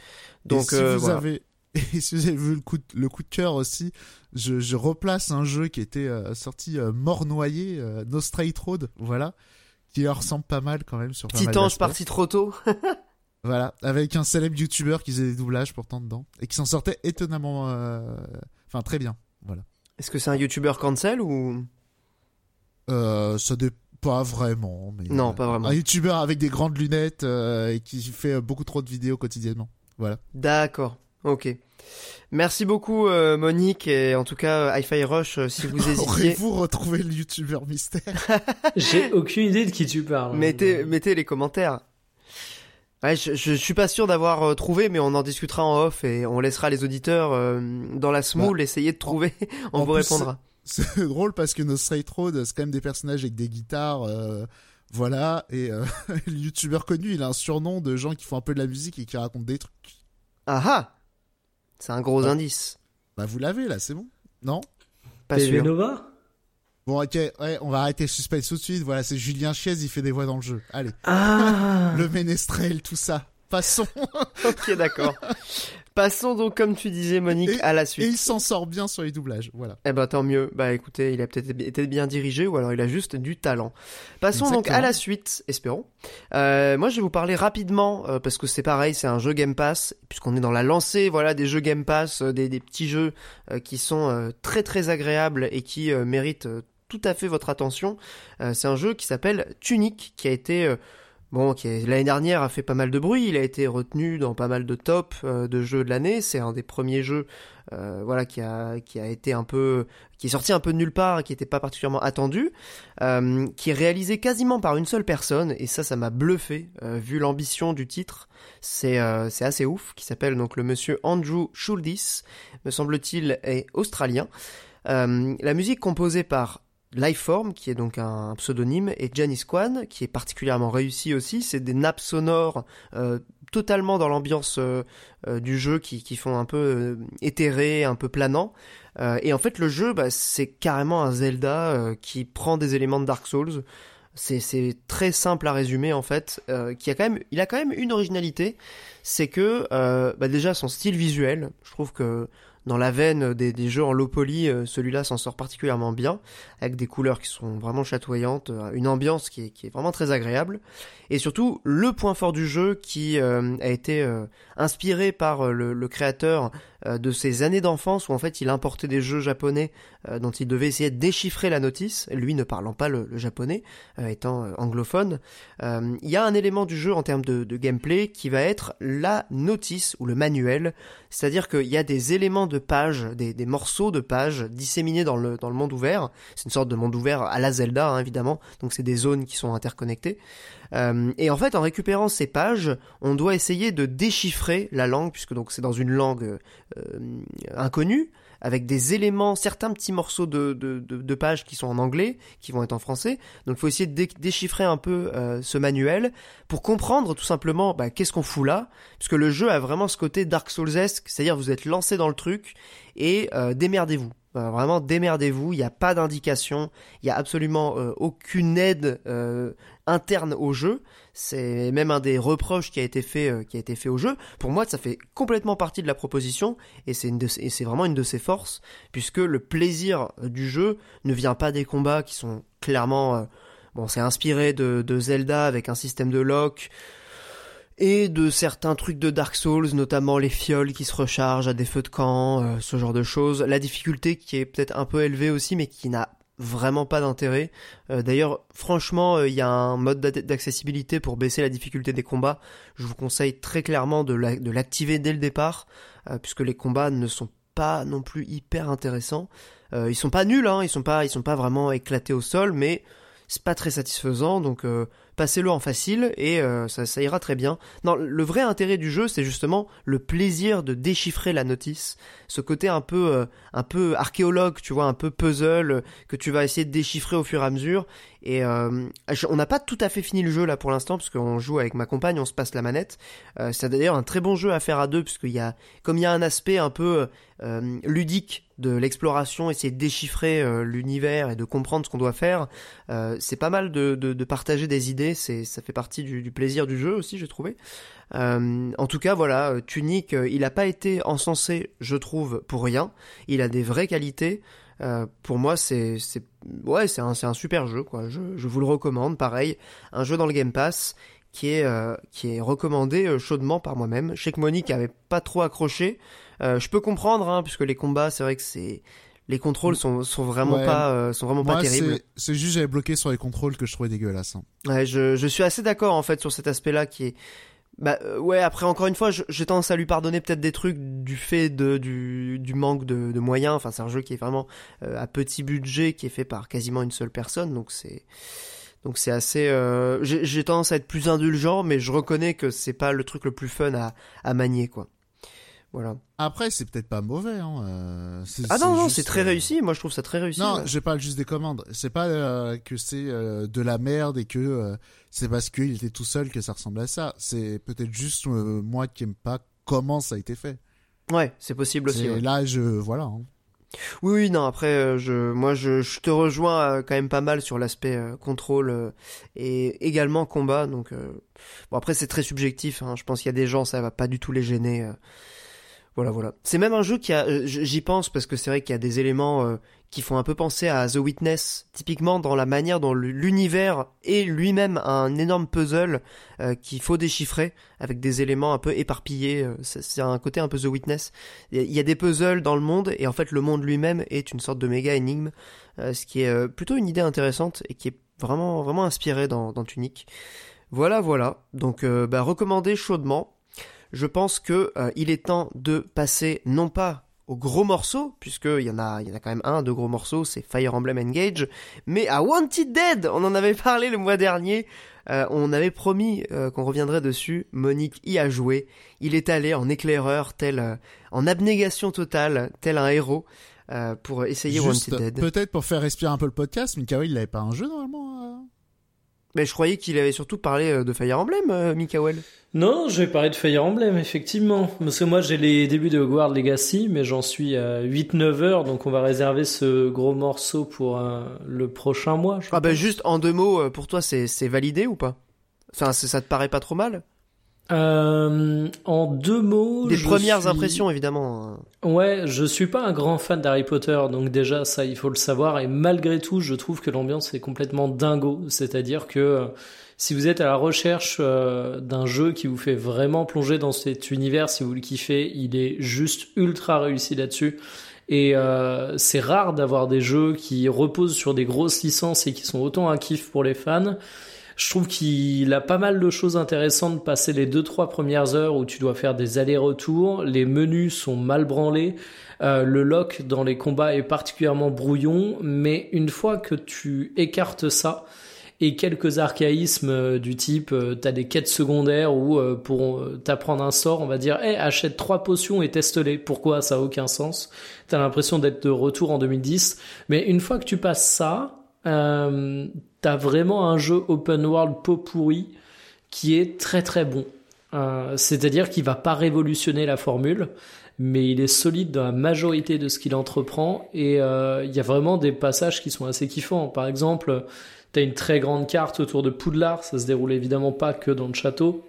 Donc, et si vous avez [laughs] et si vous avez vu le coup de, le coup de cœur aussi, je, je replace un jeu qui était sorti mort noyé, No Straight Road, voilà qui leur ressemble pas mal quand même sur Titange parti trop tôt. [laughs] voilà, avec un célèbre YouTuber qui faisait des doublages pourtant dedans et qui s'en sortait étonnamment, euh, enfin très bien. Voilà. Est-ce que c'est un YouTuber cancel ou? Euh, Ça dépend pas vraiment. Mais, non, pas vraiment. Un YouTuber avec des grandes lunettes euh, et qui fait beaucoup trop de vidéos quotidiennement. Voilà. D'accord. Ok. Merci beaucoup euh, Monique et en tout cas Hi-Fi Rush euh, si vous [laughs] hésitiez. Aurez-vous retrouvé le youtubeur mystère [laughs] J'ai aucune idée de qui tu parles. Mettez, mettez les commentaires. Ouais, je, je, suis pas sûr d'avoir euh, trouvé, mais on en discutera en off et on laissera les auditeurs dans la smoule bah, essayer de trouver. [laughs] on vous répondra. C'est drôle parce que nos Straight Road, c'est quand même des personnages avec des guitares. voilà, et le youtubeur connu, il a un surnom de gens qui font un peu de la musique et qui racontent des trucs. Ah ah c'est un gros indice. Bah vous l'avez là, c'est bon Non? Pas sûr. Nova Bon ok, ouais, on va arrêter le suspense tout de suite. Voilà, c'est Julien Chiez, il fait des voix dans le jeu. Allez. Ah le ménestrel, tout ça. Passons. [laughs] ok, d'accord. Passons donc, comme tu disais, Monique, à la suite. Et il s'en sort bien sur les doublages, voilà. Eh ben, tant mieux. Bah, écoutez, il a peut-être été bien dirigé, ou alors il a juste du talent. Passons donc à la suite, espérons. Euh, moi, je vais vous parler rapidement, euh, parce que c'est pareil, c'est un jeu Game Pass, puisqu'on est dans la lancée, voilà, des jeux Game Pass, euh, des, des, petits jeux qui sont très très agréables et qui méritent tout à fait votre attention. c'est un jeu qui s'appelle Tunic, qui a été Bon, qui l'année dernière a fait pas mal de bruit, il a été retenu dans pas mal de tops euh, de jeux de l'année, c'est un des premiers jeux euh, voilà qui a qui a été un peu qui est sorti un peu de nulle part qui n'était pas particulièrement attendu, euh, qui est réalisé quasiment par une seule personne. Et ça ça m'a bluffé vu l'ambition du titre, c'est c'est assez ouf qui s'appelle donc le monsieur Andrew Schuldis, me semble-t-il est australien. la musique composée par Lifeform, qui est donc un pseudonyme, et Janice Kwan, qui est particulièrement réussi aussi. C'est des nappes sonores euh, totalement dans l'ambiance euh, euh, du jeu qui, qui font un peu éthéré, un peu planant. et en fait, le jeu, bah, c'est carrément un Zelda qui prend des éléments de Dark Souls. C'est très simple à résumer en fait. qui a quand même, il a quand même une originalité, c'est que bah, déjà son style visuel. Je trouve que dans la veine des, jeux en low poly, euh, celui-là s'en sort particulièrement bien, avec des couleurs qui sont vraiment chatoyantes, euh, une ambiance qui est, vraiment très agréable, et surtout le point fort du jeu qui euh, a été inspiré par le, créateur de ses années d'enfance, où en fait il importait des jeux japonais dont il devait essayer de déchiffrer la notice, lui ne parlant pas le, japonais, étant anglophone. Il y a un élément du jeu en termes de, gameplay qui va être la notice ou le manuel, c'est-à-dire qu'il y a des éléments de pages, des, morceaux de pages disséminés dans le, dans le monde ouvert. C'est une sorte de monde ouvert à la Zelda, hein, évidemment. Donc c'est des zones qui sont interconnectées. Euh, et en fait, en récupérant ces pages, on doit essayer de déchiffrer la langue, puisque donc c'est dans une langue euh, inconnue avec des éléments, certains petits morceaux de, de, de, pages qui sont en anglais, qui vont être en français. Donc il faut essayer de déchiffrer un peu euh, ce manuel pour comprendre tout simplement bah, qu'est-ce qu'on fout là, puisque le jeu a vraiment ce côté Dark Souls-esque, c'est-à-dire vous êtes lancé dans le truc et euh, démerdez-vous. Vraiment démerdez-vous, il n'y a pas d'indication, il n'y a absolument euh, aucune aide interne au jeu. C'est même un des reproches qui a été fait, euh, qui a été fait au jeu. Pour moi, ça fait complètement partie de la proposition et c'est vraiment une de ses forces puisque le plaisir euh, du jeu ne vient pas des combats qui sont clairement euh, bon, c'est inspiré de, de, Zelda avec un système de lock et de certains trucs de Dark Souls, notamment les fioles qui se rechargent à des feux de camp, ce genre de choses. La difficulté qui est peut-être un peu élevée aussi, mais qui n'a vraiment pas d'intérêt. Euh, d'ailleurs, franchement, euh, il y a un mode d'accessibilité pour baisser la difficulté des combats. Je vous conseille très clairement de l'activer dès le départ, euh, puisque les combats ne sont pas non plus hyper intéressants. ils sont pas nuls, hein, ils sont pas, sont pas vraiment éclatés au sol, mais c'est pas très satisfaisant. Donc passez-le en facile et euh, ça, ça ira très bien. Non, le vrai intérêt du jeu, c'est justement le plaisir de déchiffrer la notice, ce côté un peu, euh, un peu archéologue, tu vois, un peu puzzle euh, que tu vas essayer de déchiffrer au fur et à mesure. Et euh, on n'a pas tout à fait fini le jeu là pour l'instant parce qu'on joue avec ma compagne, on se passe la manette. Euh, c'est d'ailleurs un très bon jeu à faire à deux puisqu'il y a, comme il y a un aspect un peu euh, ludique de l'exploration, essayer de déchiffrer euh, l'univers et de comprendre ce qu'on doit faire. Euh, c'est pas mal de, de, de, partager des idées, c'est ça fait partie du, du, plaisir du jeu aussi, j'ai trouvé. Euh, en tout cas, voilà, Tunic, il n'a pas été encensé, je trouve, pour rien. Il a des vraies qualités. Euh, pour moi, c'est, c'est, ouais, c'est un, c'est un super jeu, quoi. Je, je vous le recommande. Pareil, un jeu dans le Game Pass qui est, euh, qui est recommandé euh, chaudement par moi-même. Je sais que Monique avait pas trop accroché. je peux comprendre, hein, puisque les combats, c'est vrai que c'est, les contrôles sont, sont vraiment Ouais. pas, sont vraiment Moi, pas terribles. c'est- juste j'avais bloqué sur les contrôles que je trouvais dégueulasse. hein. Ouais, je, je suis assez d'accord en fait sur cet aspect-là qui est. Bah euh, ouais, après encore une fois, j'ai tendance à lui pardonner peut-être des trucs du fait de du, du manque de, de moyens. Enfin, c'est un jeu qui est vraiment euh, à petit budget, qui est fait par quasiment une seule personne, donc c'est donc c'est assez. euh, j'ai j'ai tendance à être plus indulgent, mais je reconnais que c'est pas le truc le plus fun à, à manier quoi. Voilà. Après, c'est peut-être pas mauvais. Hein. euh, Ah non non, c'est très euh, réussi. Moi, je trouve ça très réussi. Non, ouais. je parle juste des commandes. C'est pas euh, que c'est euh, de la merde et que c'est parce qu'il était tout seul que ça ressemble à ça. C'est peut-être juste moi qui aime pas comment ça a été fait. Ouais, c'est possible aussi. Et ouais. là, je voilà. hein. Oui, oui, non, après, je, moi, je, je te rejoins quand même pas mal sur l'aspect euh, contrôle euh, et également combat. Donc, euh, bon, après, c'est très subjectif. Hein, je pense qu'il y a des gens, ça va pas du tout les gêner. Voilà, voilà. C'est même un jeu qui a, euh, j'y pense parce que c'est vrai qu'il y a des éléments euh, qui font un peu penser à The Witness, typiquement dans la manière dont l'univers est lui-même un énorme puzzle euh, qu'il faut déchiffrer avec des éléments un peu éparpillés. C'est un côté un peu The Witness. Il y a- des puzzles dans le monde et en fait le monde lui-même est une sorte de méga énigme, ce qui est plutôt une idée intéressante et qui est vraiment vraiment inspiré dans, dans Tunic. Voilà, voilà. Donc, bah, recommandé chaudement. Je pense que euh, il est temps de passer non pas aux gros morceaux, puisqu'il y en a, il y en a quand même un, deux gros morceaux, c'est Fire Emblem Engage, mais à Wanted Dead, on en avait parlé le mois dernier, euh, on avait promis euh, qu'on reviendrait dessus, Monique y a joué, il est allé en éclaireur, tel, euh, en abnégation totale, tel un héros, euh, pour essayer Juste, Wanted Dead. peut-être pour faire respirer un peu le podcast, Mikael, il avait pas un jeu normalement. Mais je croyais qu'il avait surtout parlé euh, de Fire Emblem, euh, Mikael. Non, je vais parler de Fire Emblem, effectivement. Parce que moi, j'ai les débuts de Hogwarts Legacy, mais j'en suis à 8-9 heures, donc on va réserver ce gros morceau pour euh, le prochain mois. je Ah bah juste en deux mots, euh, pour toi c'est validé ou pas? Enfin ça te paraît pas trop mal? Euh, en deux mots. Des premières suis- impressions évidemment. hein. Ouais, je suis pas un grand fan d'Harry Potter, donc déjà ça il faut le savoir. Et malgré tout, je trouve que l'ambiance est complètement dingo. C'est-à-dire que euh, si vous êtes à la recherche euh, d'un jeu qui vous fait vraiment plonger dans cet univers, si vous le kiffez, il est juste ultra réussi là-dessus. Et euh, c'est rare d'avoir des jeux qui reposent sur des grosses licences et qui sont autant un kiff pour les fans. Je trouve qu'il a pas mal de choses intéressantes passer les deux trois premières heures où tu dois faire des allers-retours. Les menus sont mal branlés. Euh, le lock dans les combats est particulièrement brouillon, mais une fois que tu écartes ça et quelques archaïsmes euh, du type euh, t'as des quêtes secondaires où pour t'apprendre un sort on va dire hey, achète trois potions et teste-les. Pourquoi? Ça a aucun sens. T'as l'impression d'être de retour en 2010 mais une fois que tu passes ça t'as vraiment un jeu open world pot pourri qui est très très bon Euh, c'est-à-dire qu'il va pas révolutionner la formule mais il est solide dans la majorité de ce qu'il entreprend et euh, il y a vraiment des passages qui sont assez kiffants par exemple T'as une très grande carte autour de Poudlard, ça se déroule évidemment pas que dans le château.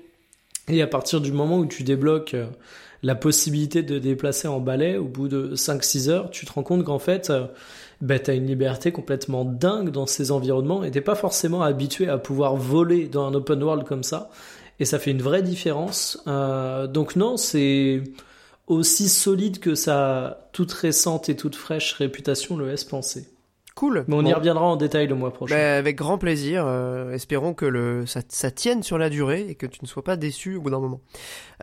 Et à partir du moment où tu débloques euh, la possibilité de déplacer en balai, au bout de 5-6 heures, tu te rends compte qu'en fait, bah, t'as une liberté complètement dingue dans ces environnements et t'es pas forcément habitué à pouvoir voler dans un open world comme ça. Et ça fait une vraie différence. Euh, donc non, c'est aussi solide que sa toute récente et toute fraîche réputation le laisse penser. Cool. Mais on y reviendra en détail le mois prochain. Bah, avec grand plaisir. euh, espérons que le ça, ça tienne sur la durée et que tu ne sois pas déçu au bout d'un moment.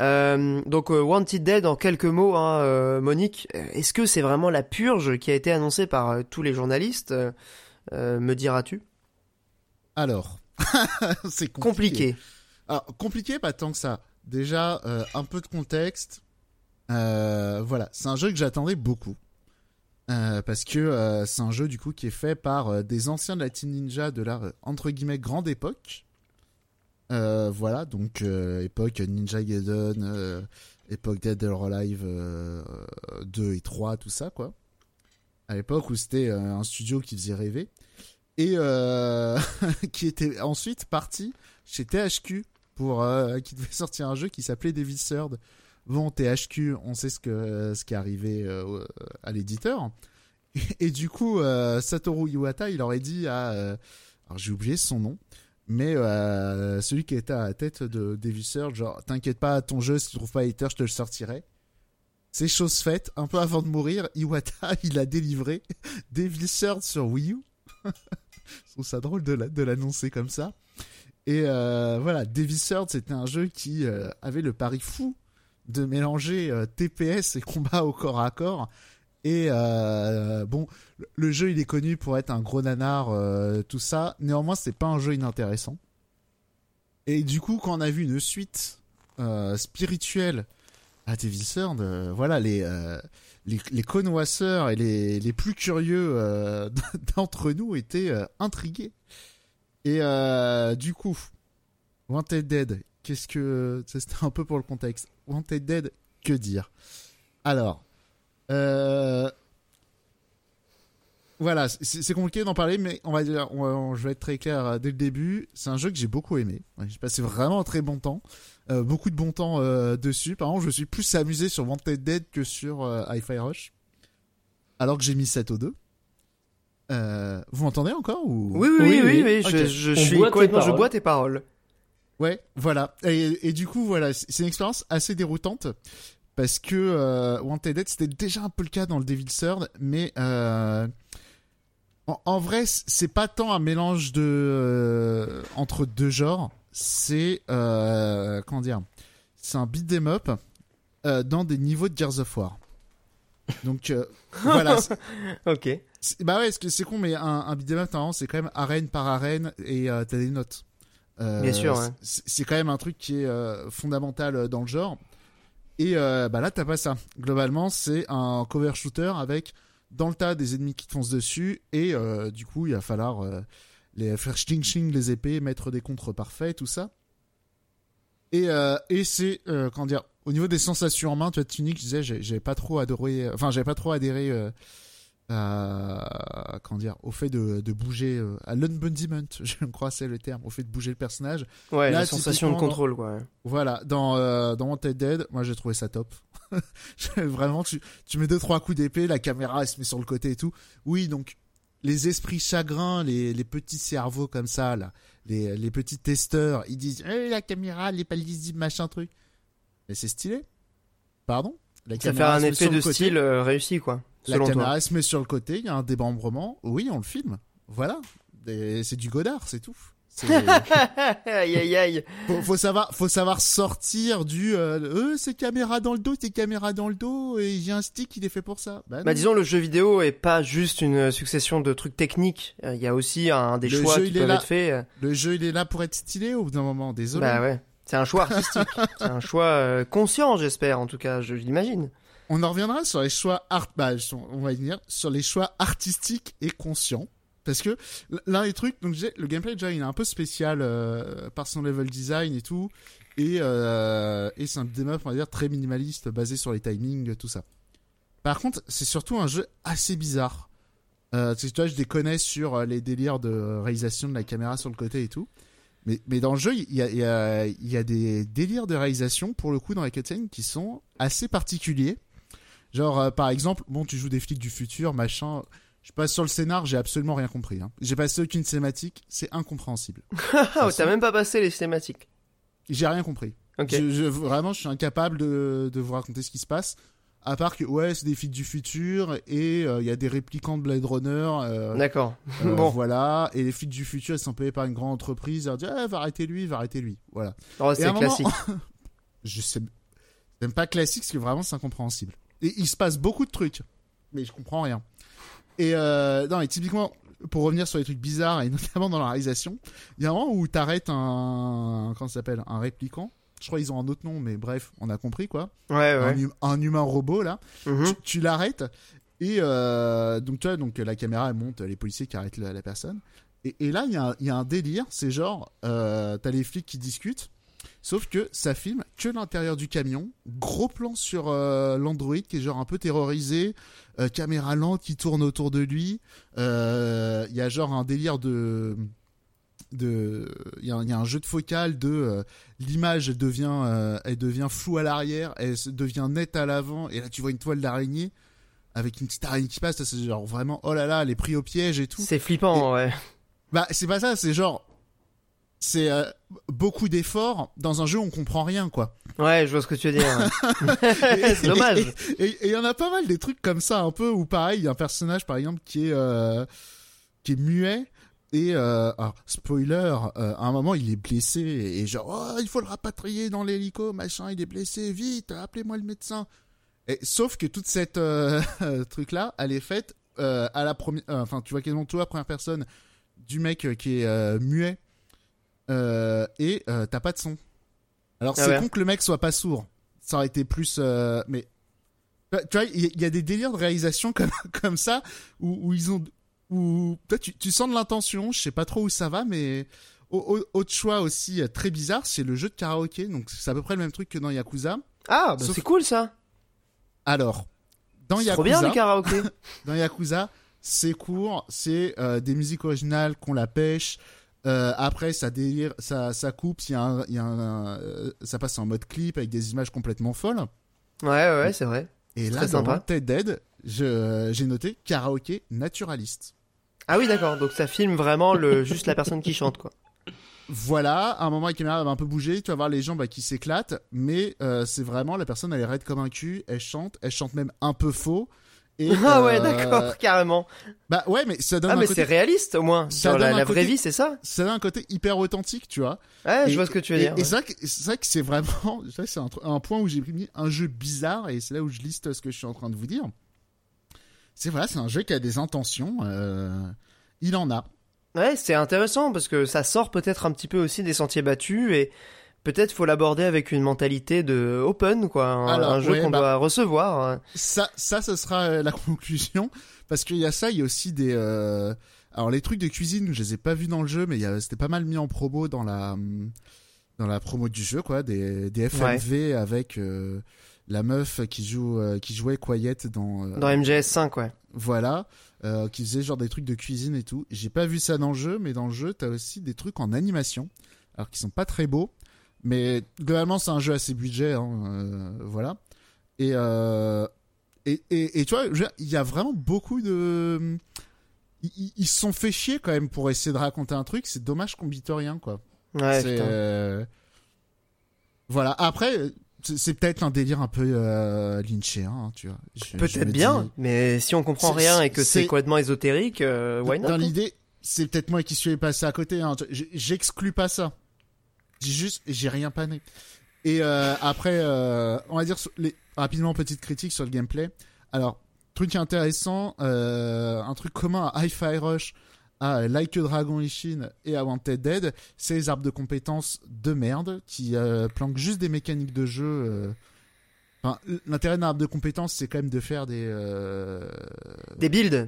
Euh, donc euh, Wanted Dead en quelques mots, hein, euh, Monique. Est-ce que c'est vraiment la purge qui a été annoncée par euh, tous les journalistes Me diras-tu? Alors, [laughs] c'est compliqué. Compliqué. Alors, compliqué, pas tant que ça. Déjà, euh, un peu de contexte. Euh, voilà, c'est un jeu que j'attendais beaucoup. Euh, parce que euh, c'est un jeu du coup qui est fait par euh, des anciens de la Team Ninja de la entre guillemets grande époque. Voilà, donc époque Ninja Gaiden, époque Dead or Alive euh, 2 et 3, tout ça quoi. À l'époque où c'était un studio qui faisait rêver et [laughs] qui était ensuite parti chez THQ pour qui devait sortir un jeu qui s'appelait Devil's Third. Bon, THQ, on sait ce que ce qui est arrivé euh, à l'éditeur. [laughs] Et, du coup, euh, Satoru Iwata, il aurait dit à euh, alors j'ai oublié son nom, mais celui qui était à la tête de Devil's Third, genre t'inquiète pas, ton jeu si tu trouves pas hater, je te le sortirai. C'est chose faite, un peu avant de mourir, Iwata, [laughs] il a délivré [laughs] Devil's Third sur Wii U. Je trouve ça drôle de la- de l'annoncer comme ça. Et voilà, Devil's Third, c'était un jeu qui avait le pari fou de mélanger euh, TPS et combat au corps à corps. Et euh, bon, le- jeu il est connu pour être un gros nanar, euh, tout ça. Néanmoins, c'est pas un jeu inintéressant. Et du coup, quand on a vu une suite euh, spirituelle à Devil's Third, euh, voilà, les, euh, les, les connoisseurs et les, les plus curieux [laughs] d'entre nous étaient intrigués. Et du coup, Wanted Dead, qu'est-ce que... C'était un peu pour le contexte. Wanted Dead, que dire? Alors, euh, voilà, c'est compliqué d'en parler, mais on va dire, on va- je vais être très clair euh, dès le début. C'est un jeu que j'ai beaucoup aimé. J'ai passé vraiment un très bon temps, Euh, beaucoup de bon temps euh, dessus. Par contre, je me suis plus amusé sur Wanted Dead que sur euh, Hi-Fi Rush, alors que j'ai mis 7 au 2. Euh, vous m'entendez encore ou? Oui, oui, oui, Oui, oui, oui. oui, Ok. je, suis boit tes complètement, je bois tes paroles. Ouais, voilà. Et, et du coup, voilà, c'est une expérience assez déroutante parce que euh, Wanted Dead, c'était déjà un peu le cas dans le Devil's Third, mais euh, en, en vrai, c'est pas tant un mélange de euh, entre deux genres. C'est euh, comment dire C'est un beat 'em up euh, dans des niveaux de Gears of War. Donc euh, [laughs] voilà, Ok. bah ouais, c'est con, mais un, un beat'em up, c'est quand même arène par arène et t'as des notes. Euh, Bien sûr, ouais. c'est- quand même un truc qui est euh, fondamental euh, dans le genre. Et bah là, t'as pas ça. Globalement, c'est un cover shooter avec dans le tas des ennemis qui te foncent dessus et euh, du coup, il va falloir euh, les faire ching ching les épées, mettre des contres parfaits, tout ça. Et, euh, et c'est comment dire au niveau des sensations en main, tu vois, Tunic, je disais, j'ai pas trop adoré, enfin, j'avais pas trop adhéré à, comment dire, au fait de, de bouger, euh, à l'unbundiment, [laughs] je crois c'est le terme, au fait de bouger le personnage. Ouais, Là, la sensation de contrôle, quoi. ouais. Voilà, dans, euh, dans Wanted Dead, moi j'ai trouvé ça top. [laughs] Vraiment, tu, tu mets deux trois coups d'épée, la caméra elle se met sur le côté et tout. Oui, donc les esprits chagrins, les, les petits cerveaux comme ça, là, les, les petits testeurs, ils disent Eh, la caméra, elle est pas lisible, machin truc. Mais c'est stylé. Pardon? La Ça fait un effet de côté. style euh, réussi, quoi. La Selon toi. caméra se met sur le côté, il y a un démembrement. Oui, on le filme. Voilà. C'est du Godard, c'est tout. [laughs] Aïe, aïe, aïe. faut, faut savoir, faut savoir sortir du. Euh, euh, c'est caméra dans le dos, c'est caméra dans le dos, et j'ai un stick, il est fait pour ça. Bah, Bah disons le jeu vidéo est pas juste une succession de trucs techniques. Euh, Il y a aussi un des Le choix jeu, qui peuvent être faits. euh. Le jeu, il est là pour être stylé au bout d'un moment. Désolé. Bah ouais. C'est un choix artistique. c'est un choix euh, conscient, j'espère. En tout cas, je l'imagine. On en reviendra sur les choix art, bah, on va y venir sur les choix artistiques et conscients. Parce que l'un des trucs, donc le gameplay déjà il est un peu spécial euh, par son level design et tout, et euh, et c'est un up on va dire très minimaliste basé sur les timings tout ça. Par contre c'est surtout un jeu assez bizarre. Euh, tu vois, je les connais sur euh, les délires de réalisation de la caméra sur le côté et tout. Mais, mais dans le jeu, il y a, y, a, y a des délires de réalisation, pour le coup, dans les cutscenes qui sont assez particuliers. Genre, euh, par exemple, bon, tu joues des flics du futur, machin. Je passe sur le scénar, j'ai absolument rien compris. Hein. J'ai passé aucune cinématique, c'est incompréhensible. [laughs] Ah, t'as même pas passé les cinématiques. J'ai rien compris. Je, je- vraiment, je suis incapable de, de vous raconter ce qui se passe. À part que, ouais, c'est des flics du futur et euh, il y a des réplicants de Blade Runner. euh, D'accord. euh, [laughs] bon. Voilà. Et les flics du futur, ils sont payés par une grande entreprise. Ils leur disent, ah, va arrêter lui, va arrêter lui. Voilà. Oh, c'est moment- classique. [laughs] je sais c'est même pas classique parce que vraiment c'est incompréhensible et il se passe beaucoup de trucs mais je comprends rien et euh, non et typiquement pour revenir sur les trucs bizarres et [laughs] notamment dans la réalisation, il y a un moment où t'arrêtes un, comment ça s'appelle, un répliquant. Je crois qu'ils ont un autre nom, mais bref, on a compris quoi. Ouais, ouais. Un, hum- un humain robot là. Mhm. Tu, tu l'arrêtes et euh, donc tu vois, donc la caméra elle monte les policiers qui arrêtent la, la personne. Et, et là il y, a un- il y a un délire, c'est genre euh, t'as les flics qui discutent. Sauf que ça filme que l'intérieur du camion. Gros plan sur euh, l'Android qui est genre un peu terrorisé. euh, caméra lente qui tourne autour de lui. Euh, Il y a genre un délire de. de Il y, a un- il y a un jeu de focal de. euh, L'image devient, euh, elle devient floue à l'arrière. Elle devient nette à l'avant. Et là tu vois une toile d'araignée. Avec une petite araignée qui passe. C'est genre vraiment. Oh là là, elle est pris au piège et tout. C'est flippant, ouais. Bah, c'est pas ça, c'est genre. C'est euh, beaucoup d'efforts dans un jeu où on comprend rien, quoi. Ouais, je vois ce que tu veux dire. [laughs] [laughs] c'est dommage. Et il y en a pas mal des trucs comme ça, un peu, où pareil, il y a un personnage, par exemple, qui est, euh, qui est muet. Et, euh, alors, spoiler, euh, à un moment, il est blessé. Et, et genre, oh, il faut le rapatrier dans l'hélico, machin, il est blessé, vite, appelez-moi le médecin. Et, sauf que toute cette euh, [laughs] truc-là, elle est faite euh, à la première. Enfin, tu vois quasiment tout la première personne du mec qui est euh, muet. Euh, et euh, t'as pas de son. Alors, Ah c'est ouais. con que le mec soit pas sourd. Ça aurait été plus. euh, mais. Tu vois, il y, a- des délires de réalisation [laughs] comme, comme ça où, où ils ont. Où, toi, tu, tu sens de l'intention, je sais pas trop où ça va, mais. au- au- Autre choix aussi très bizarre, c'est le jeu de karaoké. Donc, c'est à peu près le même truc que dans Yakuza. Ah, bah Sauf- c'est cool ça. Alors, dans C'est trop bien Yakuza, le karaoké. [laughs] dans Yakuza, c'est court, c'est euh, des musiques originales qu'on la pêche. Euh, après, ça délire, ça, ça coupe, il y a un, il y a un, euh, ça passe en mode clip avec des images complètement folles. ouais, ouais, c'est vrai. Et là, dans. Wanted Dead, je- j'ai noté karaoké naturaliste. Ah oui, d'accord. Donc ça filme vraiment le juste la personne qui chante, quoi. Voilà, à un moment, la caméra va un peu bouger, tu vas voir les gens bah, qui s'éclatent, mais euh, c'est vraiment la personne, elle est raide comme un cul, elle chante, elle chante même un peu faux. Et, [laughs] Ah ouais, euh, d'accord, carrément. Bah ouais, mais ça donne Ah un mais côté c'est réaliste au moins. Ça Sur la, vraie vie, c'est ça. ça donne un côté hyper authentique, tu vois. Ouais, Et- je vois ce que tu veux et, dire. Et ouais. c'est vrai que c'est vrai que c'est vraiment, [laughs] c'est vrai que c'est un, tr- un point où j'ai mis un jeu bizarre et c'est là où je liste ce que je suis en train de vous dire. C'est voilà, c'est un jeu qui a des intentions. euh, il en a. Ouais, c'est intéressant parce que ça sort peut-être un petit peu aussi des sentiers battus et peut-être faut l'aborder avec une mentalité de open quoi, un, Alors, un jeu ouais, qu'on bah- doit recevoir. Ça, ça, ce sera euh, la [laughs] conclusion parce qu'il y a ça, il y a aussi des. euh, Alors les trucs de cuisine, je les ai pas vus dans le jeu, mais c'était pas mal mis en promo dans la dans la promo du jeu, quoi. Des, des FMV avec euh, la meuf qui joue euh, qui jouait Quiet dans. Dans MGS 5, ouais. Voilà, qui faisait genre des trucs de cuisine et tout. J'ai pas vu ça dans le jeu, mais dans le jeu, t'as aussi des trucs en animation, alors qui sont pas très beaux, mais globalement c'est un jeu assez budget, hein, euh, voilà. Et, euh, et, et, et tu vois, il y a vraiment beaucoup de... Ils, se sont fait chier quand même pour essayer de raconter un truc, c'est dommage qu'on bite rien, quoi. Ouais, C'est, euh, Voilà, après, c'est peut-être un délire un peu euh, lynchien, hein, tu vois. Peut-être bien, dis- mais si on comprend rien et que c'est complètement ésotérique, euh, why not dans hein l'idée, c'est peut-être moi qui suis passé à côté. Hein. J'exclus pas ça. J'ai juste, j'ai rien pané. Et euh, après, euh, on va dire les, rapidement petite critique sur le gameplay. Alors, truc intéressant, euh, un truc commun à Hi-Fi Rush, à Like a Dragon Ishin et à Wanted Dead, c'est les arbres de compétences de merde qui euh, planquent juste des mécaniques de jeu. euh. Enfin, l'intérêt d'un arbre de compétences, c'est quand même de faire des euh, Des builds.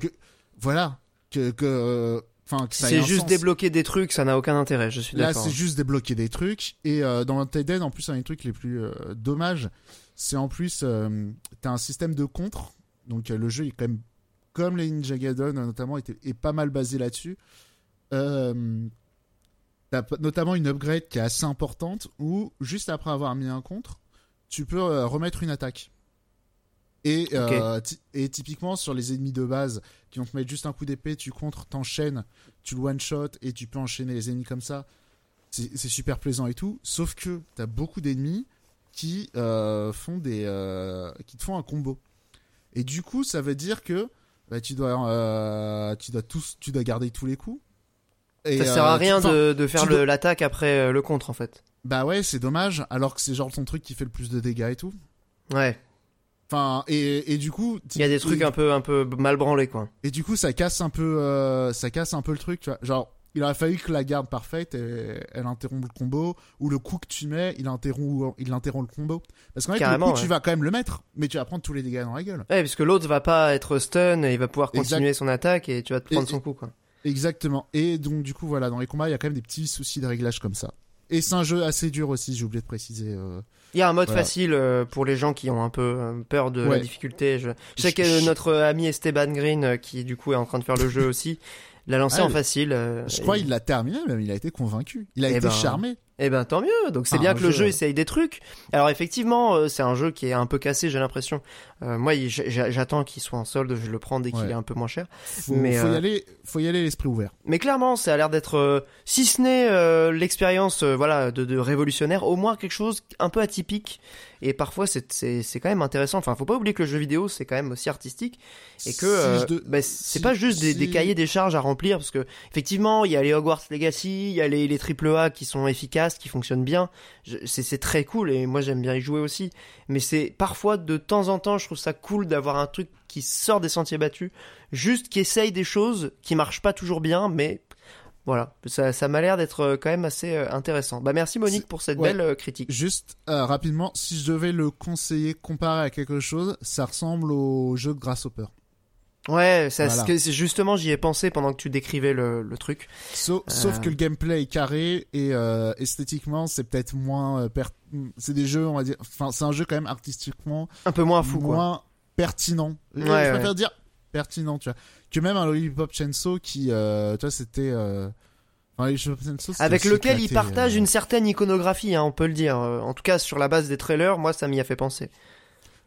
voilà que que euh, enfin c'est juste sens. débloquer des trucs, ça n'a aucun intérêt, je suis Là, c'est juste débloquer des trucs. Et euh, dans Dead, en plus, un des trucs les plus euh, dommages, c'est en plus, euh, t'as un système de contre. Donc, euh, le jeu est quand même, comme les Ninja Gaiden, notamment, est pas mal basé là-dessus. Euh, t'as notamment une upgrade qui est assez importante où, juste après avoir mis un contre, tu peux euh, remettre une attaque. Euh, et typiquement, sur les ennemis de base qui vont te mettre juste un coup d'épée, tu contres, t'enchaînes, tu le one-shot et tu peux enchaîner les ennemis comme ça. C'est super plaisant et tout. Sauf que t'as beaucoup d'ennemis qui euh, font des, euh, qui te font un combo. Et du coup, ça veut dire que bah, tu dois, euh, tu dois tous, tu dois garder tous les coups. Et, Ça sert à tu- rien de, de faire l'attaque après le contre en fait. Bah ouais, c'est dommage. Alors que c'est genre ton truc qui fait le plus de dégâts et tout. Ouais. Enfin, et, et du coup, Il y a des trucs un peu un peu mal branlés quoi. et du coup, ça casse un peu, euh, ça casse un peu le truc, tu vois. Genre, il aurait fallu que la garde parfaite, elle, elle interrompt le combo, ou le coup que tu mets, il interrompt, il interrompt le combo. Parce qu'en fait, le coup, tu vas quand même le mettre, mais tu vas prendre tous les dégâts dans la gueule. Ouais, parce que l'autre va pas être stun et il va pouvoir Exact. continuer son attaque et tu vas te prendre Et- son coup quoi. Exactement. Et donc, du coup, voilà, dans les combats, il y a quand même des petits soucis de réglage comme ça. Et c'est un jeu assez dur aussi, j'ai oublié de préciser. euh. Il y a un mode Voilà. facile euh, pour les gens qui ont un peu euh, peur de la difficulté. Je, je sais que notre ami Esteban Green, euh, qui du coup est en train de faire le jeu [laughs] aussi, l'a lancé Ah, en le- facile. Je crois et- qu'il l'a terminé, même, il a été convaincu. Il a Eh été ben, charmé. Eh ben tant mieux. Donc c'est Ah, bien que le jeu, essaye des trucs. Alors effectivement, c'est un jeu qui est un peu cassé, j'ai l'impression. Euh, moi, j'attends qu'il soit en solde, je le prends dès qu'il Ouais. est un peu moins cher. Faut, Mais, faut euh, y aller, faut y aller l'esprit ouvert. Mais clairement, ça a l'air d'être, euh, si ce n'est euh, l'expérience, euh, voilà, de, de révolutionnaire, au moins quelque chose un peu atypique. Et parfois, c'est quand même intéressant. Enfin, faut pas oublier que le jeu vidéo, c'est quand même aussi artistique et que Si euh, bah, c'est si- pas juste des, si- des cahiers des charges à remplir parce que effectivement, il y a les Hogwarts Legacy, il y a les les triple A qui sont efficaces, qui fonctionnent bien. C'est c'est très cool et moi j'aime bien y jouer aussi. Mais c'est parfois de temps en temps, je trouve ça cool d'avoir un truc qui sort des sentiers battus, juste qui essaye des choses qui marchent pas toujours bien, mais voilà, ça, ça m'a l'air d'être euh, quand même assez euh, intéressant. Bah merci Monique pour cette ouais. belle euh, critique. Juste euh, rapidement, si je devais le conseiller comparé à quelque chose, ça ressemble au jeu de Grasshopper. Ouais, ça, Voilà. que- justement j'y ai pensé pendant que tu décrivais le, le truc. Sauf, sauf Euh. que le gameplay est carré et euh, esthétiquement, c'est peut-être moins. euh, per- C'est des jeux, on va dire. Enfin, c'est un jeu quand même artistiquement Un peu moins fou quoi. moins pertinent. Ouais, je ouais. préfère dire pertinent, tu vois. Que même un Lollipop Chainsaw qui, euh, tu vois, c'était. Enfin, Chainsaw, Avec lequel il partage une certaine iconographie, hein, on peut le dire. En tout cas, sur la base des trailers, moi ça m'y a fait penser.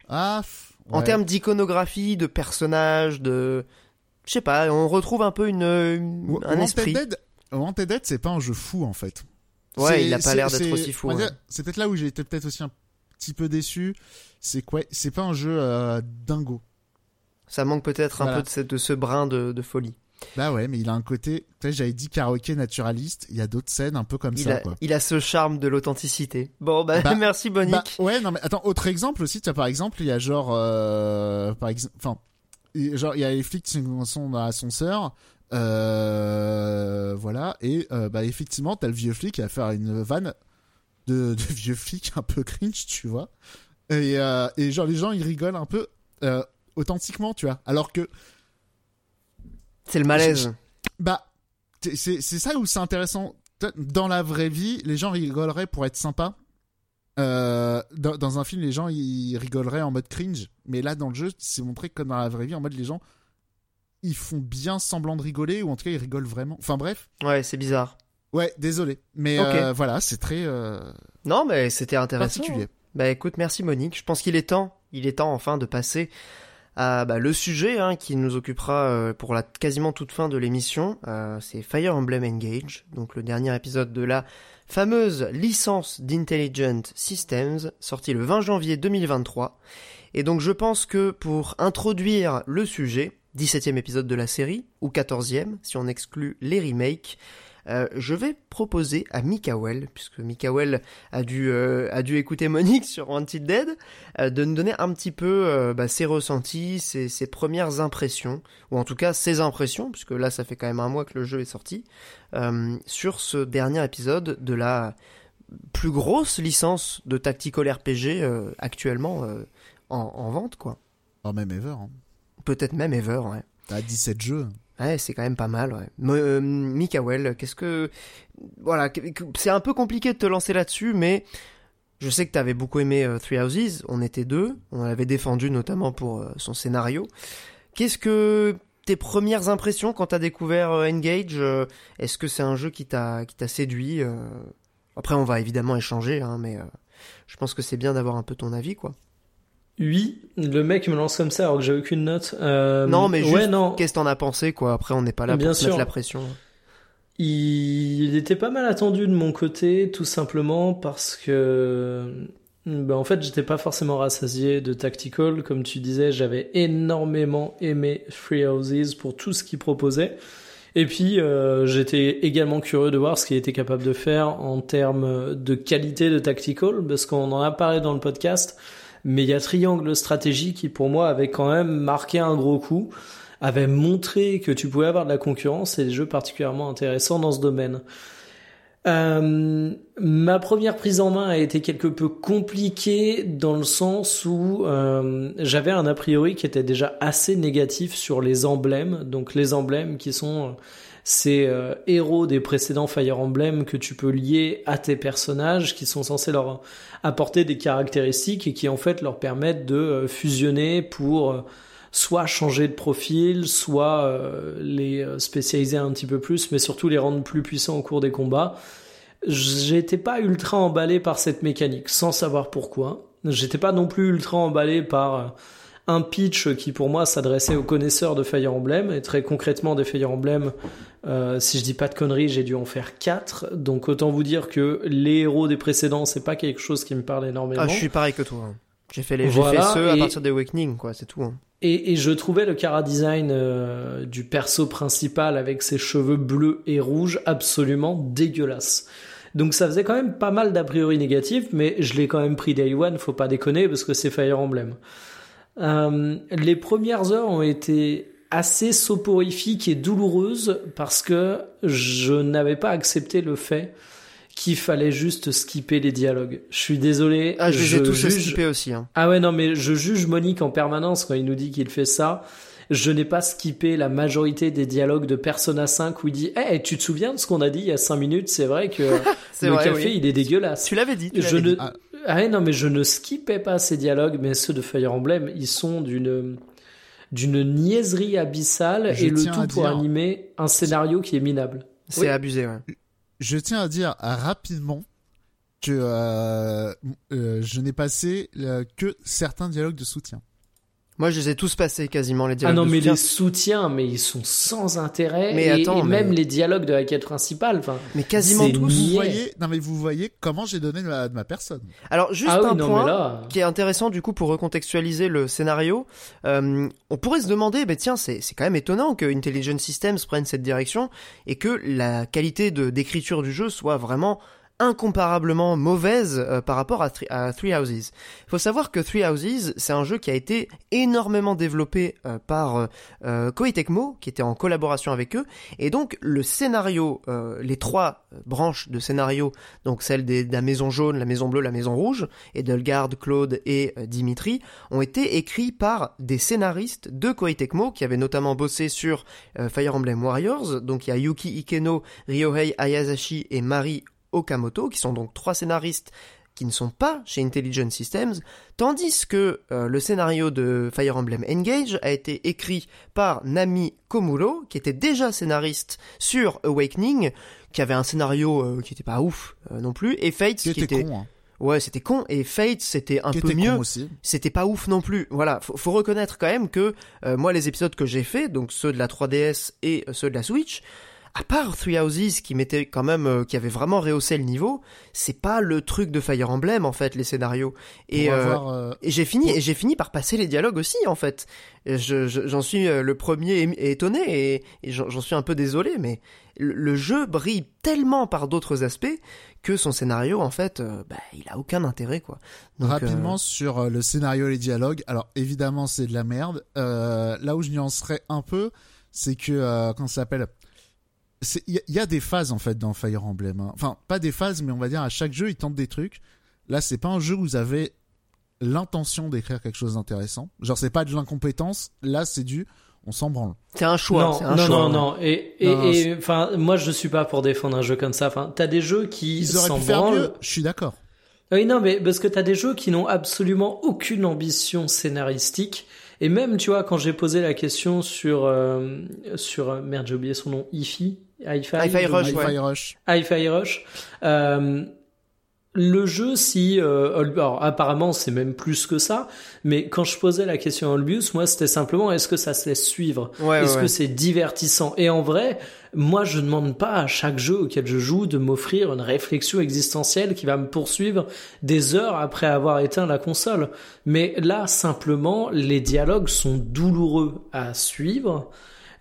Ah. F- En ouais. termes d'iconographie, de personnages, de... Je sais pas, on retrouve un peu une, une- Wa- un Wanted esprit. Dead, Wanted Dead, c'est pas un jeu fou en fait. Ouais, il a pas l'air d'être aussi fou, ouais. C'est peut-être là où j'ai été peut-être aussi un petit peu déçu. C'est quoi C'est pas un jeu euh, dingo. Ça manque peut-être un Voilà. peu de ce, de ce brin de, de folie. Bah ouais, mais il a un côté. Tu sais, j'avais dit karaoké naturaliste. Il y a d'autres scènes un peu comme Il ça, a, quoi. il a ce charme de l'authenticité. Bon, bah, Bah, [laughs] merci Monique. Bah, ouais, non mais attends, autre exemple aussi, tu par exemple, il y a genre euh, par exemple enfin genre il y a les flics qui sont dans l'ascenseur euh, voilà et euh, bah effectivement, t'as le vieux flic qui va faire une vanne de, de vieux flic un peu cringe, tu vois. Et euh, et genre les gens ils rigolent un peu euh, authentiquement, tu vois. Alors que C'est le malaise. bah, c'est ça où c'est intéressant. Dans la vraie vie, les gens rigoleraient pour être sympas. Euh, dans, dans un film, les gens ils rigoleraient en mode cringe. Mais là, dans le jeu, c'est montré comme dans la vraie vie, en mode les gens ils font bien semblant de rigoler ou en tout cas ils rigolent vraiment. Enfin bref. Ouais, c'est bizarre. Ouais, désolé. Mais euh, voilà, c'est très euh, Non, mais c'était intéressant. particulier. Bah écoute, merci Monique. Je pense qu'il est temps, il est temps enfin de passer à bah, le sujet hein, qui nous occupera euh, pour la quasiment toute fin de l'émission. Euh, c'est Fire Emblem Engage, donc le dernier épisode de la fameuse licence d'Intelligent Systems, sortie le 20 janvier 2023. Et donc je pense que pour introduire le sujet, 17e épisode de la série, ou 14e si on exclut les remakes, euh, je vais proposer à Mikael, puisque Mikael a dû, euh, a dû écouter Monique sur Wanted Dead, euh, de nous donner un petit peu bah, ses ressentis, ses, ses premières impressions, ou en tout cas ses impressions, puisque là ça fait quand même un mois que le jeu est sorti, sur ce dernier épisode de la plus grosse licence de tactical RPG actuellement en, en vente, quoi. Oh, même ever. Hein. Peut-être même ever, ouais. T'as 17 jeux. Ouais, c'est quand même pas mal, ouais. Euh, qu'est-ce que... Voilà, c'est un peu compliqué de te lancer là-dessus, mais je sais que t'avais beaucoup aimé euh, Three Houses, on était deux, on l'avait défendu notamment pour euh, son scénario. Qu'est-ce que tes premières impressions quand t'as découvert Engage Est-ce que c'est un jeu qui t'a séduit Après, on va évidemment échanger, hein, mais je pense que c'est bien d'avoir un peu ton avis, quoi. Oui, le mec me lance comme ça alors que j'ai aucune note. Euh, Non, mais ouais, juste, non. qu'est-ce que t'en as pensé, quoi? Après, on n'est pas là Bien pour mettre la pression. Il était pas mal attendu de mon côté, tout simplement parce que, ben en fait, j'étais pas forcément rassasié de Tactical. Comme tu disais, j'avais énormément aimé Free Houses pour tout ce qu'il proposait. Et puis, euh, j'étais également curieux de voir ce qu'il était capable de faire en termes de qualité de Tactical, parce qu'on en a parlé dans le podcast. Mais il y a Triangle Stratégie qui pour moi avait quand même marqué un gros coup, avait montré que tu pouvais avoir de la concurrence et des jeux particulièrement intéressants dans ce domaine. Euh, ma première prise en main a été quelque peu compliquée dans le sens où euh, j'avais un a priori qui était déjà assez négatif sur les emblèmes. Donc les emblèmes qui sont ces euh, héros des précédents Fire Emblem que tu peux lier à tes personnages qui sont censés leur apporter des caractéristiques et qui en fait leur permettent de euh, fusionner pour soit changer de profil, soit euh, les euh, spécialiser un petit peu plus, mais surtout les rendre plus puissants au cours des combats. J'étais pas ultra emballé par cette mécanique, sans savoir pourquoi. J'étais pas non plus ultra emballé par euh, un pitch qui pour moi s'adressait aux connaisseurs de Fire Emblem et très concrètement des Fire Emblem euh, si je dis pas de conneries j'ai dû en faire quatre donc autant vous dire que les héros des précédents c'est pas quelque chose qui me parle énormément Ah, je suis pareil que toi. hein. J'ai fait les, j'ai Voilà, fait ceux à et- partir des Awakening, quoi, c'est tout. hein. Et, et je trouvais le cara design euh, du perso principal avec ses cheveux bleus et rouges absolument dégueulasse. Donc ça faisait quand même pas mal d'a priori négatifs, mais je l'ai quand même pris day one, faut pas déconner parce que c'est Fire Emblem. Euh, les premières heures ont été assez soporifiques et douloureuses parce que je n'avais pas accepté le fait qu'il fallait juste skipper les dialogues. Je suis désolé. Ah, je les ai tous juge- skippés aussi. Hein. ah ouais, non, mais je juge Monique en permanence quand il nous dit qu'il fait ça. Je n'ai pas skippé la majorité des dialogues de Persona 5 où il dit Eh, tu te souviens de ce qu'on a dit il y a 5 minutes? C'est vrai que [laughs] C'est le vrai, café, oui. il est dégueulasse. Tu l'avais dit. Tu Je ne... dit. Ah. Ah ouais, non, mais je ne skippais pas ces dialogues, mais ceux de Fire Emblem, ils sont d'une d'une niaiserie abyssale Je et le tout pour dire- animer un scénario qui est minable. C'est oui. abusé, ouais. Je tiens à dire euh, rapidement que euh, euh, je n'ai passé euh, que certains dialogues de soutien. Moi, je les ai tous passés quasiment les Ah dialogues. non, de mais soutien. les soutiens, mais ils sont sans intérêt. Mais et, attends, et mais- même les dialogues de la quête principale. Enfin, mais quasiment tous. Vous voyez, non mais vous voyez comment j'ai donné de ma, de ma personne. Alors juste ah oui, un non, point là. qui est intéressant du coup pour recontextualiser le scénario. Euh, on pourrait se demander, bah tiens, c'est c'est quand même étonnant que Intelligent Systems prenne cette direction et que la qualité de d'écriture du jeu soit vraiment incomparablement mauvaise euh, par rapport à, à Three Houses. Il faut savoir que Three Houses, c'est un jeu qui a été énormément développé euh, par euh, euh, Tecmo, qui était en collaboration avec eux, et donc le scénario, les trois branches de scénario, donc celle des- de la maison jaune, la maison bleue, la maison rouge, et Delgard, Claude et Dimitri, ont été écrits par des scénaristes de Koei Tecmo, qui avaient notamment bossé sur Fire Emblem Warriors, donc il y a Yuki Ikeno, Ryohei Ayazashi et Mari Okamoto, qui sont donc trois scénaristes qui ne sont pas chez Intelligent Systems, tandis que euh, le scénario de Fire Emblem Engage a été écrit par Nami Komuro, qui était déjà scénariste sur Awakening, qui avait un scénario euh, qui était pas ouf euh, non plus, et Fates Qui qui, était con, hein. ouais c'était con, et Fates c'était un Qui peu mieux c'était pas ouf non plus. Voilà, faut, faut reconnaître quand même que moi les épisodes que j'ai fait, donc ceux de la 3DS et ceux de la Switch, à part Three Houses qui m'était quand même euh, qui avait vraiment rehaussé le niveau, c'est pas le truc de Fire Emblem en fait les scénarios. Et, euh, euh, et j'ai fini et j'ai fini par passer les dialogues aussi en fait. Et je- je- J'en suis euh, le premier étonné et, et j'en suis un peu désolé, mais le, le jeu brille tellement par d'autres aspects que son scénario en fait, euh, bah, il a aucun intérêt quoi. Donc, Rapidement sur le scénario et les dialogues. Alors évidemment c'est de la merde. Euh, là où je nuancerais un peu, c'est que euh, comment ça s'appelle? Il y, a- il y a des phases en fait dans Fire Emblem. hein. Enfin pas des phases, mais on va dire à chaque jeu ils tentent des trucs. Là c'est pas un jeu où vous avez l'intention d'écrire quelque chose d'intéressant. Genre c'est pas de l'incompétence. Là c'est du on s'en branle. c'est un choix. non, un non, choix, non, ouais. non. Et, et, Non, non, et, enfin, moi, je suis pas pour défendre un jeu comme ça. Enfin, t'as des jeux qui s'en branlent. Je suis d'accord. Oui, non, mais parce que t'as des jeux qui n'ont absolument aucune ambition scénaristique. Et même, tu vois, quand j'ai posé la question sur, euh, sur, euh, merde, j'ai oublié son nom, Hi-Fi, Hi-Fi, Rush, ouais. Rush. Hi-Fi Rush. Euh, le jeu, si, euh, alors apparemment c'est même plus que ça, mais quand je posais la question à Olbius, moi c'était simplement est-ce que ça se laisse suivre, Ouais, est-ce ouais, que c'est divertissant? Et en vrai, moi je ne demande pas à chaque jeu auquel je joue de m'offrir une réflexion existentielle qui va me poursuivre des heures après avoir éteint la console. Mais là simplement, les dialogues sont douloureux à suivre,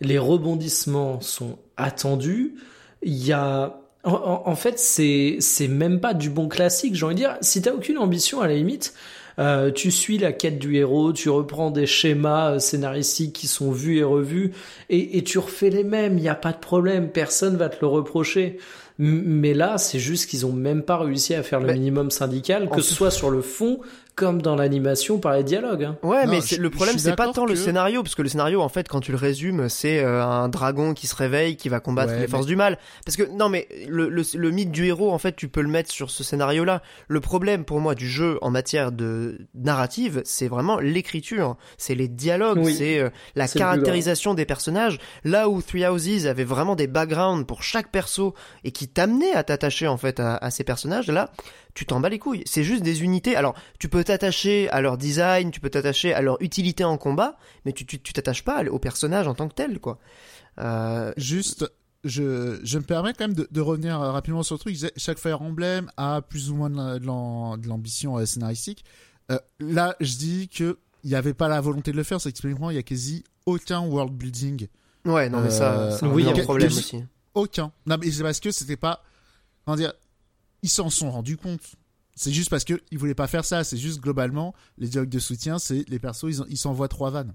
les rebondissements sont attendus, il y a en, fait, c'est c'est même pas du bon classique. J'ai envie de dire, si t'as aucune ambition, à la limite, Euh, tu suis la quête du héros, tu reprends des schémas euh, scénaristiques qui sont vus et revus, et, et tu refais les mêmes. Il n'y a pas de problème, personne va te le reprocher. M- Mais là, c'est juste qu'ils ont même pas réussi à faire le Mais- minimum syndical, que ce soit sur le fond comme dans l'animation par les dialogues. hein. Ouais, Non, mais c'est- je- le problème c'est pas tant le scénario, parce que le scénario en fait quand tu le résumes c'est euh, un dragon qui se réveille, qui va combattre Ouais, les mais- forces du mal. Parce que non mais le, le, le mythe du héros en fait tu peux le mettre sur ce scénario-là. Le problème pour moi du jeu en matière de narrative c'est vraiment l'écriture, c'est les dialogues, Oui. c'est euh, la caractérisation des personnages. Là où Three Houses avait vraiment des backgrounds pour chaque perso et qui t'amenait à t'attacher en fait à, à ces personnages, là tu t'en bats les couilles. C'est juste des unités. Alors, tu peux t'attacher à leur design, tu peux t'attacher à leur utilité en combat, mais tu tu tu t'attaches pas au personnage en tant que tel, quoi. Euh, Juste, je, je me permets quand même de, de revenir euh, rapidement sur le truc. Chaque Fire Emblem a plus ou moins de la- de l'am- de l'ambition euh, scénaristique. Euh, là, je dis que il n'y avait pas la volonté de le faire. C'est expliquement, il y a quasi aucun world building. ouais, non mais ça, Euh, c'est un oui, il y a- problème il y a- aussi. Aucun. Non, mais c'est parce que c'était pas. Comment dire Ils s'en sont rendus compte. C'est juste parce que ils voulaient pas faire ça. C'est juste globalement les dialogues de soutien, c'est les persos, ils en- ils s'envoient trois vannes.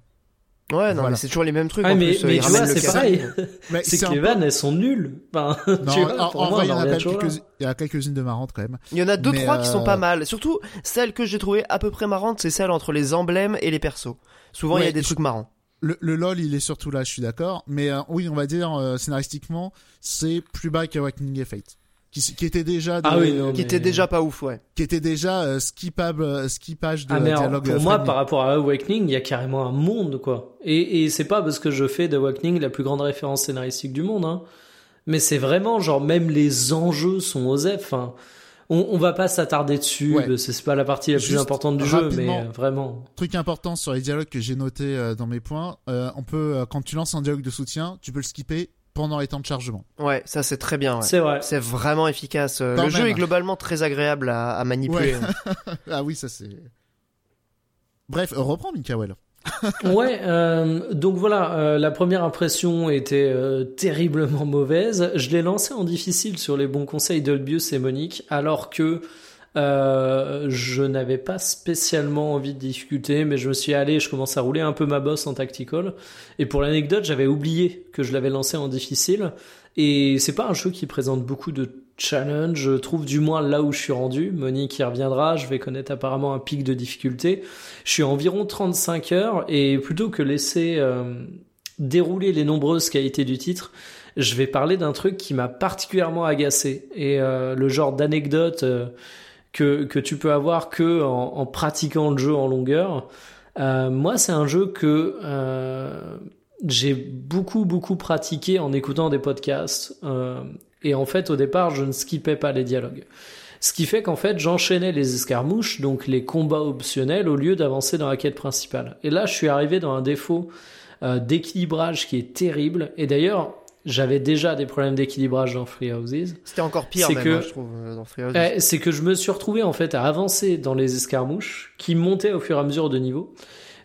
Ouais, non, Voilà. mais c'est toujours les mêmes trucs. Ah, en mais, plus, mais tu vois, c'est pareil. [laughs] C'est que les vannes, elles sont nulles. Enfin, [laughs] Non, tu vois, en, pour en moi, vrai, il y en a quelques- il y a quelques-unes de marrantes quand même. Il y en a deux Mais, trois qui sont euh, pas mal. Surtout celles que j'ai trouvées à peu près marrantes, c'est celles entre les emblèmes et les persos. Souvent, il y a des je- trucs marrants. Le, le LOL, il est surtout là, je suis d'accord. Mais euh, oui, on va dire euh, scénaristiquement, c'est plus bas qu'Awakening et Fate. Qui, était déjà Ah de- oui, non, Qui mais- était déjà pas ouf, ouais. qui était déjà euh, skippable euh, skippage de Ah mais alors, dialogue pour euh, moi, par rapport à Awakening, il y a carrément un monde, quoi. Et, et c'est pas parce que je fais d'Awakening la plus grande référence scénaristique du monde, hein. Mais c'est vraiment, genre, même les enjeux sont osef. Enfin, on, on va pas s'attarder dessus, Ouais. c'est c'est pas la partie la plus importante du jeu, mais euh, vraiment. Truc important sur les dialogues que j'ai noté euh, dans mes points, euh, on peut euh, quand tu lances un dialogue de soutien, tu peux le skipper pendant les temps de chargement. Ouais, ça c'est très bien. ouais. C'est vrai. C'est vraiment efficace. Euh, Quand Le jeu est globalement très agréable à, à manipuler. [laughs] ah oui, ça c'est. Bref, euh, reprends Mikael. [laughs] Ouais, euh, donc voilà, euh, la première impression était euh, terriblement mauvaise. Je l'ai lancé en difficile sur les bons conseils d'Olbius et Monique, alors que euh, je n'avais pas spécialement envie de difficulté, mais je me suis allé, je commence à rouler un peu ma bosse en tactical. Et pour l'anecdote, j'avais oublié que je l'avais lancé en difficile. Et c'est pas un jeu qui présente beaucoup de challenge, je trouve du moins là où je suis rendu. Monique y reviendra, je vais connaître apparemment un pic de difficulté. Je suis environ 35 heures et plutôt que laisser euh, dérouler les nombreuses qualités du titre, je vais parler d'un truc qui m'a particulièrement agacé et euh, le genre d'anecdote que, que tu peux avoir que en, en pratiquant le jeu en longueur. Euh, moi, c'est un jeu que euh, j'ai beaucoup beaucoup pratiqué en écoutant des podcasts euh, et en fait au départ je ne skippais pas les dialogues. Ce qui fait qu'en fait j'enchaînais les escarmouches, donc les combats optionnels, au lieu d'avancer dans la quête principale. Et là je suis arrivé dans un défaut euh, d'équilibrage qui est terrible. Et d'ailleurs j'avais déjà des problèmes d'équilibrage dans Free Houses. C'était encore pire même, que- hein, je trouve, euh, dans Free Houses. Eh, c'est que je me suis retrouvé en fait à avancer dans les escarmouches qui montaient au fur et à mesure de niveau.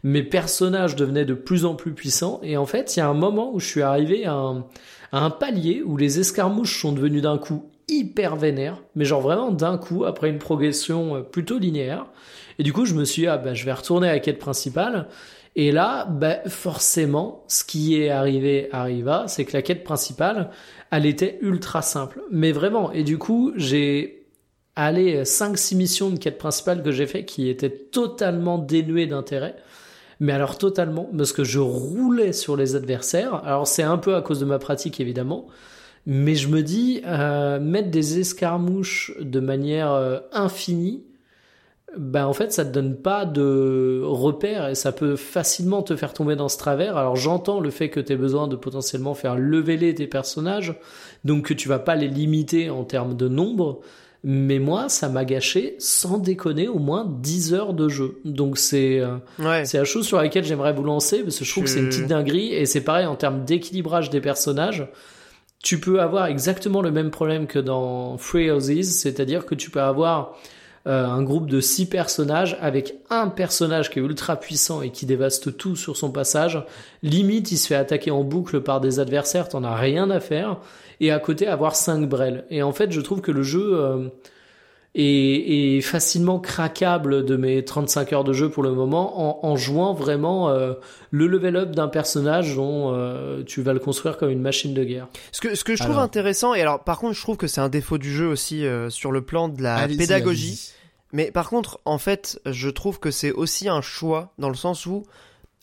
Mes personnages devenaient de plus en plus puissants et en fait il y a un moment où je suis arrivé à un, à un palier où les escarmouches sont devenus d'un coup hyper vénères, mais genre vraiment d'un coup après une progression euh, plutôt linéaire. Et du coup je me suis dit ah bah je vais retourner à la quête principale. Et là, bah, forcément, ce qui est arrivé arriva, c'est que la quête principale, elle était ultra simple. Mais vraiment, et du coup, j'ai allé 5-6 missions de quête principale que j'ai fait qui étaient totalement dénuées d'intérêt. Mais alors totalement, parce que je roulais sur les adversaires. Alors c'est un peu à cause de ma pratique évidemment, mais je me dis euh, mettre des escarmouches de manière euh, infinie, ben en fait ça te donne pas de repères et ça peut facilement te faire tomber dans ce travers. Alors j'entends le fait que tu aies besoin de potentiellement faire leveler tes personnages, donc que tu vas pas les limiter en termes de nombre. Mais moi, ça m'a gâché, sans déconner, au moins 10 heures de jeu. Donc c'est euh, Ouais. c'est la chose sur laquelle j'aimerais vous lancer, parce que je trouve que c'est une petite dinguerie, et c'est pareil en termes d'équilibrage des personnages. Tu peux avoir exactement le même problème que dans Free Houses, c'est-à-dire que tu peux avoir euh, un groupe de six personnages avec un personnage qui est ultra puissant et qui dévaste tout sur son passage. Limite, il se fait attaquer en boucle par des adversaires, t'en as rien à faire. Et à côté, avoir cinq brels. Et en fait, je trouve que le jeu, est, est, facilement craquable de mes 35 heures de jeu pour le moment en, en jouant vraiment euh, le level up d'un personnage dont euh, tu vas le construire comme une machine de guerre. Ce que, ce que je trouve intéressant, et alors par contre je trouve que c'est un défaut du jeu aussi euh, sur le plan de la pédagogie, mais par contre en fait je trouve que c'est aussi un choix dans le sens où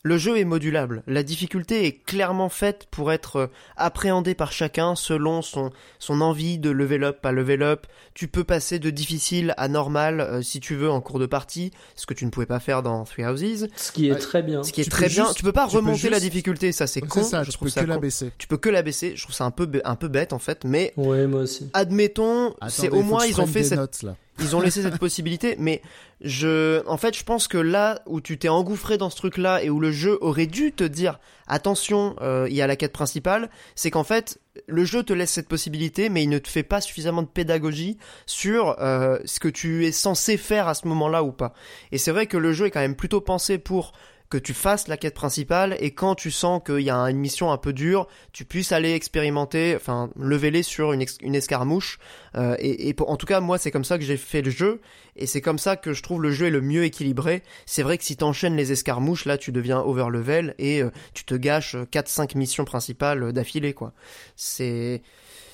le jeu est modulable. La difficulté est clairement faite pour être euh, appréhendée par chacun selon son, son envie de level up à level up. Tu peux passer de difficile à normal euh, si tu veux en cours de partie, ce que tu ne pouvais pas faire dans Three Houses. Ce qui est très bien. Ce qui est très bien. tu peux pas remonter la difficulté, ça c'est con. Ça, je tu trouve peux que la baisser. Tu peux que la baisser. Je trouve ça un peu un peu bête en fait, mais. Ouais, moi aussi. Admettons, c'est au moins ils ont fait cette. Notes, là. Ils ont laissé cette [laughs] possibilité, mais je, en fait, je pense que là où tu t'es engouffré dans ce truc-là et où le jeu aurait dû te dire attention, euh, il y a la quête principale, c'est qu'en fait, le jeu te laisse cette possibilité, mais il ne te fait pas suffisamment de pédagogie sur euh, ce que tu es censé faire à ce moment-là ou pas. Et c'est vrai que le jeu est quand même plutôt pensé pour que tu fasses la quête principale et quand tu sens qu'il y a une mission un peu dure, tu puisses aller expérimenter, enfin lever sur une, une escarmouche. Euh, et, et en tout cas, moi, c'est comme ça que j'ai fait le jeu et c'est comme ça que je trouve le jeu est le mieux équilibré. C'est vrai que si t'enchaînes les escarmouches, là, tu deviens over level et euh, tu te gâches 4-5 missions principales d'affilée, quoi. C'est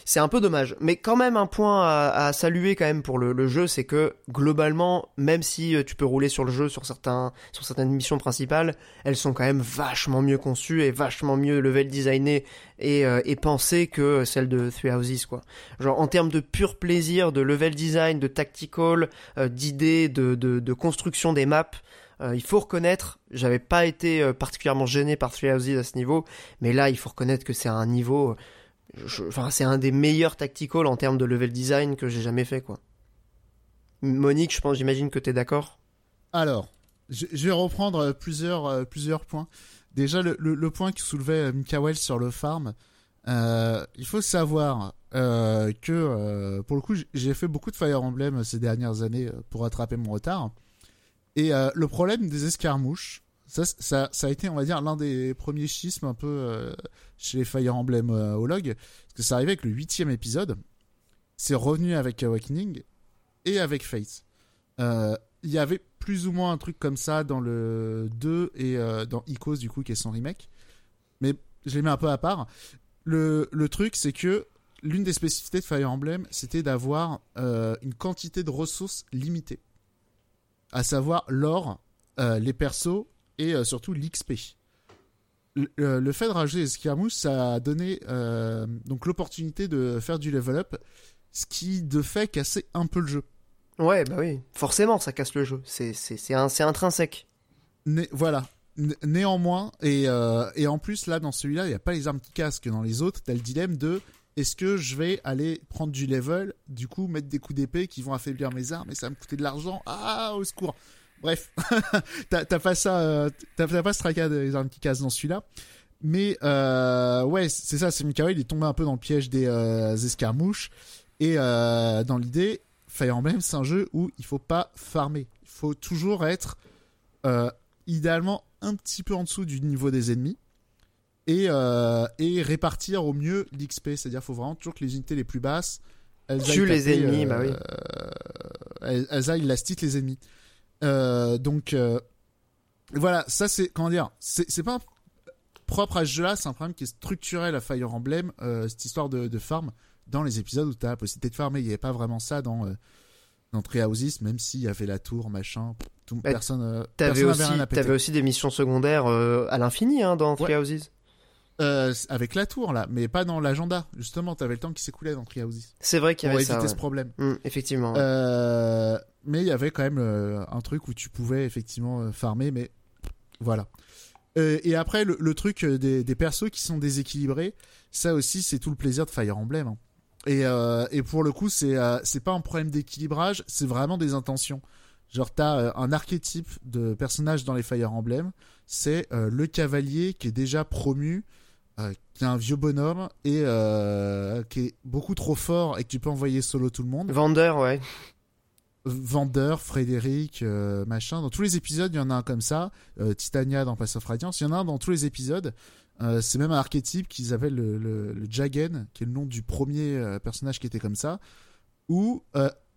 c'est un peu dommage. Mais quand même un point à, saluer quand même pour le, jeu, c'est que globalement, même si euh, tu peux rouler sur le jeu sur certains sur certaines missions principales, elles sont quand même vachement mieux conçues et vachement mieux level designées et, euh, et pensées que celles de Three Houses quoi. Genre en termes de pur plaisir, de level design, de tactical, euh, d'idées, de, de, construction des maps. il faut reconnaître, j'avais pas été particulièrement gêné par Three Houses à ce niveau, mais là il faut reconnaître que c'est un niveau c'est un des meilleurs tacticals en termes de level design que j'ai jamais fait, quoi. Monique, je pense, j'imagine que tu es d'accord. Alors, je, vais reprendre plusieurs, euh, plusieurs points. Déjà, le, point qui soulevait euh, Mikael sur le farm, euh, il faut savoir que, pour le coup, j'ai fait beaucoup de Fire Emblem ces dernières années pour rattraper mon retard. Et le problème des escarmouches, ça, a été, on va dire, l'un des premiers schismes un peu euh, chez les Fire Emblem euh, Parce que ça arrivait avec le huitième épisode. C'est revenu avec Awakening et avec Fate. Euh, il y avait plus ou moins un truc comme ça dans le 2 et euh, dans Icos, du coup, qui est son remake. Mais je les mets un peu à part. Le, le truc, c'est que l'une des spécificités de Fire Emblem, c'était d'avoir une quantité de ressources limitées. À savoir l'or, les persos et euh, surtout l'XP. Euh, le, fait de rajouter les escarmouches, ça a donné euh, donc l'opportunité de faire du level up, ce qui de fait cassait un peu le jeu. Ouais, bah oui, forcément ça casse le jeu, c'est intrinsèque. voilà, néanmoins, et, et, en plus là dans celui-là, il n'y a pas les armes qui cassent que dans les autres, t'as le dilemme de est-ce que je vais aller prendre du level, du coup mettre des coups d'épée qui vont affaiblir mes armes et ça va me coûter de l'argent, ah au secours Bref, [laughs] t'as pas ça, euh, t'as pas ce tracas des armes qui cassent dans celui-là. Mais euh, ouais, c'est ça, c'est Mikawa, il est tombé un peu dans le piège des euh, escarmouches. Et euh, dans l'idée, Fire Emblem, c'est un jeu où il faut pas farmer. Il faut toujours être idéalement un petit peu en dessous du niveau des ennemis. Et, et répartir au mieux l'XP. C'est-à-dire qu'il faut vraiment toujours que les unités les plus basses... Elles Tue les ennemis, bah oui. Elles, elles aillent les ennemis. Euh, donc euh, voilà, ça c'est comment dire, c'est pas propre à ce jeu-là, c'est un problème qui est structurel à Fire Emblem, euh, cette histoire de, de, farm dans les épisodes où tu as la possibilité de farmer. Il n'y avait pas vraiment ça dans dans Treehouses, même s'il y avait la tour, machin. Tout, bah, personne. T'avais aussi, avais aussi des missions secondaires à l'infini hein, dans Treehouses. Euh, avec la tour là, mais pas dans l'agenda. Justement, t'avais le temps qui s'écoulait dans Treehouses. C'est vrai qu'il y avait pour éviter ce problème. Mmh, effectivement. Euh, mais il y avait quand même euh, un truc où tu pouvais effectivement farmer, mais voilà. Et après, le, truc des, des, persos qui sont déséquilibrés, ça aussi, c'est tout le plaisir de Fire Emblem. Hein. Et, et, pour le coup, c'est c'est pas un problème d'équilibrage, c'est vraiment des intentions. Genre, t'as un archétype de personnage dans les Fire Emblem, c'est le cavalier qui est déjà promu, qui est un vieux bonhomme et qui est beaucoup trop fort et que tu peux envoyer solo tout le monde. Vendeur, ouais. Vendeur, Frédéric, euh, machin. Dans tous les épisodes, il y en a un comme ça. Euh, Titania dans Pass of Radiance, il y en a un dans tous les épisodes. Euh, c'est même un archétype qu'ils appellent le, le, Jagen, qui est le nom du premier personnage qui était comme ça. Où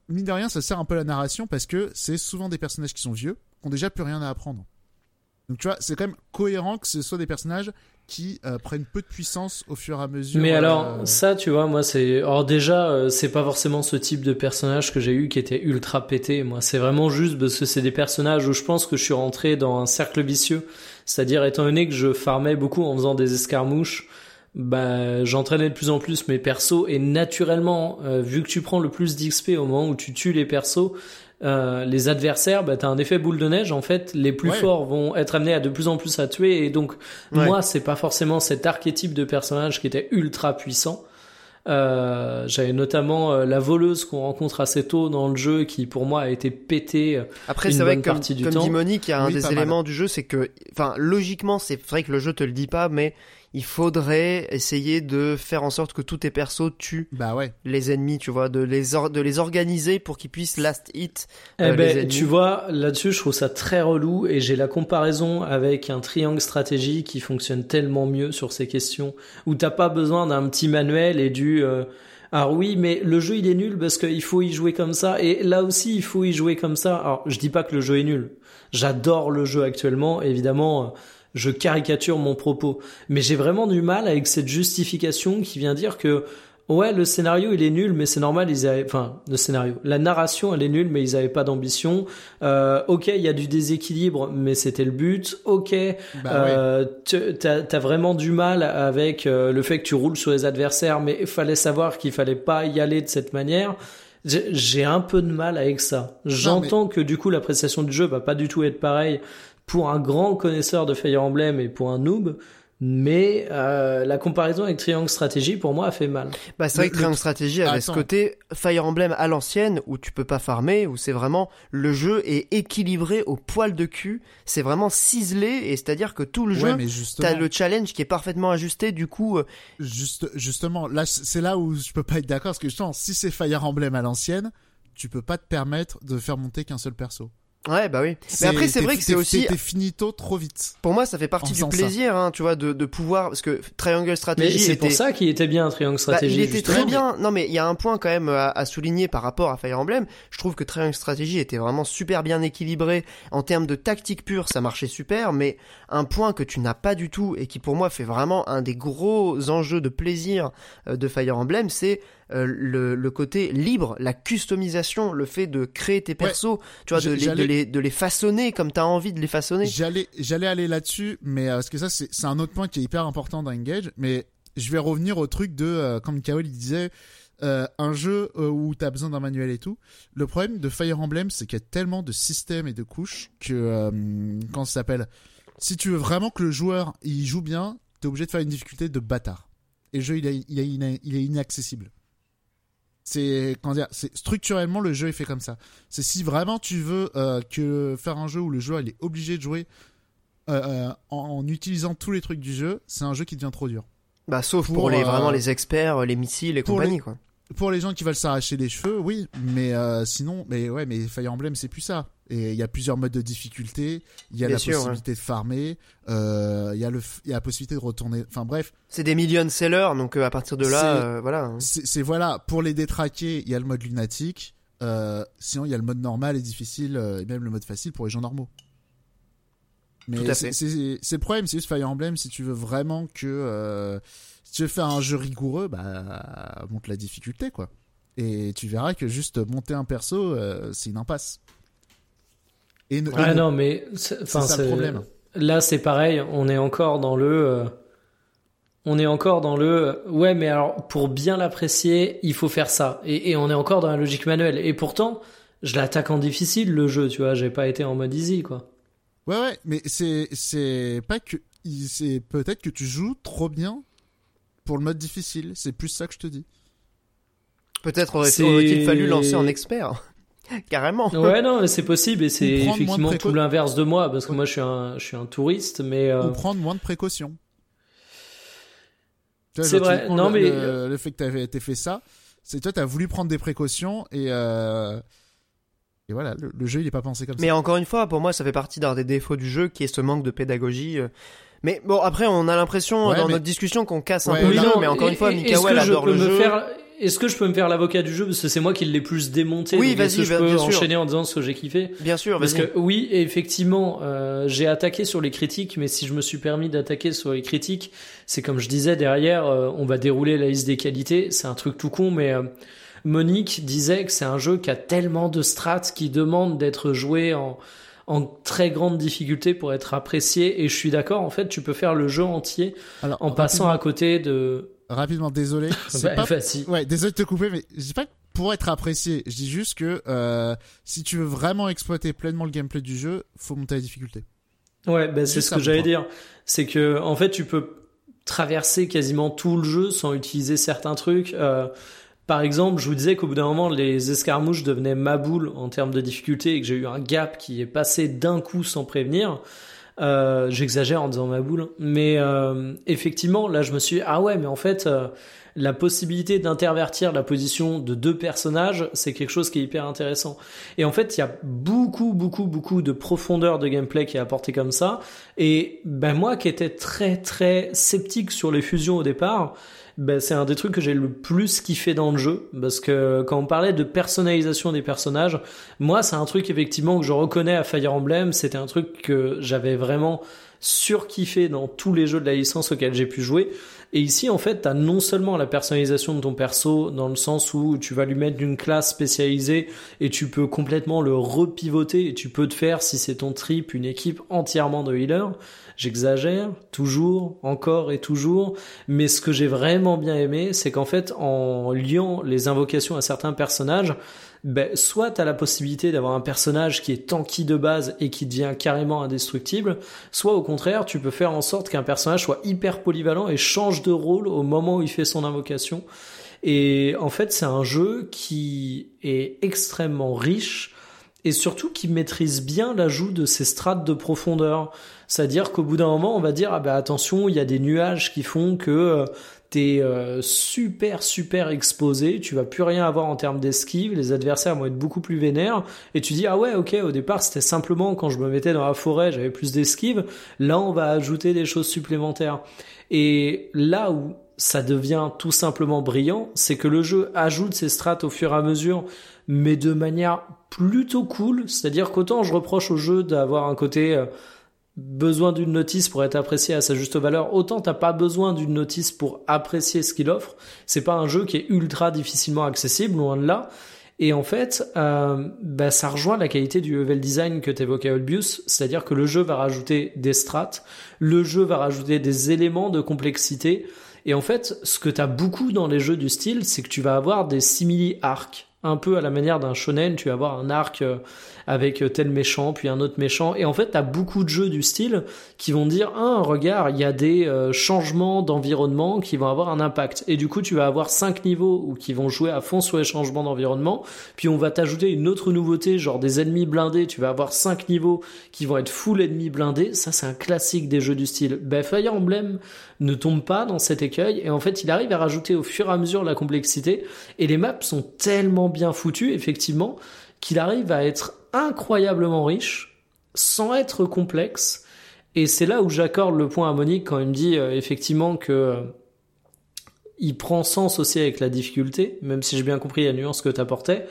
mine de rien, ça sert un peu à la narration parce que c'est souvent des personnages qui sont vieux, qui ont déjà plus rien à apprendre. Donc tu vois, c'est quand même cohérent que ce soit des personnages qui euh, prennent peu de puissance au fur et à mesure. Mais euh, alors, ça, tu vois, moi, c'est. Alors, déjà, euh, c'est pas forcément ce type de personnage que j'ai eu qui était ultra pété. Moi, c'est vraiment juste parce que c'est des personnages où je pense que je suis rentré dans un cercle vicieux. C'est-à-dire, étant donné que je farmais beaucoup en faisant des escarmouches, bah, j'entraînais de plus en plus mes persos et naturellement, vu que tu prends le plus d'XP au moment où tu tues les persos, euh, les adversaires, bah, t'as un effet boule de neige. En fait, les plus Ouais. forts vont être amenés à de plus en plus à tuer. Et donc, Ouais. moi, c'est pas forcément cet archétype de personnage qui était ultra puissant. Euh, J'avais notamment euh, la voleuse qu'on rencontre assez tôt dans le jeu, qui pour moi a été pétée. euh, Après, une c'est vrai que comme, partie du comme temps. dit Monique, il y a un Oui, des mal. éléments du jeu, c'est que, enfin, logiquement, c'est vrai que le jeu te le dit pas, mais il faudrait essayer de faire en sorte que tous tes persos tuent Bah ouais. les ennemis, tu vois, de les, or- de les organiser pour qu'ils puissent last hit Eh euh, les ben, tu vois, là-dessus, je trouve ça très relou et j'ai la comparaison avec un triangle stratégie qui fonctionne tellement mieux sur ces questions où t'as pas besoin d'un petit manuel et du euh, alors oui, mais le jeu il est nul parce qu'il faut y jouer comme ça et là aussi il faut y jouer comme ça. Alors je dis pas que le jeu est nul. J'adore le jeu actuellement, évidemment. Je caricature mon propos, mais j'ai vraiment du mal avec cette justification qui vient dire que Ouais, le scénario il est nul, mais c'est normal. Ils avaient, enfin, le scénario, la narration elle est nulle, mais ils avaient pas d'ambition. Euh, ok, il y a du déséquilibre, mais c'était le but. Ok, Bah euh, t'as as vraiment du mal avec euh, le fait que tu roules sur les adversaires, mais il fallait savoir qu'il fallait pas y aller de cette manière. J'ai j'ai un peu de mal avec ça. J'entends que du coup l'appréciation du jeu va pas du tout être pareille pour un grand connaisseur de Fire Emblem et pour un noob. Mais euh, la comparaison avec Triangle Strategy pour moi a fait mal. Bah, c'est vrai que le- Triangle Strategy avait ce côté Fire Emblem à l'ancienne où tu peux pas farmer, où c'est vraiment le jeu est équilibré au poil de cul. C'est vraiment ciselé et c'est-à-dire que tout le Ouais, jeu, t'as le challenge qui est parfaitement ajusté. Du coup, euh, juste, justement, là, c'est là où je peux pas être d'accord, parce que justement, si c'est Fire Emblem à l'ancienne, tu peux pas te permettre de faire monter qu'un seul perso. Ouais, bah oui. Mais après, c'est vrai que c'est aussi T'es finito trop vite. Pour moi, ça fait partie du plaisir, hein, tu vois, de, de pouvoir, parce que Triangle Mais Strategy c'est était, pour ça qu'il était bien Triangle Bah, Strategy. il était justement. très bien. Non, mais il y a un point quand même à, à souligner par rapport à Fire Emblem. Je trouve que Triangle Strategy était vraiment super bien équilibré en termes de tactique pure, ça marchait super. Mais un point que tu n'as pas du tout et qui pour moi fait vraiment un des gros enjeux de plaisir euh, de Fire Emblem, c'est euh, le, le côté libre, la customisation, le fait de créer tes persos, tu vois, de les, de, les, de les façonner comme t'as envie de les façonner. J'allais, j'allais aller là-dessus, mais euh, parce que ça, c'est, un autre point qui est hyper important dans Engage. Mais je vais revenir au truc de, euh, comme Kaol il disait, euh, un jeu euh, où t'as besoin d'un manuel et tout. Le problème de Fire Emblem, c'est qu'il y a tellement de systèmes et de couches que, euh, comment ça s'appelle? Si tu veux vraiment que le joueur il joue bien, t'es obligé de faire une difficulté de bâtard. Et le jeu, il est, il est, il est inaccessible. C'est comment dire, c'est structurellement le jeu est fait comme ça. C'est si vraiment tu veux euh, que faire un jeu où le joueur il est obligé de jouer euh, euh, en, en utilisant tous les trucs du jeu, c'est un jeu qui devient trop dur. Bah, sauf pour, Pour, les, euh, vraiment les experts, les missiles et compagnie, les- quoi. Pour les gens qui veulent s'arracher les cheveux, oui, mais euh, sinon, mais ouais, mais Fire Emblem c'est plus ça. Et il y a plusieurs modes de difficulté, il y a Bien la sûr, possibilité de farmer, euh, il y a le, il y a la possibilité de retourner. Enfin bref, C'est des millions sellers, donc euh, à partir de là, euh, voilà. hein. c'est voilà pour les détraquer, il y a le mode lunatique. Euh, sinon, il y a le mode normal et difficile, et même le mode facile pour les gens normaux. Mais Tout à c'est fait. c'est- c'est le problème, c'est juste Fire Emblem. Si tu veux vraiment que, euh, si tu veux faire un jeu rigoureux, bah monte la difficulté quoi. Et tu verras que juste monter un perso, euh, c'est une impasse. Et, ne- et Ah ne- non, mais c'est enfin, ça le problème. Là, c'est pareil. On est encore dans le. euh, on est encore dans le. euh, Ouais, mais alors pour bien l'apprécier, il faut faire ça. Et, et on est encore dans la logique manuelle. Et pourtant, je l'attaque en difficile le jeu. Tu vois, j'ai pas été en mode easy quoi. Ouais, ouais, mais c'est c'est pas que c'est peut-être que tu joues trop bien pour le mode difficile. C'est plus ça que je te dis. Peut-être aurait-il fallu lancer en expert. [laughs] Carrément. Ouais, non, mais c'est possible. Et c'est effectivement tout l'inverse de moi parce que moi, je suis un, je suis un touriste, mais. euh, Ou prendre moins de précautions. C'est vrai. Non, le, mais- le, le fait que t'avais été fait ça, c'est toi t'as voulu prendre des précautions et euh, et voilà le, le jeu il est pas pensé comme Mais ça. encore une fois, pour moi, ça fait partie d'un des défauts du jeu, qui est ce manque de pédagogie. Mais bon, après, on a l'impression Ouais, dans mais- notre discussion qu'on casse un Ouais, peu le jeu, non, mais encore et- une fois, je adore peux le me jeu. faire- est-ce que je peux me faire l'avocat du jeu? Parce que c'est moi qui l'ai plus démonté Oui, vas-y, que je peux bien sûr. enchaîner en disant ce que j'ai kiffé? Bien sûr, Parce que oui, effectivement, euh, j'ai attaqué sur les critiques, mais si je me suis permis d'attaquer sur les critiques, c'est comme je disais derrière, euh, on va dérouler la liste des qualités. C'est un truc tout con, mais euh, Monique disait que c'est un jeu qui a tellement de strats qui demande d'être joué en en très grande difficulté pour être apprécié et je suis d'accord en fait tu peux faire le jeu entier Alors, en passant à côté de rapidement, désolé. [laughs] C'est bah, pas vas-y. Ouais, désolé de te couper, mais je dis pas que pour être apprécié. Je dis juste que euh, si tu veux vraiment exploiter pleinement le gameplay du jeu, faut monter la difficulté. Ouais, bah, c'est ce que j'allais dire. C'est que, en fait, tu peux traverser quasiment tout le jeu sans utiliser certains trucs. Euh, par exemple, je vous disais qu'au bout d'un moment, les escarmouches devenaient ma boule en termes de difficulté et que j'ai eu un gap qui est passé d'un coup sans prévenir. Euh, J'exagère en disant ma boule, mais euh, effectivement, là, je me suis dit, ah ouais, mais en fait, euh, la possibilité d'intervertir la position de deux personnages, c'est quelque chose qui est hyper intéressant. Et en fait, il y a beaucoup, beaucoup, beaucoup de profondeur de gameplay qui est apporté comme ça. Et ben moi, qui étais très, très sceptique sur les fusions au départ, ben c'est un des trucs que j'ai le plus kiffé dans le jeu parce que quand on parlait de personnalisation des personnages, moi c'est un truc effectivement que je reconnais à Fire Emblem, c'était un truc que j'avais vraiment surkiffé dans tous les jeux de la licence auxquels j'ai pu jouer. Et ici, en fait, t'as non seulement la personnalisation de ton perso, dans le sens où tu vas lui mettre une classe spécialisée et tu peux complètement le repivoter et tu peux te faire, si c'est ton trip, une équipe entièrement de healers. J'exagère, toujours, encore et toujours. Mais ce que j'ai vraiment bien aimé, c'est qu'en fait, en liant les invocations à certains personnages, ben, soit tu as la possibilité d'avoir un personnage qui est tanky de base et qui devient carrément indestructible, soit au contraire, tu peux faire en sorte qu'un personnage soit hyper polyvalent et change de rôle au moment où il fait son invocation. Et en fait, c'est un jeu qui est extrêmement riche et surtout qui maîtrise bien l'ajout de ces strates de profondeur. C'est-à-dire qu'au bout d'un moment, on va dire ah ben attention, il y a des nuages qui font que euh, t'es euh, super super exposé, tu vas plus rien avoir en termes d'esquive, les adversaires vont être beaucoup plus vénères. Et tu dis ah ouais ok au départ c'était simplement quand je me mettais dans la forêt j'avais plus d'esquive, là on va ajouter des choses supplémentaires. Et là où ça devient tout simplement brillant, c'est que le jeu ajoute ses strates au fur et à mesure, mais de manière plutôt cool. C'est-à-dire qu'autant je reproche au jeu d'avoir un côté euh, besoin d'une notice pour être apprécié à sa juste valeur, autant t'as pas besoin d'une notice pour apprécier ce qu'il offre. C'est pas un jeu qui est ultra difficilement accessible, loin de là. Et en fait, euh, bah, ça rejoint la qualité du level design que t'évoquais Olbius, c'est-à-dire que le jeu va rajouter des strates, le jeu va rajouter des éléments de complexité, et en fait, ce que t'as beaucoup dans les jeux du style, c'est que tu vas avoir des simili-arcs. Un peu à la manière d'un shonen, tu vas avoir un arc euh, avec tel méchant, puis un autre méchant. Et en fait, t'as beaucoup de jeux du style qui vont dire, ah, regarde, il y a des euh, changements d'environnement qui vont avoir un impact. Et du coup, tu vas avoir cinq niveaux où qui vont jouer à fond sur les changements d'environnement. Puis on va t'ajouter une autre nouveauté, genre des ennemis blindés. Tu vas avoir cinq niveaux qui vont être full ennemis blindés. Ça, c'est un classique des jeux du style. Ben, Fire Emblem ne tombe pas dans cet écueil. Et en fait, il arrive à rajouter au fur et à mesure la complexité. Et les maps sont tellement bien foutues, effectivement, qu'il arrive à être incroyablement riche sans être complexe. Et c'est là où j'accorde le point à Monique quand il me dit euh, effectivement que euh, il prend sens aussi avec la difficulté, même si j'ai bien compris la nuance que tu apportais.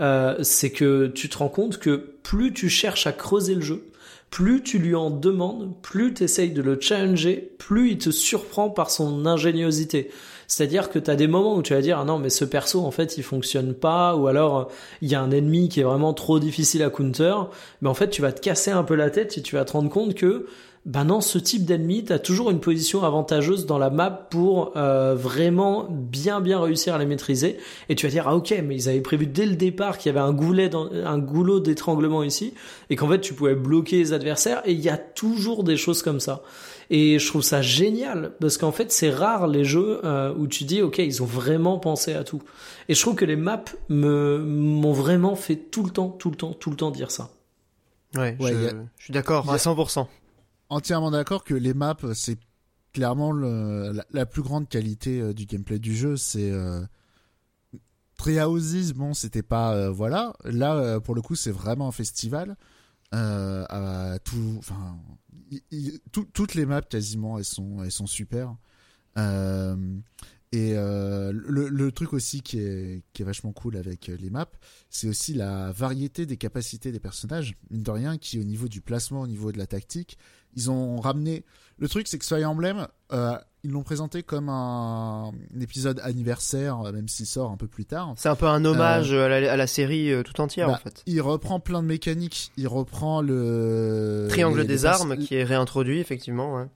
Euh, c'est que tu te rends compte que plus tu cherches à creuser le jeu, plus tu lui en demandes, plus tu essayes de le challenger, plus il te surprend par son ingéniosité. C'est-à-dire que tu as des moments où tu vas dire ah non mais ce perso en fait il fonctionne pas ou alors il y a un ennemi qui est vraiment trop difficile à counter, mais en fait tu vas te casser un peu la tête et tu vas te rendre compte que ben non, ce type d'ennemi, t'as toujours une position avantageuse dans la map pour euh, vraiment bien bien réussir à les maîtriser. Et tu vas dire ah ok, mais ils avaient prévu dès le départ qu'il y avait un goulet, dans, un goulot d'étranglement ici, et qu'en fait tu pouvais bloquer les adversaires. Et il y a toujours des choses comme ça. Et je trouve ça génial parce qu'en fait c'est rare les jeux euh, où tu dis ok ils ont vraiment pensé à tout. Et je trouve que les maps me m'ont vraiment fait tout le temps, tout le temps, tout le temps dire ça. Ouais, Ouais, je, y a- je suis d'accord a- à 100%. entièrement d'accord que les maps, c'est clairement le- la, la plus grande qualité euh, du gameplay du jeu. C'est euh, Treehouses, bon, c'était pas euh, voilà. Là, euh, pour le coup, c'est vraiment un festival. Euh, à tout, enfin, toutes les maps quasiment, elles sont, elles sont super. Euh, Et euh, le, truc aussi qui est, qui est vachement cool avec les maps, c'est aussi la variété des capacités des personnages. Mine de rien, qui au niveau du placement, au niveau de la tactique, ils ont ramené. Le truc, c'est que Fire Emblem, euh, ils l'ont présenté comme un, un épisode anniversaire, euh, même s'il sort un peu plus tard. C'est un peu un hommage à, la, à la série euh, tout entière Bah, en fait. Il reprend plein de mécaniques. Il reprend le Triangle les- des les armes qui est réintroduit effectivement. Ouais,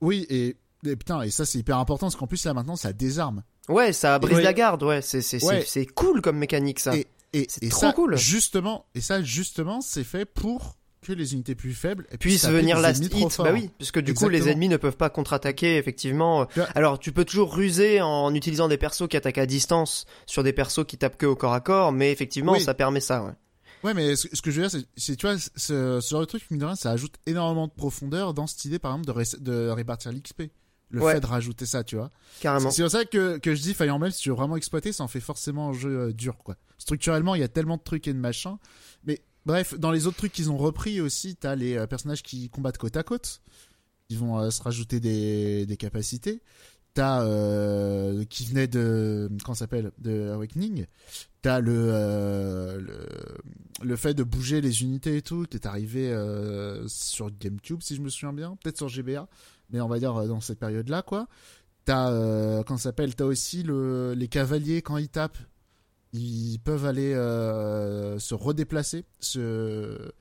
Oui, et, et putain, et ça c'est hyper important parce qu'en plus là maintenant ça désarme. ouais ça brise Oui. la garde. Ouais, c'est c'est Ouais. cool comme mécanique ça. Et, et, trop ça, cool. Justement, et ça justement, c'est fait pour que les unités plus faibles puissent venir last hit, bah oui, puisque du coup les ennemis ne peuvent pas contre-attaquer effectivement. Alors tu peux toujours ruser en utilisant des persos qui attaquent à distance sur des persos qui tapent que au corps à corps, mais effectivement Oui. ça permet ça. Ouais. Ouais, mais ce, que je veux dire, c'est- tu vois, ce, ce genre de truc, mine de rien, ça ajoute énormément de profondeur dans cette idée, par exemple, de, ré- de répartir l'XP. Le Ouais. fait de rajouter ça, tu vois. Carrément. C'est c'est pour ça que, que je dis Fire Emblem, si tu veux vraiment exploiter, ça en fait forcément un jeu euh, dur, quoi. Structurellement, il y a tellement de trucs et de machins. Mais bref, dans les autres trucs qu'ils ont repris aussi, t'as les euh, personnages qui combattent côte à côte. Ils vont euh, se rajouter des, capacités. T'as euh, qui venait de s'appelle de Awakening. T'as le, euh, le le fait de bouger les unités et tout. T'es arrivé sur GameCube si je me souviens bien, peut-être sur GBA, mais on va dire dans cette période-là quoi. T'as ça s'appelle T'as aussi le les cavaliers quand ils tapent, ils peuvent aller euh, se redéplacer, se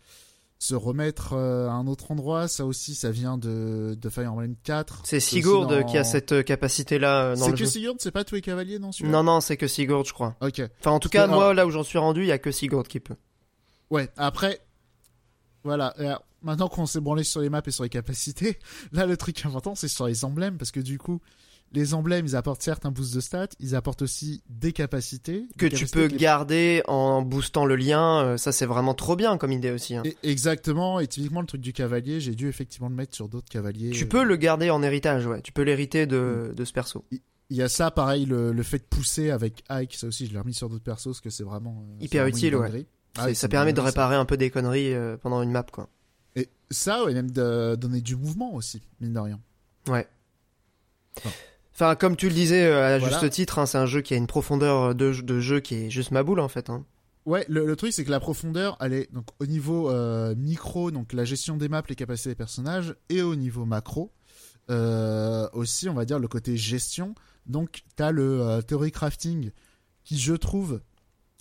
se remettre euh, à un autre endroit. Ça aussi, ça vient de de Fire Emblem 4. C'est Sigurd dans- qui a cette capacité là dans C'est que jeu. Sigurd, c'est pas tous les cavaliers non Non non, c'est que Sigurd je crois. Ok. Enfin en tout cas moi là où j'en suis rendu, il y a que Sigurd qui peut. Ouais, après, voilà. Alors, maintenant qu'on s'est branlé sur les maps et sur les capacités, [laughs] là, le truc important, c'est sur les emblèmes, parce que du coup, les emblèmes, ils apportent certes un boost de stats, ils apportent aussi des capacités. Que des tu capacités peux qui- garder en boostant le lien, euh, ça c'est vraiment trop bien comme idée aussi. hein. Et- Exactement, et typiquement, le truc du cavalier, j'ai dû effectivement le mettre sur d'autres cavaliers. Tu peux le garder en héritage, ouais. Tu peux l'hériter de, Mm. de ce perso. Il y a ça, pareil, le, le fait de pousser avec Ike, ça aussi, je l'ai remis sur d'autres persos, parce que c'est vraiment. euh, Hyper vraiment utile, ouais. Ah ça permet de ça. réparer un peu des conneries euh, pendant une map, quoi. Et ça, ouais, même de donner du mouvement aussi, mine de rien. Ouais. Enfin, comme tu le disais euh, à Voilà. juste titre, hein, c'est un jeu qui a une profondeur de, de jeu qui est juste ma boule en fait. Hein. Ouais, le, le truc c'est que la profondeur, elle est donc au niveau euh, micro, donc la gestion des maps, les capacités des personnages, et au niveau macro, euh, aussi on va dire le côté gestion. Donc t'as le euh, theory crafting qui, je trouve,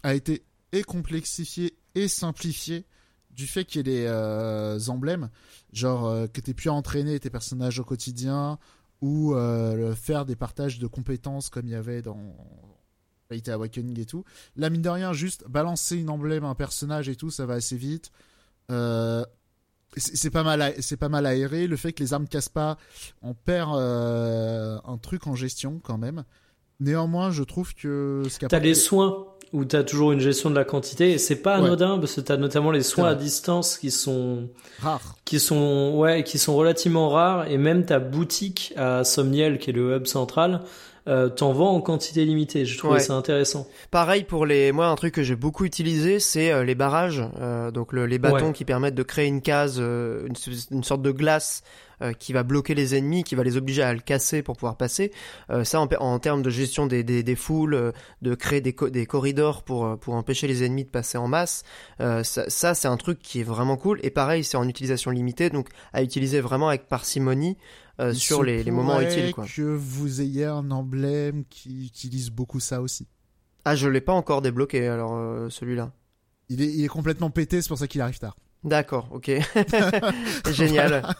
a été et complexifié et simplifié du fait qu'il y ait des emblèmes, genre que t'aies pu entraîner tes personnages au quotidien ou euh, faire des partages de compétences comme il y avait dans Fate Awakening et tout. Là, mine de rien, juste balancer une emblème à un personnage et tout, ça va assez vite. Euh, c'est pas mal, c'est pas mal aéré. Le fait que les armes cassent pas, on perd euh, un truc en gestion quand même. Néanmoins, je trouve que ce T'as les soins où t'as toujours une gestion de la quantité et c'est pas Ouais. anodin parce que t'as notamment les soins à distance qui sont rare. qui sont ouais qui sont relativement rares et même ta boutique à Somniel qui est le hub central euh, t'en vends en quantité limitée. Je trouvais Ouais. ça intéressant. Pareil pour les, moi un truc que j'ai beaucoup utilisé, c'est euh, les barrages, euh, donc le- les bâtons Ouais. qui permettent de créer une case, euh, une, une sorte de glace qui va bloquer les ennemis, qui va les obliger à le casser pour pouvoir passer. Euh, ça en, en termes de gestion des, des, des foules, euh, de créer des, co- des corridors pour euh, pour empêcher les ennemis de passer en masse. Euh, ça, ça c'est un truc qui est vraiment cool. Et pareil, c'est en utilisation limitée, donc à utiliser vraiment avec parcimonie euh, sur les, les moments utiles. Quoi. que vous ayez un emblème qui utilise beaucoup ça aussi. Ah, je l'ai pas encore débloqué alors euh, celui-là. Il est, il est complètement pété, c'est pour ça qu'il arrive tard. D'accord, ok. [laughs] Génial. Voilà.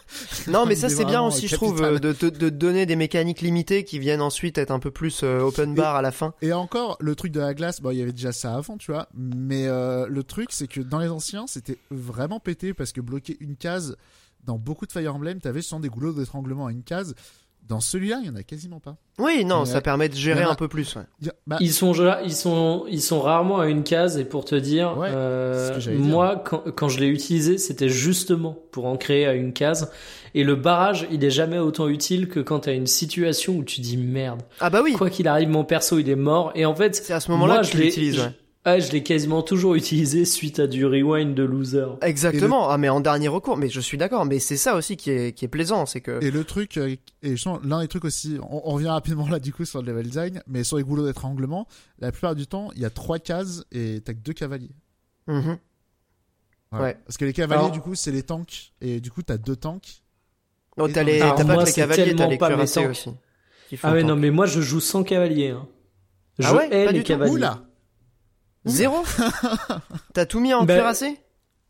Non, mais ça est c'est bien aussi, je trouve, de donner des mécaniques limitées qui viennent ensuite être un peu plus euh, open bar à la fin. Et encore, le truc de la glace, bon, il y avait déjà ça avant, tu vois. Mais euh, le truc, c'est que dans les anciens, c'était vraiment pété parce que bloquer une case dans beaucoup de Fire Emblem, t'avais souvent des goulots d'étranglement à une case. Dans celui-là, il y en a quasiment pas. Oui, non, ça permet de gérer a- un peu plus. ouais. A- bah, Ils sont ils sont ils sont rarement à une case et pour te dire Ouais, euh, dire. moi quand quand je l'ai utilisé c'était justement pour en créer à une case et le barrage il est jamais autant utile que quand t'as une situation où tu dis merde Ah bah oui, quoi qu'il arrive mon perso il est mort et en fait c'est à ce moment-là que je je- ouais. Ah, je l'ai quasiment toujours utilisé suite à du rewind de loser. Exactement. Ah, mais en dernier recours. Mais je suis d'accord. Mais c'est ça aussi qui est, qui est plaisant, c'est que. Et le truc, euh, et justement, l'un des trucs aussi, on, on revient rapidement là du coup sur le level design, mais sur les goulots d'étranglement, la plupart du temps, il y a trois cases et t'as que deux cavaliers. Mhm. Voilà. Ouais. Parce que les cavaliers, Alors- du coup, c'est les tanks, et du coup, t'as deux tanks. Oh, Et t'as les, t'as pas moi, que les cavaliers, t'as les pas aussi. Ah ouais, tank. non, mais moi je joue sans cavalier. Hein. Je Ah ouais hais Pas les du tout. cavaliers. Oula Zéro [laughs] T'as tout mis en Ben, cuirassé?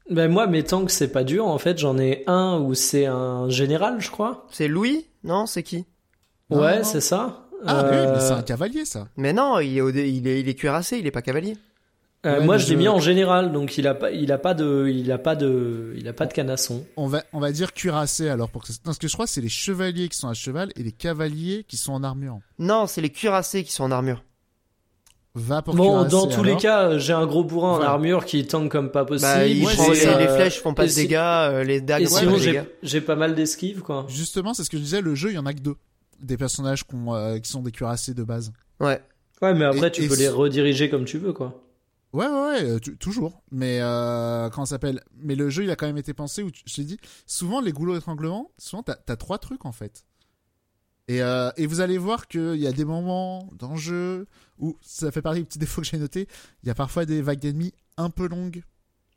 Ben moi, mes tanks, c'est pas dur. En fait, j'en ai un où c'est un général, je crois. C'est Louis? Non, c'est qui? Non, ouais, c'est ça. Ah, oui, Euh, mais c'est un cavalier, ça. Mais non, il est, au dé- il est, il est cuirassé, il est pas cavalier. euh, Ouais, moi, je l'ai mis en général, donc il a pas, il a pas de, il a pas de, il a pas de canasson. On va, on va dire cuirassé, alors, pour que ça- Non, ce que je crois, c'est les chevaliers qui sont à cheval et les cavaliers qui sont en armure. Non, c'est les cuirassés qui sont en armure. Va pour Bon, cuirassé, dans tous les cas, j'ai un gros bourrin en armure qui tank comme pas possible. Bah, il ouais, prend c'est les, flèches font pas Et de si- dégâts, euh, les dagues Et sinon, de j'ai, pas mal d'esquives, quoi. Justement, c'est ce que je disais, le jeu, il y en a que deux. Des personnages euh, qui sont des cuirassés de base. Ouais. Ouais, mais après, Et- tu et peux les rediriger comme tu veux, quoi. Ouais, ouais, ouais, euh, tu- toujours. Mais euh, comment ça s'appelle? Mais le jeu, il a quand même été pensé où tu- je t'ai dit, souvent les goulots d'étranglement, souvent t'as as trois trucs en fait. Et, euh, et vous allez voir qu'il y a des moments dans le jeu où ça fait partie des petits défauts que j'ai notés. Il y a parfois des vagues d'ennemis un peu longues.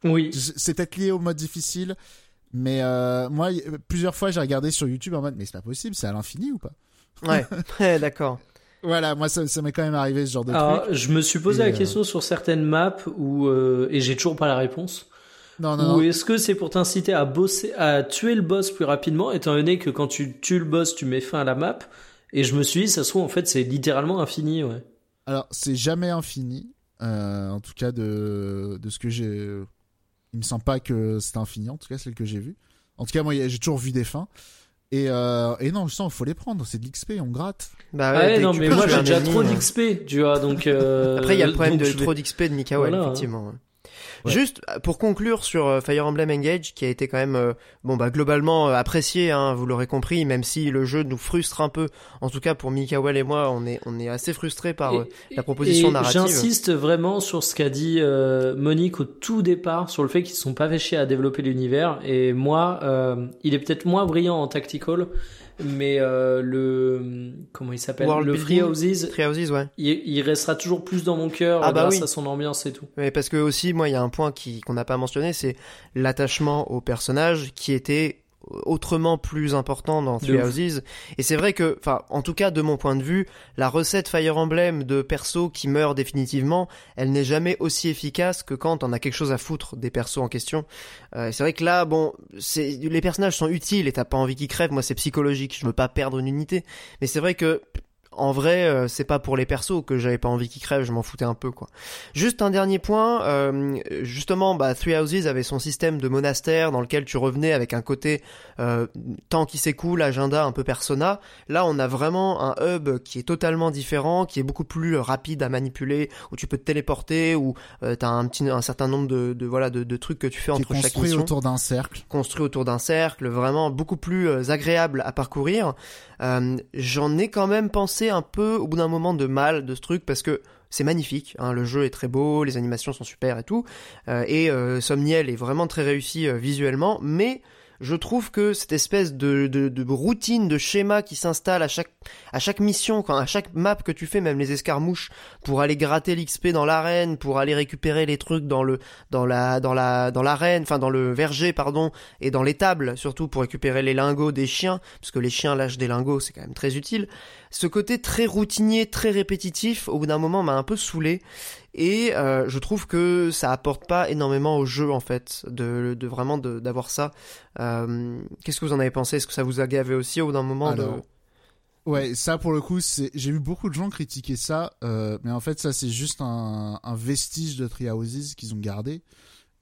Oui. C'est peut-être lié au mode difficile, mais euh, moi, plusieurs fois, j'ai regardé sur YouTube en mode, mais c'est pas possible, c'est à l'infini ou pas? Ouais, [laughs] Ouais, d'accord. Voilà, moi, ça, ça m'est quand même arrivé ce genre de Alors, truc. je me suis posé Et, la euh, question sur certaines maps où, euh, et j'ai toujours pas la réponse. Non, non, Ou est-ce que c'est pour t'inciter à bosser, à tuer le boss plus rapidement, étant donné que quand tu tues le boss, tu mets fin à la map? Et je me suis dit, ça se trouve, en fait, c'est littéralement infini, ouais. Alors, c'est jamais infini. euh, en tout cas, de, de ce que j'ai. Il me semble pas que c'est infini, en tout cas, celle que j'ai vue. En tout cas, moi, j'ai toujours vu des fins. Et, euh, et non, je sens, il faut les prendre. C'est de l'XP, on gratte. Bah Ah ouais, non, mais peux moi j'ai déjà trop d'XP, tu vois, donc. euh, Après, il y a le problème donc de vais- trop d'XP de Mikael, Voilà, hein. effectivement. Ouais. Juste euh, pour conclure sur euh, Fire Emblem Engage, qui a été quand même, euh, bon bah globalement euh, apprécié, hein, vous l'aurez compris, même si le jeu nous frustre un peu. En tout cas pour Mikael et moi, on est on est assez frustrés par. euh, Et- la proposition et narrative. J'insiste vraiment sur ce qu'a dit euh, Monique au tout départ, sur le fait qu'ils se sont pas fait chier à développer l'univers. Et moi, euh, il est peut-être moins brillant en tactical, mais euh, le comment il s'appelle? World Le. Free Houses, Three Houses, ouais. il, il restera toujours plus dans mon cœur Ah bah grâce oui. à son ambiance et tout. Ouais, parce que aussi, moi, il y a un point qui qu'on n'a pas mentionné, c'est l'attachement au personnage qui était autrement plus important dans Three. Houses. Et c'est vrai que, enfin, en tout cas, de mon point de vue, la recette Fire Emblem de perso qui meurt définitivement, elle n'est jamais aussi efficace que quand on a quelque chose à foutre des persos en question. Euh, c'est vrai que là, bon, c'est les personnages sont utiles et t'as pas envie qu'ils crèvent. Moi, c'est psychologique. Je veux pas perdre une unité. Mais c'est vrai que en vrai, euh, c'est pas pour les persos que j'avais pas envie qu'ils crèvent, je m'en foutais un peu quoi. Juste un dernier point, euh, justement, bah, Three Houses avait son système de monastère dans lequel tu revenais avec un côté euh, temps qui s'écoule, agenda un peu persona. Là, on a vraiment un hub qui est totalement différent, qui est beaucoup plus rapide à manipuler, où tu peux te téléporter, où euh, t'as un petit, un certain nombre de, de voilà de, de trucs que tu fais entre chaque construit mission autour d'un cercle. construit autour d'un cercle, vraiment beaucoup plus euh, agréable à parcourir. Euh, J'en ai quand même pensé un peu au bout d'un moment de mal de ce truc parce que c'est magnifique, hein, le jeu est très beau, les animations sont super et tout, euh, et euh, Somniel est vraiment très réussi euh, visuellement, mais je trouve que cette espèce de, de, routine, de schéma qui s'installe à chaque, mission, à chaque map que tu fais, même les escarmouches, pour aller gratter l'XP dans l'arène, pour aller récupérer les trucs dans le, dans la, dans la, dans l'arène, enfin dans le verger, pardon, et dans l'étable, surtout pour récupérer les lingots des chiens, parce que les chiens lâchent des lingots, c'est quand même très utile. Ce côté très routinier, très répétitif, au bout d'un moment m'a un peu saoulé, et euh, je trouve que ça apporte pas énormément au jeu en fait, de, de vraiment de- d'avoir ça. Euh, Qu'est-ce que vous en avez pensé? Est-ce que ça vous a gavé aussi au bout d'un moment de... Alors, Ouais, ça pour le coup, c'est j'ai vu beaucoup de gens critiquer ça, euh, mais en fait ça c'est juste un, un vestige de Houses qu'ils ont gardé.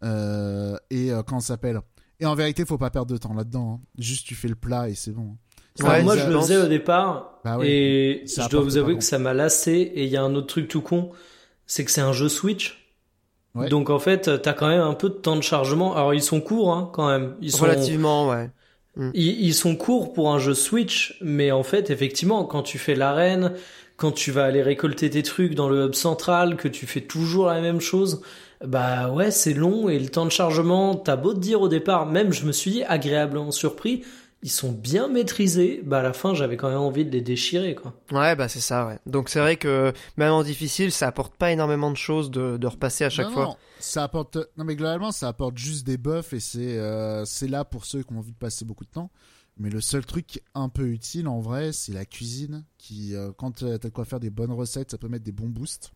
Euh, et euh, comment ça s'appelle Et en vérité, faut pas perdre de temps là-dedans. hein. Juste tu fais le plat et c'est bon. Ouais, moi, je le faisais au départ, Bah ouais. et je dois vous avouer que ça m'a lassé. Et il y a un autre truc tout con, c'est que c'est un jeu Switch. Ouais. Donc en fait, t'as quand même un peu de temps de chargement. Alors ils sont courts, hein, quand même. Ils sont Relativement, ouais. Mm. Ils, ils sont courts pour un jeu Switch, mais en fait, effectivement, quand tu fais l'arène, quand tu vas aller récolter tes trucs dans le hub central, que tu fais toujours la même chose, bah ouais, c'est long et le temps de chargement, t'as beau te dire au départ, même je me suis dit agréablement surpris, ils sont bien maîtrisés, bah à la fin j'avais quand même envie de les déchirer quoi. Ouais, bah c'est ça, ouais. Donc c'est vrai que même en difficile, ça apporte pas énormément de choses de, de repasser à chaque non, fois. Non, ça apporte. Non, mais globalement, ça apporte juste des buffs et c'est euh, c'est là pour ceux qui ont envie de passer beaucoup de temps. Mais le seul truc un peu utile en vrai, c'est la cuisine. Qui, euh, quand t'as de quoi faire des bonnes recettes, ça peut mettre des bons boosts.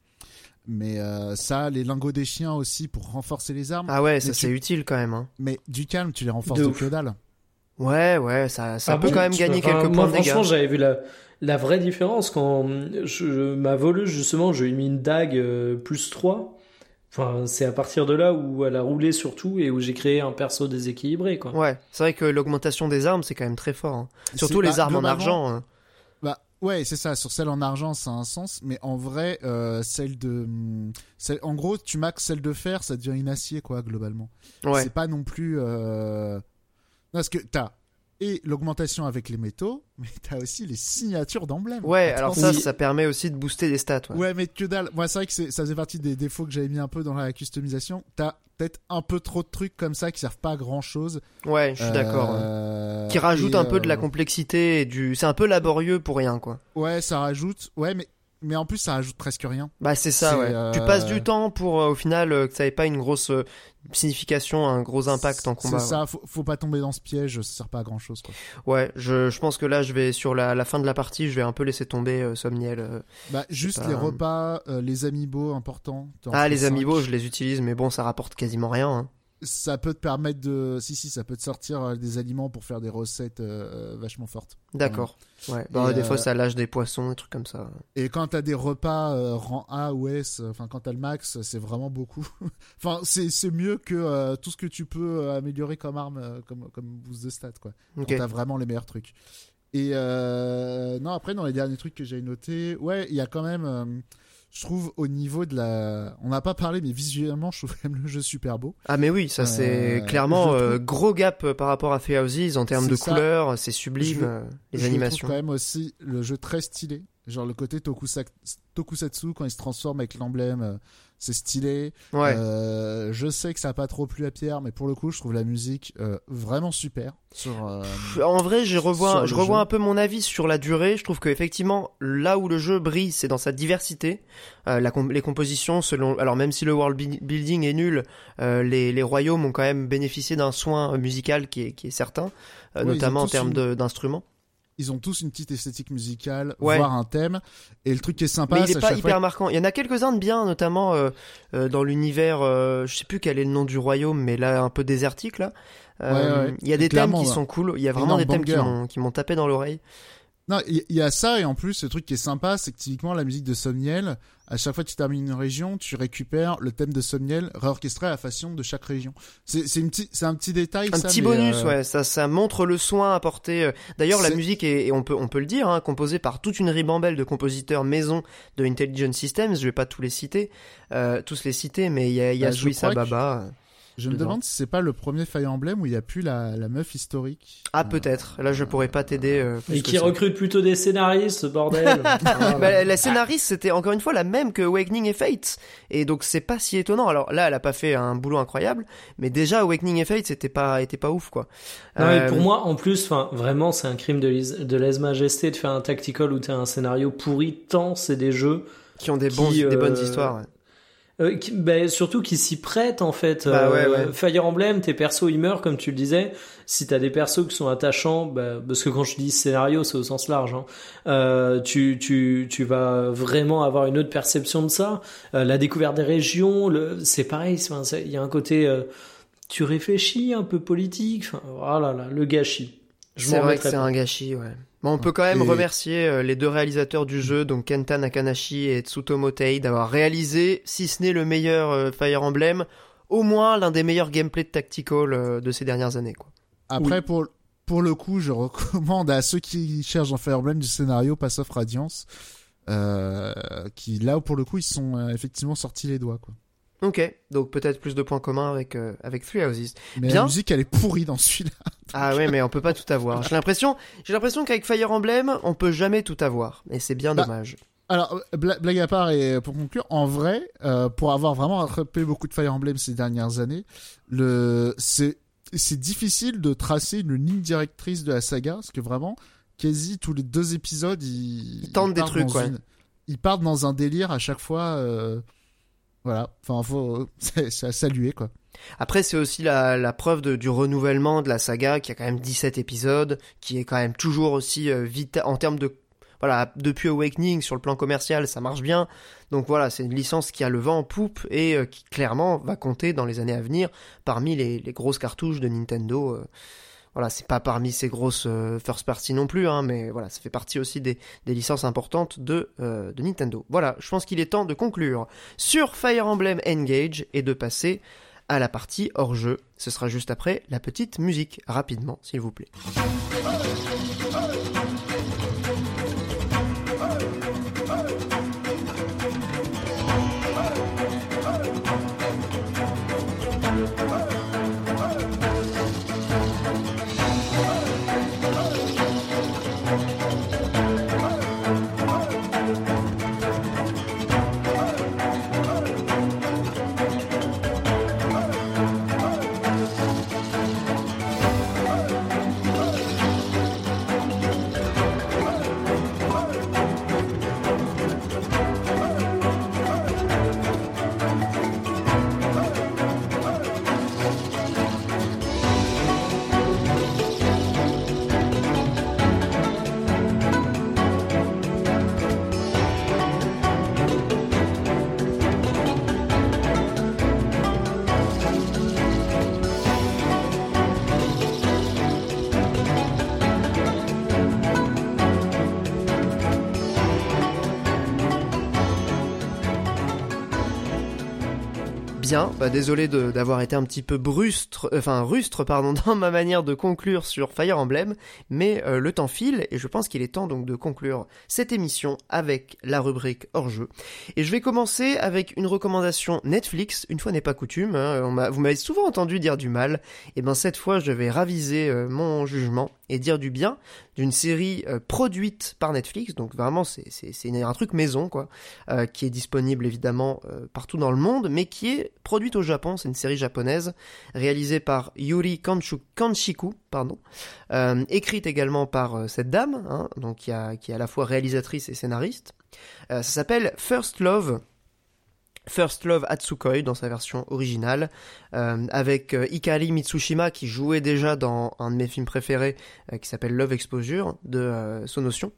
Mais euh, ça, les lingots des chiens aussi pour renforcer les armes. Ah ouais, ça c'est tu- utile quand même. Hein. Mais du calme, tu les renforces De de, que dalle. Ouais, ouais, ça, ça Ah peut bon quand même gagner quelques moi, points de dégâts. Franchement, j'avais vu la, la vraie différence quand je, ma voleuse, justement, je lui ai mis une dague euh, plus 3. Enfin, c'est à partir de là où elle a roulé surtout et où j'ai créé un perso déséquilibré, quoi. Ouais, c'est vrai que l'augmentation des armes, c'est quand même très fort. hein. Surtout les bah, armes en argent. hein. Bah ouais, c'est ça. Sur celle en argent, ça a un sens, mais en vrai, euh, celle de, celle, en gros, tu maxes celle de fer, ça devient une acier quoi, globalement. Ouais. C'est pas non plus. Euh... Parce que t'as et l'augmentation avec les métaux, mais t'as aussi les signatures d'emblèmes. Ouais, alors ça, ça permet aussi de booster des stats. Ouais. Ouais, mais que dalle. Moi, c'est vrai que ça faisait partie des défauts que j'avais mis un peu dans la customisation. T'as peut-être un peu trop de trucs comme ça qui servent pas à grand chose. Ouais, je suis d'accord. Euh, Qui rajoute et, un peu de la euh, complexité et du. C'est un peu laborieux pour rien, quoi. Ouais, ça rajoute. Ouais, mais mais en plus, ça rajoute presque rien. Bah c'est ça, ouais. euh, Tu passes du temps pour euh, au final euh, que ça ait pas une grosse signification, un gros impact en combat. C'est ça. Faut, faut pas tomber dans ce piège. Ça sert pas à grand chose. Quoi. Ouais, je, je pense que là, je vais sur la, la fin de la partie, je vais un peu laisser tomber Somniel. Bah, juste pas- les repas, les amiibo importants. Ah, les amiibo, je les utilise, mais bon, ça rapporte quasiment rien. hein. Ça peut te permettre de. Si, si, ça peut te sortir euh, des aliments pour faire des recettes euh, vachement fortes. D'accord. Ouais. Bah, des fois, euh, ça lâche des poissons, des trucs comme ça. Et quand t'as des repas euh, rang A ou S, euh, enfin quand t'as le max, c'est vraiment beaucoup. [laughs] enfin, c'est c'est mieux que euh, tout ce que tu peux euh, améliorer comme arme, euh, comme, comme boost de stats, quoi. Ok. Quand t'as vraiment les meilleurs trucs. Et euh, non, après, dans les derniers trucs que j'ai notés, ouais, il y a quand même, euh, je trouve, au niveau de la. On n'a pas parlé, mais visuellement, je trouve quand même le jeu super beau. Ah, mais oui, ça, c'est Euh, clairement euh, gros gap euh, par rapport à Three Houses en termes de ça. couleurs, c'est sublime, euh, les je animations. trouve quand même aussi le jeu très stylé. Genre le côté tokusa- tokusatsu, quand il se transforme avec l'emblème, euh, c'est stylé. Ouais. Euh, je sais que ça a pas trop plu à Pierre, mais pour le coup, je trouve la musique euh, vraiment super. Sur, euh, En vrai, je revois, je revois jeu. un peu mon avis sur la durée. Je trouve que effectivement, là où le jeu brille, c'est dans sa diversité. Euh, la com- les compositions, selon, alors même si le world bu- building est nul, euh, les, les royaumes ont quand même bénéficié d'un soin musical qui est, qui est certain, euh, notamment en termes une- d'instruments. Ils ont tous une petite esthétique musicale, Ouais. voire un thème. Et le truc qui est sympa, Mais il c'est est à pas hyper fois- marquant. Il y en a quelques-uns de bien, notamment euh, euh, dans l'univers. euh, je sais plus quel est le nom du royaume, mais là un peu désertique là. Euh, Ouais, ouais. Il y a des thèmes qui sont cool. Il y a vraiment des thèmes banger. qui m'ont tapé dans l'oreille. Non, il y, a ça, et en plus, le truc qui est sympa, c'est que typiquement, la musique de Somniel, à chaque fois que tu termines une région, tu récupères le thème de Somniel réorchestré à la façon de chaque région. C'est un petit détail, Un ça, petit mais, bonus, euh, ouais, ça, ça montre le soin apporté. euh. D'ailleurs, la musique est, et on peut, on peut le dire, hein, composée par toute une ribambelle de compositeurs maison de Intelligent Systems. Je vais pas tous les citer, euh, tous les citer, mais il y a, y a Bah, que-. Je me dedans. demande si c'est pas le premier Fire Emblem où il y a plus la, la meuf historique. Ah, Euh, peut-être. Là, je pourrais pas t'aider. euh, Et qui ça. recrute plutôt des scénaristes, ce bordel. [laughs] Ah, Bah, la scénariste, c'était encore une fois la même que Awakening et Fate. Et donc, c'est pas si étonnant. Alors là, elle a pas fait un boulot incroyable, mais déjà, Awakening et Fate, c'était pas, était pas ouf, quoi. Non, mais Euh, pour moi, en plus, enfin, vraiment, c'est un crime de, de lèse-majesté de faire un tactical où t'as un scénario pourri, tant c'est des jeux, qui ont des, qui, bons, des bonnes euh, histoires. ouais. Euh, qui- bah, surtout qui s'y prêtent, en fait. Bah, Euh, ouais, ouais. Fire Emblem, tes persos, ils meurent, comme tu le disais. Si t'as des persos qui sont attachants, bah, parce que quand je dis scénario, c'est au sens large, hein, euh, tu, tu, tu vas vraiment avoir une autre perception de ça. La découverte des régions, le, c'est pareil, il y a un côté, tu réfléchis un peu politique, enfin, voilà, là, le gâchis. Je C'est vrai que c'est pas. un gâchis, ouais. Bon, on peut quand même Et- remercier euh, les deux réalisateurs du jeu, donc Kenta Nakanashi et Tsutomo Tei, d'avoir réalisé, si ce n'est le meilleur euh, Fire Emblem, au moins l'un des meilleurs gameplays de tactical euh, de ces dernières années, quoi. Après, pour, pour le coup, je [laughs] recommande à ceux qui cherchent dans Fire Emblem du scénario Pass of Radiance, euh, qui là, pour le coup, ils sont euh, effectivement sortis les doigts, quoi. Ok, donc peut-être plus de points communs avec euh, avec Three Houses. Mais Bien. la musique, elle est pourrie dans celui-là. [laughs] Ah ouais, mais on peut pas tout avoir. J'ai l'impression, j'ai l'impression qu'avec Fire Emblem, on peut jamais tout avoir, et c'est bien Bah, dommage. Alors, euh, bla- blague à part, et pour conclure, en vrai, euh, pour avoir vraiment rattrapé beaucoup de Fire Emblem ces dernières années, le c'est c'est difficile de tracer une ligne directrice de la saga, parce que vraiment, quasi tous les deux épisodes, ils, Ils tentent des trucs, une- Ils partent dans un délire à chaque fois. euh, Voilà, enfin, faut, [laughs] à saluer, quoi. Après, c'est aussi la, la preuve du renouvellement de la saga, qui a quand même 17 épisodes, qui est quand même toujours aussi euh, vite en termes de voilà, depuis Awakening sur le plan commercial, ça marche bien. Donc voilà, c'est une licence qui a le vent en poupe et euh, qui clairement va compter dans les années à venir parmi les, grosses cartouches de Nintendo. euh. Voilà, c'est pas parmi ces grosses euh, first party non plus, hein, mais voilà, ça fait partie aussi des, licences importantes de, euh, de Nintendo. Voilà, je pense qu'il est temps de conclure sur Fire Emblem Engage et de passer à la partie hors jeu. Ce sera juste après la petite musique, rapidement, s'il vous plaît. Bah désolé d'avoir été un petit peu brustre, euh, enfin rustre pardon, [laughs] dans ma manière de conclure sur Fire Emblem, mais euh, le temps file et je pense qu'il est temps donc de conclure cette émission avec la rubrique hors jeu. Et je vais commencer avec une recommandation Netflix, une fois n'est pas coutume, hein, vous m'avez souvent entendu dire du mal, et ben cette fois je vais raviser euh, mon jugement et dire du bien d'une série euh, produite par Netflix, donc vraiment c'est un truc maison quoi, euh, qui est disponible évidemment euh, partout dans le monde, mais qui est produite au Japon. C'est une série japonaise réalisée par Yuri Kanshu, Kanshiku, pardon, écrite également par cette dame, hein, donc qui, est à la fois réalisatrice et scénariste. Ça s'appelle First Love. First Love Atsukoi dans sa version originale, euh, avec euh, Ikari Mitsushima qui jouait déjà dans un de mes films préférés euh, qui s'appelle Love Exposure de Sonotion.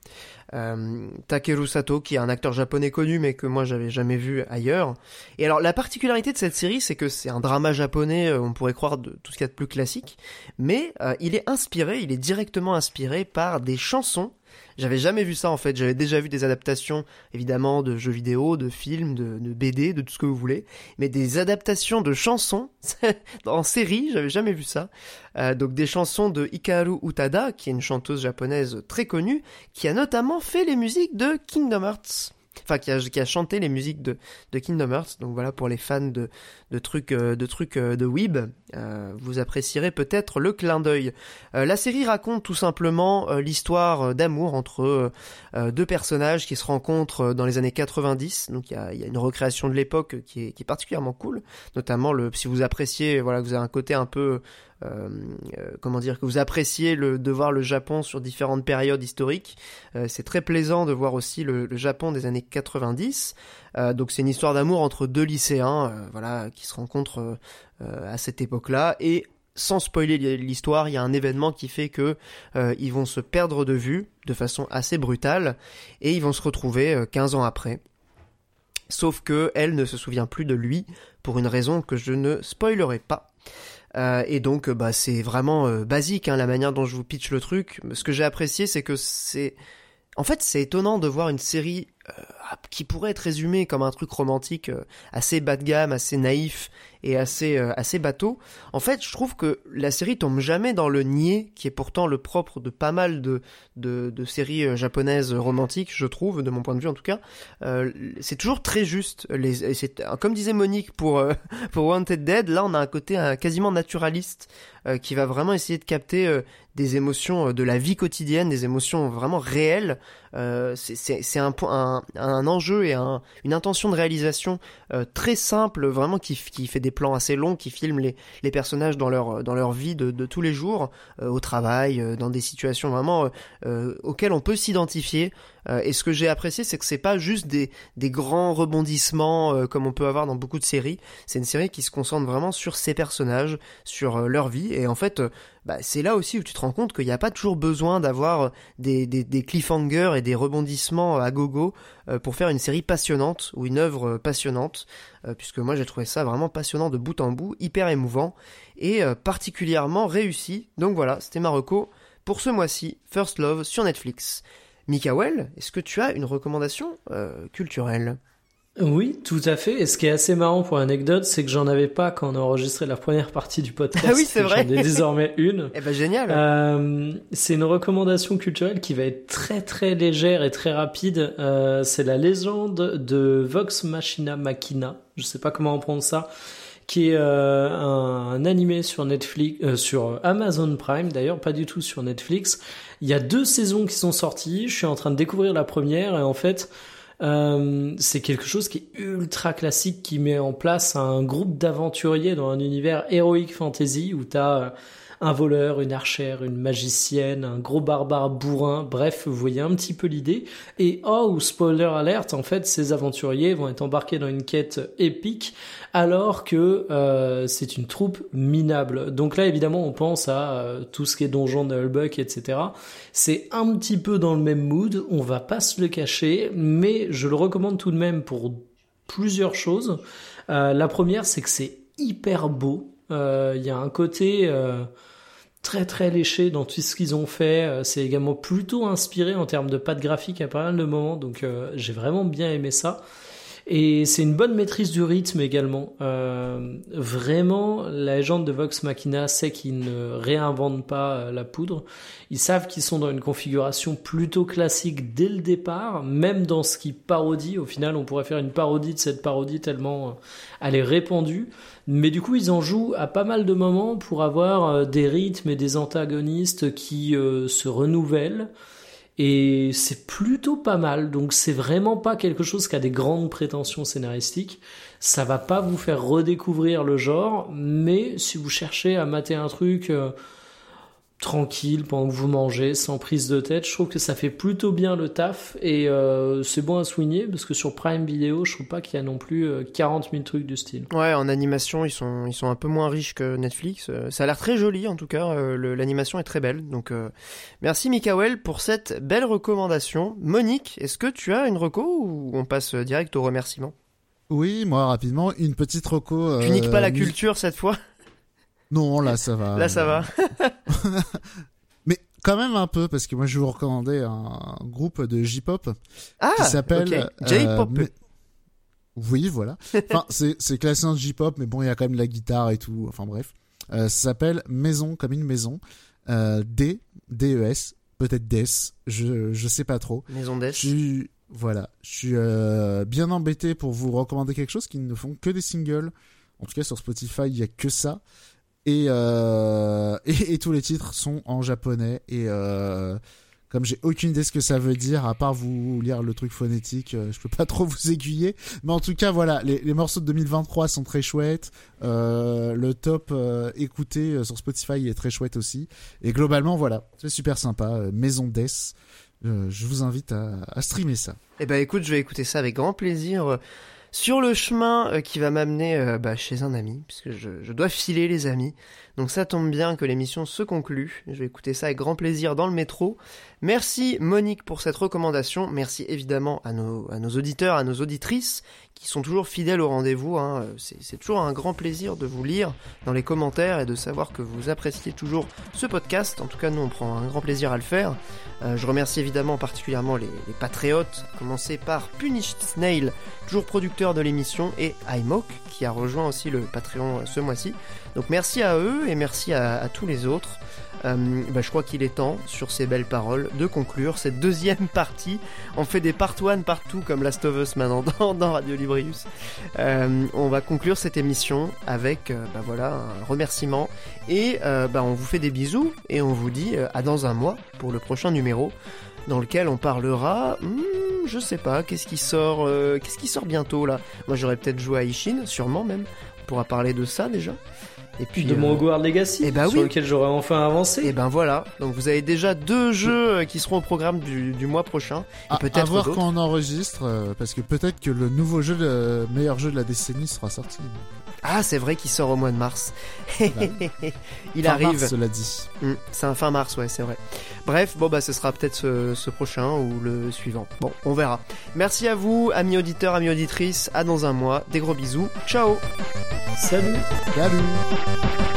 Takeru Sato qui est un acteur japonais connu mais que moi j'avais jamais vu ailleurs. Et alors la particularité de cette série c'est que c'est un drama japonais, on pourrait croire de tout ce qu'il y a de plus classique, mais il est inspiré, il est directement inspiré par des chansons j'avais jamais vu ça en fait. J'avais déjà vu des adaptations, évidemment, de jeux vidéo, de films, de, BD, de tout ce que vous voulez, mais des adaptations de chansons [laughs] en série, j'avais jamais vu ça. Euh, donc des chansons de Hikaru Utada, qui est une chanteuse japonaise très connue, qui a notamment fait les musiques de Kingdom Hearts. Enfin, qui a, qui a chanté les musiques de, de Kingdom Hearts. Donc voilà, pour les fans de, de trucs, euh, de trucs euh, de Weeb, euh, vous apprécierez peut-être le clin d'œil. Euh, la série raconte tout simplement euh, l'histoire d'amour entre deux personnages qui se rencontrent dans les années 90. Donc il y a, y a une recréation de l'époque qui est, qui est particulièrement cool, notamment le si vous appréciez, voilà, vous avez un côté un peu comment dire que vous appréciez de voir le Japon sur différentes périodes historiques. Euh, c'est très plaisant de voir aussi le, Japon des années 90. Euh, donc c'est une histoire d'amour entre deux lycéens, euh, voilà, qui se rencontrent euh, euh, à cette époque-là et sans spoiler l'histoire, il y a un événement qui fait que euh, ils vont se perdre de vue de façon assez brutale et ils vont se retrouver euh, 15 ans après. Sauf que elle ne se souvient plus de lui pour une raison que je ne spoilerai pas. Euh, et donc, bah, c'est vraiment euh, basique hein, la manière dont je vous pitch le truc. Ce que j'ai apprécié, c'est que c'est, en fait, c'est étonnant de voir une série qui pourrait être résumé comme un truc romantique assez bas de gamme, assez naïf et assez assez bateau. En fait, je trouve que la série tombe jamais dans le niais, qui est pourtant le propre de pas mal de de, de séries japonaises romantiques, je trouve, de mon point de vue en tout cas. c'est toujours très juste. Les, comme disait Monique pour [laughs] pour Wanted Dead, là on a un côté quasiment naturaliste qui va vraiment essayer de capter des émotions euh, de la vie quotidienne, des émotions vraiment réelles. Euh, c'est un, un, un enjeu et un, une intention de réalisation euh, très simple, vraiment qui, qui fait des plans assez longs, qui filme les, les personnages dans leur, dans leur vie de, de tous les jours, euh, au travail, euh, dans des situations vraiment auxquelles on peut s'identifier. Et ce que j'ai apprécié, c'est que c'est pas juste des, des grands rebondissements comme on peut avoir dans beaucoup de séries. C'est une série qui se concentre vraiment sur ces personnages, sur leur vie. Et en fait, bah, c'est là aussi où tu te rends compte qu'il n'y a pas toujours besoin d'avoir des, des, des, cliffhangers et des rebondissements à gogo euh, pour faire une série passionnante ou une œuvre passionnante, euh, puisque moi j'ai trouvé ça vraiment passionnant de bout en bout, hyper émouvant et euh, particulièrement réussi. Donc voilà, c'était Marocco pour ce mois-ci, First Love sur Netflix. Mikael, est-ce que tu as une recommandation culturelle? Oui, tout à fait. Et ce qui est assez marrant pour l'anecdote, c'est que j'en avais pas quand on a enregistré la première partie du podcast. [laughs] Ah oui, c'est vrai. J'en ai désormais [laughs] une. Eh ben génial. Euh, c'est une recommandation culturelle qui va être très très légère et très rapide. Euh, c'est la légende de Vox Machina Machina. Je sais pas comment on prononce ça qui est euh, un, un, animé sur Netflix, euh, sur Amazon Prime d'ailleurs, pas du tout sur Netflix. Il y a deux saisons qui sont sorties. Je suis en train de découvrir la première et en fait, euh, c'est quelque chose qui est ultra classique, qui met en place un groupe d'aventuriers dans un univers héroïque fantasy où t'as euh, un voleur, une archère, une magicienne, un gros barbare bourrin, bref, vous voyez un petit peu l'idée. Et oh, spoiler alert, en fait, ces aventuriers vont être embarqués dans une quête épique alors que euh, c'est une troupe minable. Donc là, évidemment, on pense à euh, tout ce qui est donjon de Hullbuck, etc. C'est un petit peu dans le même mood, on va pas se le cacher, mais je le recommande tout de même pour plusieurs choses. Euh, la première, c'est que c'est hyper beau. Il y a un côté très très léché dans tout ce qu'ils ont fait. Euh, c'est également plutôt inspiré en termes de patte graphique à pas mal de moments, donc euh, j'ai vraiment bien aimé ça. Et c'est une bonne maîtrise du rythme également. Euh, vraiment, la légende de Vox Machina sait qu'ils ne réinventent pas euh, la poudre. Ils savent qu'ils sont dans une configuration plutôt classique dès le départ, même dans ce qui parodie. Au final, on pourrait faire une parodie de cette parodie tellement euh, elle est répandue. Mais du coup, ils en jouent à pas mal de moments pour avoir euh, des rythmes et des antagonistes qui se renouvellent et c'est plutôt pas mal. Donc c'est vraiment pas quelque chose qui a des grandes prétentions scénaristiques. Ça va pas vous faire redécouvrir le genre, mais si vous cherchez à mater un truc euh, tranquille pendant que vous mangez, sans prise de tête. Je trouve que ça fait plutôt bien le taf et euh, c'est bon à souligner parce que sur Prime Video, je trouve pas qu'il y a non plus 40 euh, 000 trucs du style. Ouais, en animation, ils sont, ils sont un peu moins riches que Netflix. Euh, ça a l'air très joli en tout cas, l'animation est très belle. Donc merci Mikael pour cette belle recommandation. Monique, est-ce que tu as une reco ou on passe direct au remerciement? Oui, moi rapidement, une petite reco. Tu niques pas la culture cette fois? Non, là ça va. Là ça va. [laughs] Mais quand même un peu parce que moi je vais vous recommander un groupe de J-pop ah, qui s'appelle J-pop. Euh, oui, voilà. [laughs] Enfin, c'est c'est classé en J-pop, mais bon, il y a quand même de la guitare et tout. Enfin bref, euh, ça s'appelle Maison comme une maison. Euh, D D E S, peut-être Des, je je sais pas trop. Maison Des. Je voilà, je suis euh, bien embêté pour vous recommander quelque chose qui ne font que des singles. En tout cas sur Spotify, il y a que ça. Euh, et, et, tous les titres sont en japonais. Et euh, comme j'ai aucune idée ce que ça veut dire à part vous lire le truc phonétique euh, je peux pas [laughs] trop vous aiguiller. Mais en tout cas voilà les, les morceaux de 2023 sont très chouettes. Euh, le top euh, écouté sur Spotify est très chouette aussi. Et globalement voilà c'est super sympa Maison Death. Je vous invite à, à streamer ça. Eh ben écoute je vais écouter ça avec grand plaisir sur le chemin qui va m'amener bah, chez un ami, puisque je dois filer les amis. Donc ça tombe bien que l'émission se conclue. Je vais écouter ça avec grand plaisir dans le métro. Merci Monique pour cette recommandation. Merci évidemment à nos, à nos auditeurs, à nos auditrices qui sont toujours fidèles au rendez-vous. Hein. C'est toujours un grand plaisir de vous lire dans les commentaires et de savoir que vous appréciez toujours ce podcast. En tout cas, nous, on prend un grand plaisir à le faire. Euh, je remercie évidemment particulièrement les, les patriotes, à commencer par Punish Snail, toujours producteur de l'émission, et iMoke, qui a rejoint aussi le Patreon ce mois-ci. Donc merci à eux et merci à, tous les autres. Euh, bah, je crois qu'il est temps, sur ces belles paroles, de conclure cette deuxième [laughs] partie. On fait des part one partout comme Last of Us maintenant [laughs] dans, Radio Librius. Euh, on va conclure cette émission avec euh, bah, voilà, un remerciement et euh, bah, on vous fait des bisous et on vous dit euh, à dans un mois pour le prochain numéro dans lequel on parlera, hmm, je sais pas, qu'est-ce qui sort, qu'est-ce qui sort bientôt là? Moi j'aurais peut-être joué à Ishin, sûrement même. On pourra parler de ça déjà. Et puis de euh, mon Hogwarts Legacy, eh ben sur oui. lequel j'aurais enfin avancé. et ben voilà, donc vous avez déjà deux jeux euh, qui seront au programme du, du mois prochain. Et À, à peut-être voir d'autres. quand on enregistre, euh, parce que peut-être que le nouveau jeu, le meilleur jeu de la décennie sera sorti. Ah, c'est vrai qu'il sort au mois de mars. [laughs] Il Fin arrive. mars, cela dit. Hmm, c'est un fin mars, ouais, c'est vrai. Bref, bon bah ce sera peut-être ce, ce prochain ou le suivant. Bon, on verra. Merci à vous, amis auditeurs, amis auditrices. À dans un mois. Des gros bisous. Ciao. Salut Salut